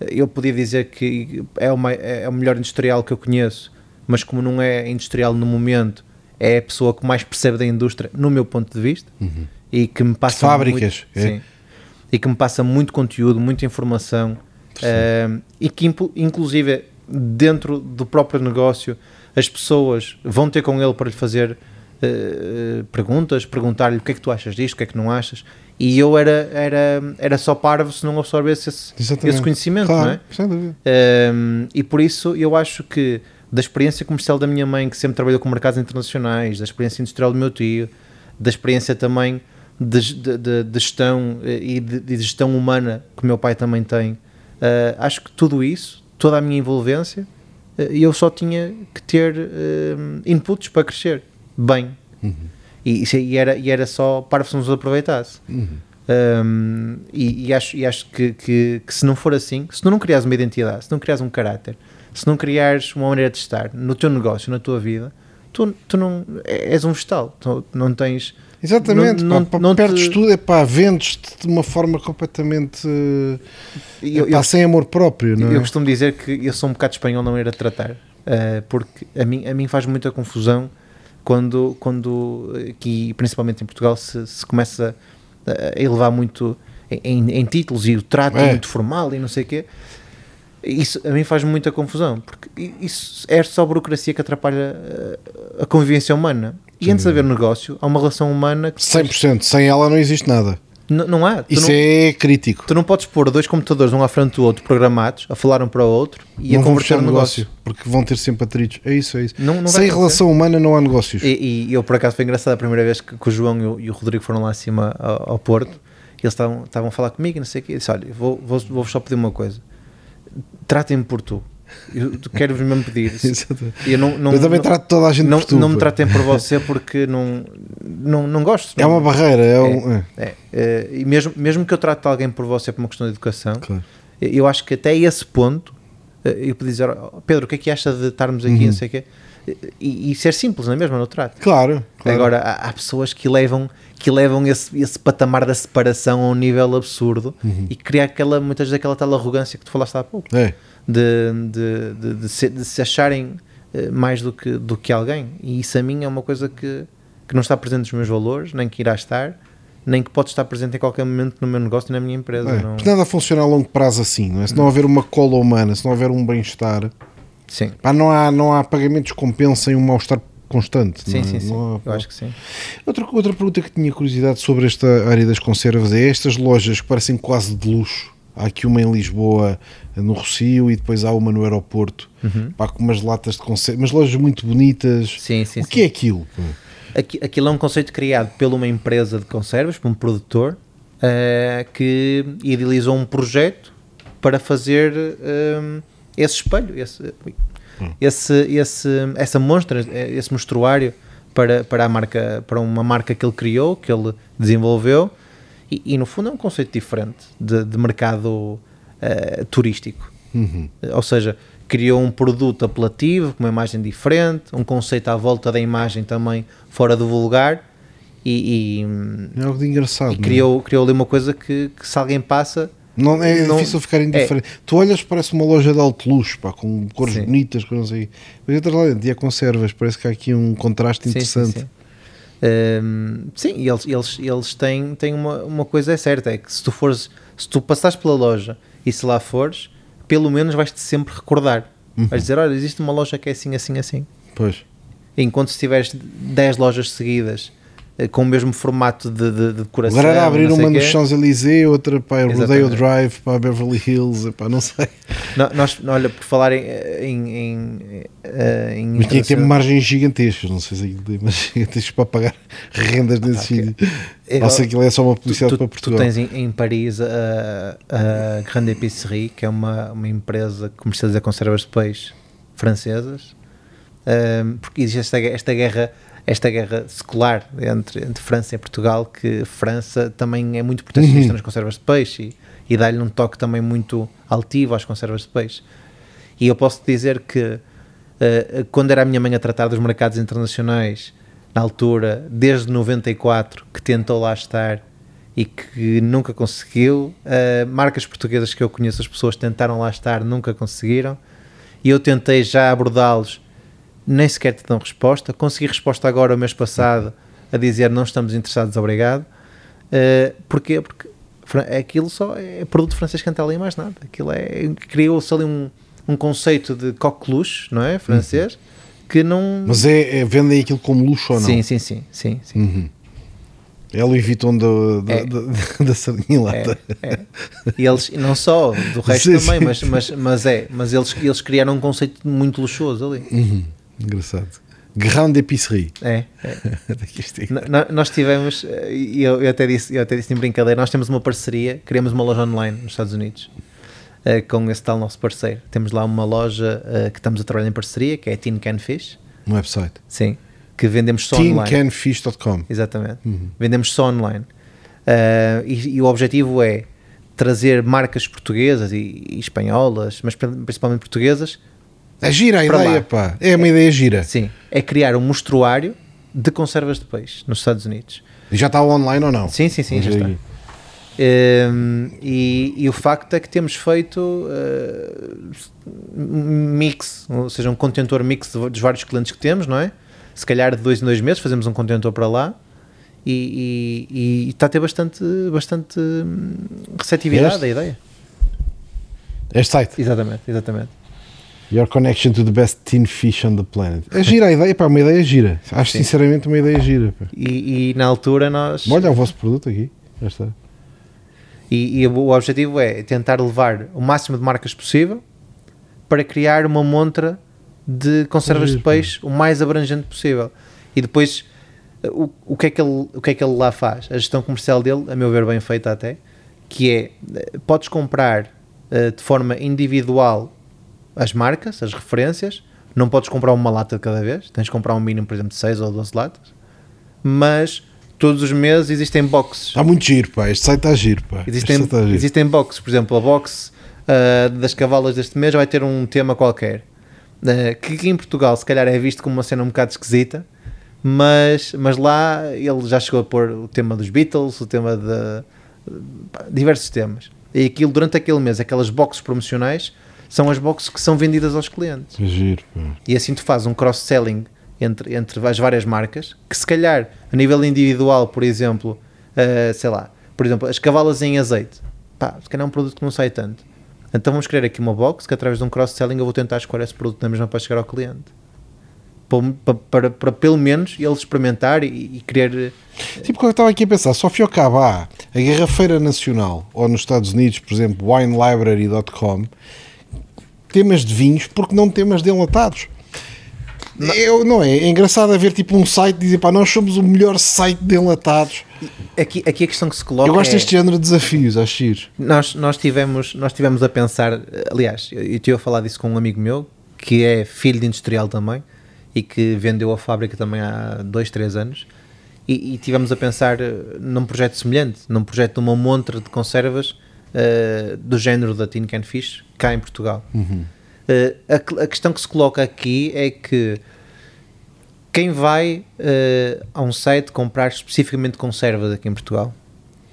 eu podia dizer que é, uma, é o melhor industrial que eu conheço, mas como não é industrial no momento, é a pessoa que mais percebe da indústria, no meu ponto de vista, e que me passa Fábricas, muito, é. sim, e que me passa muito conteúdo, muita informação, eh, e que inclusive dentro do próprio negócio as pessoas vão ter com ele para lhe fazer eh, perguntas, perguntar-lhe o que é que tu achas disto, o que é que não achas, e eu era, era, era só parvo se não absorvesse esse, esse conhecimento, Claro, não é? Um, e por isso eu acho que da experiência comercial da minha mãe, que sempre trabalhou com mercados internacionais, da experiência industrial do meu tio, da experiência também de, de- de- gestão eh, e de, de gestão humana que o meu pai também tem, uh, acho que tudo isso, toda a minha envolvência, eh, eu só tinha que ter um, inputs para crescer bem. E, isso- e era, e era só para se nos aproveitasse. Um, e, e acho, e acho que, que, que se não for assim, se tu não criares uma identidade, se não criares um caráter, se não criares uma maneira de estar no teu negócio, na tua vida, tu, tu não és um vegetal, tu não tens. Exatamente, não, pá, não, não perdes te- tudo, é pá, vendes-te de uma forma completamente Eu, epá, eu, sem amor próprio, não é? eu costumo dizer que eu sou um bocado espanhol na maneira de tratar. Uh, porque a mim, a mim faz muita confusão quando, quando aqui, principalmente em Portugal, se, se começa a elevar muito em, em, títulos e o trato é. muito formal e não sei o quê. Isso a mim faz muita confusão, porque isso é só burocracia que atrapalha a, a convivência humana. E antes de haver negócio, há uma relação humana que. 100%, sem ela não existe nada. N não há. Isso não, é crítico. Tu não podes pôr dois computadores um à frente do outro programados a falar um para o outro e não a conversar no negócio. negócio. Porque vão ter sempre atritos. É isso, é isso. Não, não Sem relação humana não há negócios. E, e, eu, por acaso, foi engraçado a primeira vez que, que o João e o, e o, Rodrigo foram lá acima ao, ao Porto. Eles estavam, a falar comigo não sei o quê. Eu disse: Olha, vou, vou, vou só pedir uma coisa. Tratem-me por tu. Eu quero-vos mesmo pedir. eu, não, não, eu também não, trato toda a gente não, por tu. Não me tratem por você porque não, não, não gosto. É uma barreira. É, um, é, é, é, e mesmo, mesmo que eu trate alguém por você por uma questão de educação, claro. eu acho que até esse ponto eh, eu podia dizer, oh, Pedro, o que é que acha de estarmos aqui, uhum. não sei o quê, e, e, ser simples, não é mesmo? No trato. Claro. claro. Agora, há, há, pessoas que levam, que levam esse, esse patamar da separação a um nível absurdo uhum. e criar aquela, muitas vezes aquela tal arrogância que tu falaste há pouco. É de, de, de, de, se, de se acharem eh, mais do que, do que alguém. E isso a mim é uma coisa que, que não está presente nos meus valores, nem que irá estar, nem que pode estar presente em qualquer momento no meu negócio e na minha empresa. É, não... Nada funciona a longo prazo assim, não é? Se não houver uma cola humana, se não houver um bem-estar, sim. Pá, não, há, não há pagamentos que compensem um mal-estar constante. Sim, não, sim, sim. Há, eu acho que sim. Outra, outra pergunta que tinha curiosidade sobre esta área das conservas é estas lojas que parecem quase de luxo. Há aqui uma em Lisboa no Rocio e depois há uma no aeroporto, uhum. pá, com umas latas de conserva, umas lojas muito bonitas. Sim, sim, o sim. que é aquilo? Aquilo é um conceito criado por uma empresa de conservas, por um produtor, uh, que idealizou um projeto para fazer um, esse espelho, esse, hum. esse, esse, essa monstra, esse mostruário para, para, a marca, para uma marca que ele criou, que ele desenvolveu, e, e no fundo é um conceito diferente de, de mercado uh, turístico. Uhum. Ou seja, criou um produto apelativo, com uma imagem diferente, um conceito à volta da imagem também fora do vulgar. E, e é algo de engraçado. E criou, criou ali uma coisa que, que se alguém passa. Não, é não, difícil ficar indiferente. É. Tu olhas, parece uma loja de alto luxo, pá, com cores sim. bonitas, com não sei. Mas entras lá dentro e é conservas, parece que há aqui um contraste interessante. Sim, sim, um, sim, e eles, eles, eles têm, têm uma, uma coisa é certa: é que se tu fores, se tu passares pela loja e se lá fores, pelo menos vais-te sempre recordar. Uhum. Vais dizer: Olha, existe uma loja que é assim, assim, assim. Pois. Enquanto se tiveres 10 lojas seguidas com o mesmo formato de, de, de decoração. Agora era abrir uma nos Champs-Élysées, outra para o Rodeo Drive, para Beverly Hills, para não sei. Não, nós, olha, por falar em. em, em, eh, em Mas tinha que ter margens gigantescas, não sei se é mas gigantescas para pagar rendas nesse ah, sítio. Não sei que é só uma publicidade tu, para Portugal. Tu tens em, em Paris a, a Grande Épicerie, que é uma, uma empresa que comercializa conservas de peixe francesas, um, eh, porque existe esta, esta guerra esta guerra secular entre, entre França e Portugal, que França também é muito protecionista uhum. nas conservas de peixe e, e dá-lhe um toque também muito altivo às conservas de peixe. E eu posso dizer que uh, quando era a minha mãe a tratar dos mercados internacionais, na altura, desde 94, que tentou lá estar e que nunca conseguiu, uh, marcas portuguesas que eu conheço, as pessoas tentaram lá estar, nunca conseguiram, e eu tentei já abordá-los nem sequer te dão resposta. Consegui resposta agora, o mês passado, a dizer não estamos interessados, obrigado. Uh, porquê? Porque aquilo só é produto francês que entra ali mais nada. Aquilo é. Criou-se ali um, um conceito de coqueluche, não é? Francês, uhum. que não. Mas é, é, vendem aquilo como luxo ou não? Sim, sim, sim. sim, sim. Uhum. É Louis Vuitton da, da, é. da sardinha lata. É, é. E eles, não só, do resto sim, também, sim. Mas, mas, mas é, mas eles, eles criaram um conceito muito luxuoso ali. Uhum. Engraçado. Grande épicerie. É. é. nós tivemos, e eu, eu, até disse, eu até disse em brincadeira, nós temos uma parceria, criamos uma loja online nos Estados Unidos uh, com esse tal nosso parceiro. Temos lá uma loja uh, que estamos a trabalhar em parceria, que é a Tin Can Fish. Um website. Sim. Que vendemos só online. TinCanFish.com. Exatamente. Uhum. Vendemos só online. Uh, e, e, o objetivo é trazer marcas portuguesas e, e espanholas, mas principalmente portuguesas, é gira a ideia, lá. pá. É uma ideia gira. Sim. É criar um mostruário de conservas de peixe nos Estados Unidos. E já está online ou não? Sim, sim, sim, já está. Um, e, e o facto é que temos feito uh, mix, ou seja, um contentor mix dos vários clientes que temos, não é? Se calhar de dois em dois meses fazemos um contentor para lá e, e, e está a ter bastante, bastante hum, receptividade Este? a ideia. Este site. Exatamente, exatamente. Your connection to the best tin fish on the planet. É gira a ideia, pá, uma ideia gira. Acho Sim. sinceramente uma ideia gira. E, e na altura nós. Olha o vosso produto aqui. Já está. E, e o objetivo é tentar levar o máximo de marcas possível para criar uma montra de conservas de peixe o mais abrangente possível. E depois, o, o, que é que ele, o que é que ele lá faz? A gestão comercial dele, a meu ver, bem feita até, que é, eh, podes comprar eh, de forma individual as marcas, as referências, não podes comprar uma lata de cada vez, tens de comprar um mínimo, por exemplo, de 6 ou 12 latas, mas todos os meses existem boxes. Está muito giro, pá. Este site está giro, pá. Existem, giro. existem boxes, por exemplo, a box ah, das cavalas deste mês vai ter um tema qualquer. ah, que aqui em Portugal se calhar é visto como uma cena um bocado esquisita, mas, mas lá ele já chegou a pôr o tema dos Beatles, o tema de pá, diversos temas. E aquilo durante aquele mês, aquelas boxes promocionais são as boxes que são vendidas aos clientes. Giro. E assim tu fazes um cross-selling entre, entre as várias marcas, que se calhar a nível individual, por exemplo, ah, sei lá, por exemplo, as cavalas em azeite, pá, se calhar é um produto que não sai tanto. Então vamos criar aqui uma box que através de um cross-selling eu vou tentar escolher esse produto na mesma para chegar ao cliente. Para, para, para, para pelo menos ele experimentar e, e querer. Tipo, quando eu estava aqui a pensar, só fio ao cabo há a Garrafeira Nacional, ou nos Estados Unidos, por exemplo, winelibrary.com, temas de vinhos, porque não temas de enlatados. Eu, não é? É engraçado haver tipo um site e dizer, pá, nós somos o melhor site de enlatados. Aqui, aqui a questão que se coloca Eu gosto é, deste género de desafios, acho nós, nós, tivemos, nós tivemos a pensar, aliás, eu eu estive a falar disso com um amigo meu, que é filho de industrial também, e que vendeu a fábrica também há dois, três anos, e, e tivemos a pensar eh, num projeto semelhante, num projeto de uma montra de conservas eh, do género da Tin Can Fish, cá em Portugal. Eh, a, que- a questão que se coloca aqui é que quem vai eh, a um site comprar especificamente conservas aqui em Portugal?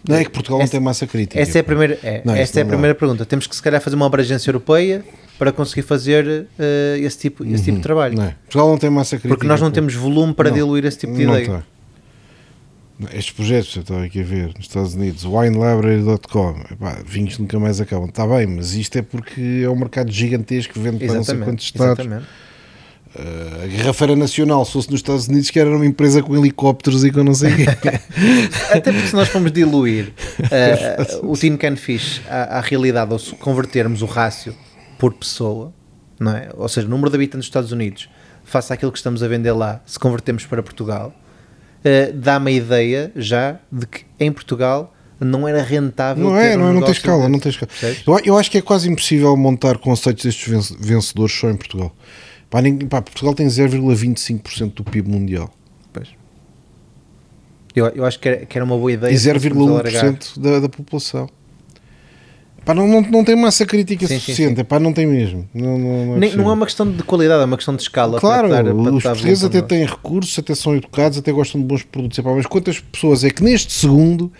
Não é que Portugal não Essa- tem massa crítica. Essa é a primeira, é, Não, essa é a não dá. primeira pergunta. Temos que se calhar fazer uma abrangência europeia para conseguir fazer eh, esse, tipo, esse tipo de trabalho. Não é? Portugal não tem massa crítica. Porque nós não temos volume para Não, diluir esse tipo de não ideia. tem. Estes projetos, eu estava aqui a ver, nos Estados Unidos, winelibrary.com, vinhos nunca mais acabam. Está bem, mas isto é porque é um mercado gigantesco, vende para não sei quantos estados. exatamente. Uh, a Garrafeira Nacional, se fosse nos Estados Unidos, que era uma empresa com helicópteros e com não sei o quê. Até porque se nós formos diluir eh, o Tin Can Fish à, à realidade, ou se convertermos o rácio por pessoa, não é? ou seja, o número de habitantes dos Estados Unidos, face àquilo que estamos a vender lá, se convertemos para Portugal, eh, dá-me a ideia já de que em Portugal não era rentável. Não é, um não, é, não tem escala, não tem escala. Eu, eu acho que é quase impossível montar conceitos destes ven- vencedores só em Portugal. Pá, ninguém- pá, Portugal tem 0,25% do PIB mundial Pois. Eu, eu acho que era, que era uma boa ideia. e se fôssemos alargar. 0,1% da, da população. Pá, não, não, não tem massa crítica Sim, sim, suficiente, epá, não tem mesmo. Não, não, não é Nem- não é uma questão de qualidade, é uma questão de escala. Claro, para dar- para os portugueses até para nós. têm recursos, até são educados, até gostam de bons produtos. Mas quantas pessoas é que neste segundo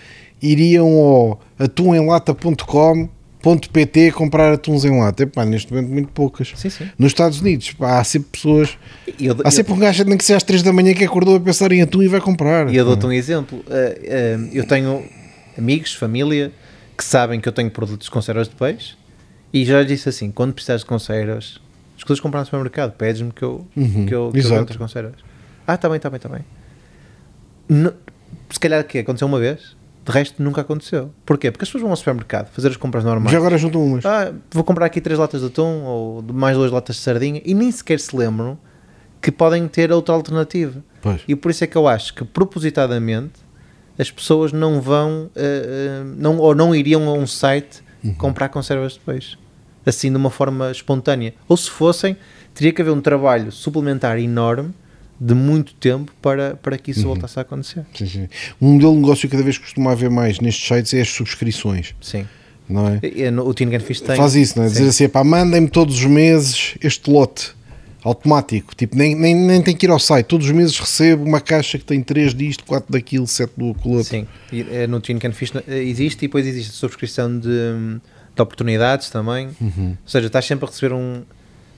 iriam ao atunemlata.com.pt comprar atuns em lata? Epá, neste momento muito poucas. Sim, sim. Nos Estados Unidos, pá, há sempre pessoas, eu, há sempre um gajo nem que seja às 3 da manhã que acordou a pensar em atum e vai comprar. E eu dou-te um exemplo. Uh, uh, eu tenho amigos, família, que sabem que eu tenho produtos de conservas de peixe e já disse assim: quando precisares de conservas, escutas comprar no supermercado, pedes-me que eu, Uhum, que eu, que exato. as conservas. Ah, está bem, está bem, está bem. No- se calhar que aconteceu uma vez, de resto nunca aconteceu. Porquê? Porque as pessoas vão ao supermercado fazer as compras normais. Já agora juntam umas. Ah, vou comprar aqui três latas de atum ou mais duas latas de sardinha e nem sequer se lembram que podem ter outra alternativa. Pois. E por isso é que eu acho que propositadamente as pessoas não vão eh, não, ou não iriam a um site Uhum. comprar conservas de peixe assim de uma forma espontânea. Ou se fossem, teria que haver um trabalho suplementar enorme de muito tempo para, para que isso Uhum. voltasse a acontecer. Sim, sim. Um modelo de negócio que cada vez costuma haver mais nestes sites é as subscrições, Sim. não é? O Tingan Fish tem. Faz isso, não é? Sim. Dizer assim, pá, mandem-me todos os meses este lote. Automático, tipo, nem, nem, nem tem que ir ao site. Todos os meses recebo uma caixa que tem 3 disto, 4 daquilo, 7 do outro. Sim, e, eh, no Can Fish eh, existe e depois existe a subscrição de, de oportunidades também. Ou seja, estás sempre a receber um.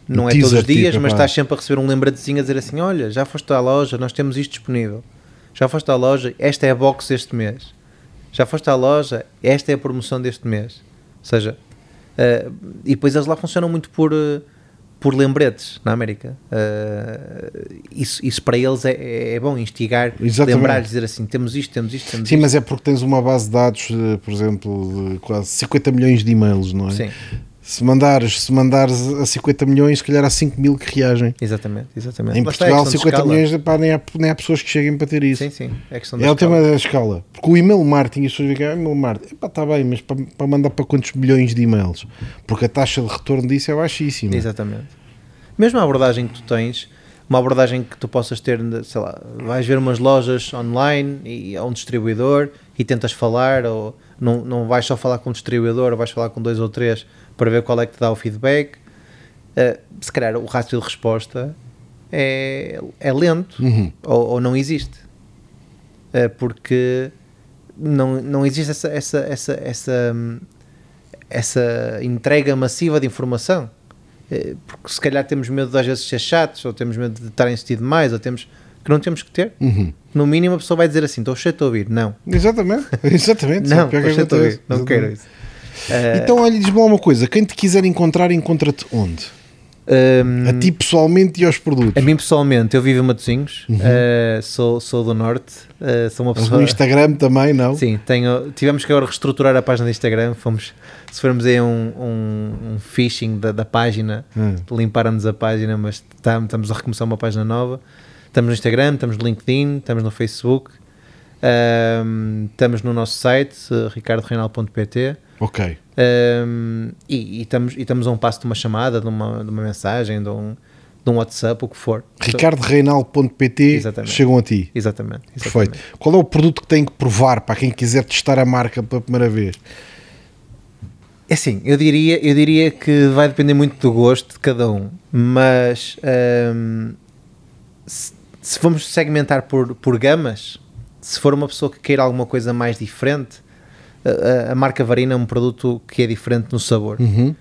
Não Um é todos os dias, tipo, mas estás sempre a receber um lembratezinho a dizer assim: olha, já foste à loja, nós temos isto disponível. Já foste à loja, esta é a box deste mês. Já foste à loja, esta é a promoção deste mês. Ou seja, eh, e depois eles lá funcionam muito por, eh, por lembretes na América. Eh, isso, isso para eles é, é bom, instigar, lembrar-lhes, dizer assim: temos isto, temos isto, temos Sim, isto. mas é porque tens uma base de dados, eh, por exemplo, de quase 50 milhões de e-mails, não é? Sim, Se mandares, se mandares a 50 milhões, se calhar há 5 mil que reagem. exatamente, exatamente. Em é Portugal, de 50 escala. milhões, pá, nem, há, nem há pessoas que cheguem para ter isso. Sim, sim, é questão da É o tema da escala. Porque o e-mail marketing, as pessoas dizem, ah, e-mail marketing, epá, está bem, mas para, para mandar para quantos milhões de e-mails? Porque a taxa de retorno disso é baixíssima. Exatamente. Mesmo a abordagem que tu tens, uma abordagem que tu possas ter, sei lá, vais ver umas lojas online e a um distribuidor e tentas falar, ou não, não vais só falar com um distribuidor, ou vais falar com dois ou três para ver qual é que te dá o feedback. Eh, se calhar o rácio de resposta é, é lento Uhum. ou, ou não existe. Eh, porque não, não existe essa, essa, essa, essa, essa entrega massiva de informação. Eh, Porque se calhar temos medo de às vezes ser chatos, ou temos medo de estar a insistir demais, ou temos que não temos que ter. Uhum. No mínimo a pessoa vai dizer assim: estou cheio de ouvir. Não, Exatamente, exatamente. não, é estou cheio de ouvir. Não quero isso. Eh, Então, olha, diz-me uma coisa: quem te quiser encontrar, encontra-te onde? hum, A ti pessoalmente e aos produtos. a mim pessoalmente, eu vivo em Matosinhos, eh, sou, sou do Norte, eh, sou uma pessoa. no Instagram também, não? Sim, tenho, tivemos que agora reestruturar a página do Instagram. Fomos, se formos aí um, um, um phishing da, da página, Hum. limparam-nos a página, mas tam- estamos a recomeçar uma página nova. Estamos no Instagram, estamos no LinkedIn, estamos no Facebook, ahm, estamos no nosso site, uh. Ok. ahm, e, e estamos, e estamos a um passo de uma chamada, de uma, de uma mensagem, de um, de um WhatsApp, o que for. RicardoReinal.pt chegam a ti. Exatamente. exatamente. Perfeito. Qual é o produto que tem que provar para quem quiser testar a marca pela primeira vez? É assim, eu diria, eu diria que vai depender muito do gosto de cada um, mas hum, se, se vamos segmentar por, por gamas, se for uma pessoa que queira alguma coisa mais diferente, a, a- marca Varina é um produto que é diferente no sabor. Uhum.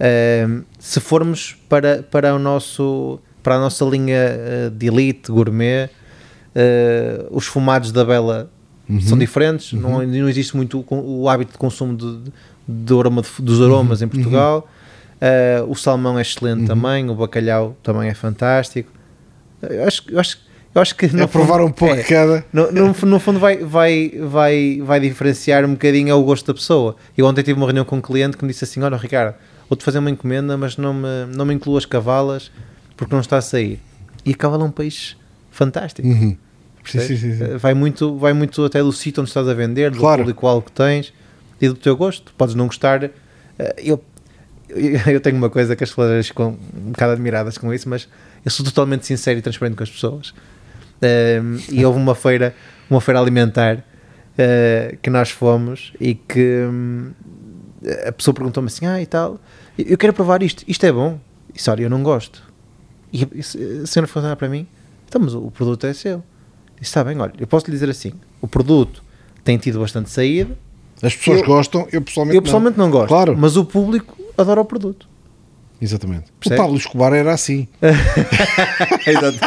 Um, se formos para, para, o nosso, para a nossa linha uh, de elite, gourmet, uh, os fumados da Bela são diferentes, não, não existe muito o, o hábito de consumo de, de aroma de- dos aromas em Portugal. Uh, o salmão é excelente também, o bacalhau também é fantástico. Eu acho, eu acho, eu acho que É provar fundo- um pouco é, cada. no, no, no fundo vai, vai, vai, vai diferenciar um bocadinho ao gosto da pessoa. Eu ontem tive uma reunião com um cliente que me disse assim, olha Ricardo, vou-te fazer uma encomenda, mas não me, não me incluas cavalas porque não está a sair. E a cavala é um peixe fantástico. Uhum. Sim, sim, sim, Vai, muito, vai muito até do sítio onde estás a vender, do Claro. público-alvo que tens e do teu gosto. Podes não gostar. eh, Eu, eu eu tenho uma coisa que as pessoas ficam um bocado admiradas com isso, mas eu sou totalmente sincero e transparente com as pessoas. Um, e houve uma feira, uma feira alimentar uh, que nós fomos e que hum, a pessoa perguntou-me assim: Ah, e tal, eu quero provar isto, isto é bom. E disse: Olha, eu não gosto. E a senhora foi olhar para mim: Então, mas o produto é seu. Disse: Está bem, olha, eu posso lhe dizer assim: o produto tem tido bastante saída. As pessoas Eu- gostam, eu pessoalmente Eu pessoalmente não, gosto, Claro. mas o público adora o produto. Exatamente. O Percebe? Pablo Escobar era assim. Exato.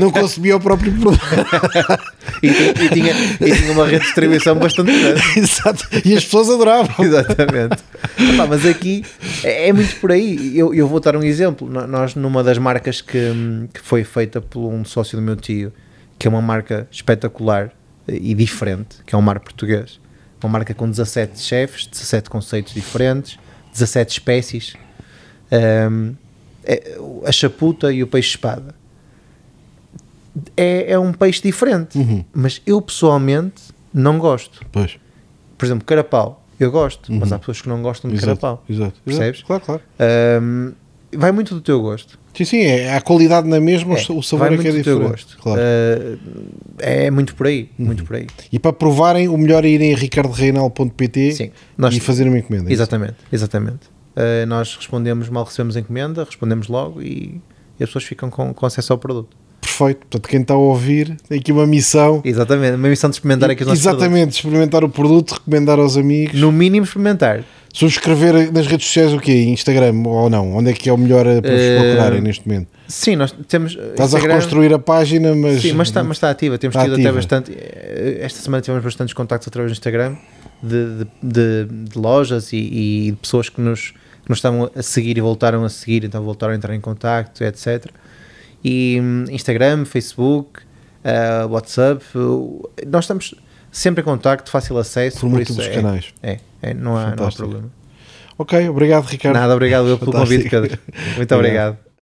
Não consumia o próprio produto. E, e tinha, e tinha uma rede de distribuição bastante grande. Exato. E as pessoas adoravam. Exatamente. Epá, mas aqui é, é muito por aí. Eu, eu vou dar um exemplo. Nós, numa das marcas que, que foi feita por um sócio do meu tio, que é uma marca espetacular e diferente, que é um mar português. Uma marca com 17 chefes, 17 conceitos diferentes, 17 espécies. Hum, é- a chaputa e o peixe-espada. É, é um peixe diferente, Uhum. mas eu pessoalmente não gosto Pois. por exemplo, carapau, eu gosto, mas há pessoas que não gostam de Exato. carapau. Exato. Percebes? Claro, claro. Ahm, vai muito do teu gosto. Sim, sim, é, a qualidade na mesma, É, o sabor é que é muito do teu diferente. gosto. Claro. Ah, é muito por aí, Uhum. muito por aí. E para provarem, o melhor é irem a ricardoreinal.pt e fazerem uma encomenda. é isso? Exatamente, exatamente. Uh, nós respondemos, mal recebemos a encomenda, respondemos logo e, e as pessoas ficam com, com acesso ao produto. Perfeito. Portanto, quem está a ouvir tem aqui uma missão. Exatamente, uma missão de experimentar aqui os nossos Exatamente, produtos. experimentar o produto, recomendar aos amigos. No mínimo experimentar. Subscrever nas redes sociais o quê? Instagram ou não? Onde é que é o melhor eh, para vos Eh, procurarem neste momento? Sim, nós temos. Estás a reconstruir a página, mas. Sim, mas está, mas está ativa. Temos Está tido ativa. até bastante. eh, Esta semana tivemos bastantes contactos através do Instagram de, de, de- de lojas e, e de pessoas que nos, que nos estavam a seguir e voltaram a seguir, então voltaram a entrar em contacto, etc. E hum, Instagram, Facebook, eh, WhatsApp, uh, nós estamos sempre em contacto, fácil acesso. Por múltiplos isso é- canais. É, é, não, há, não há problema. Ok, obrigado, Ricardo. Nada, obrigado pelo convite, Pedro. Muito obrigado.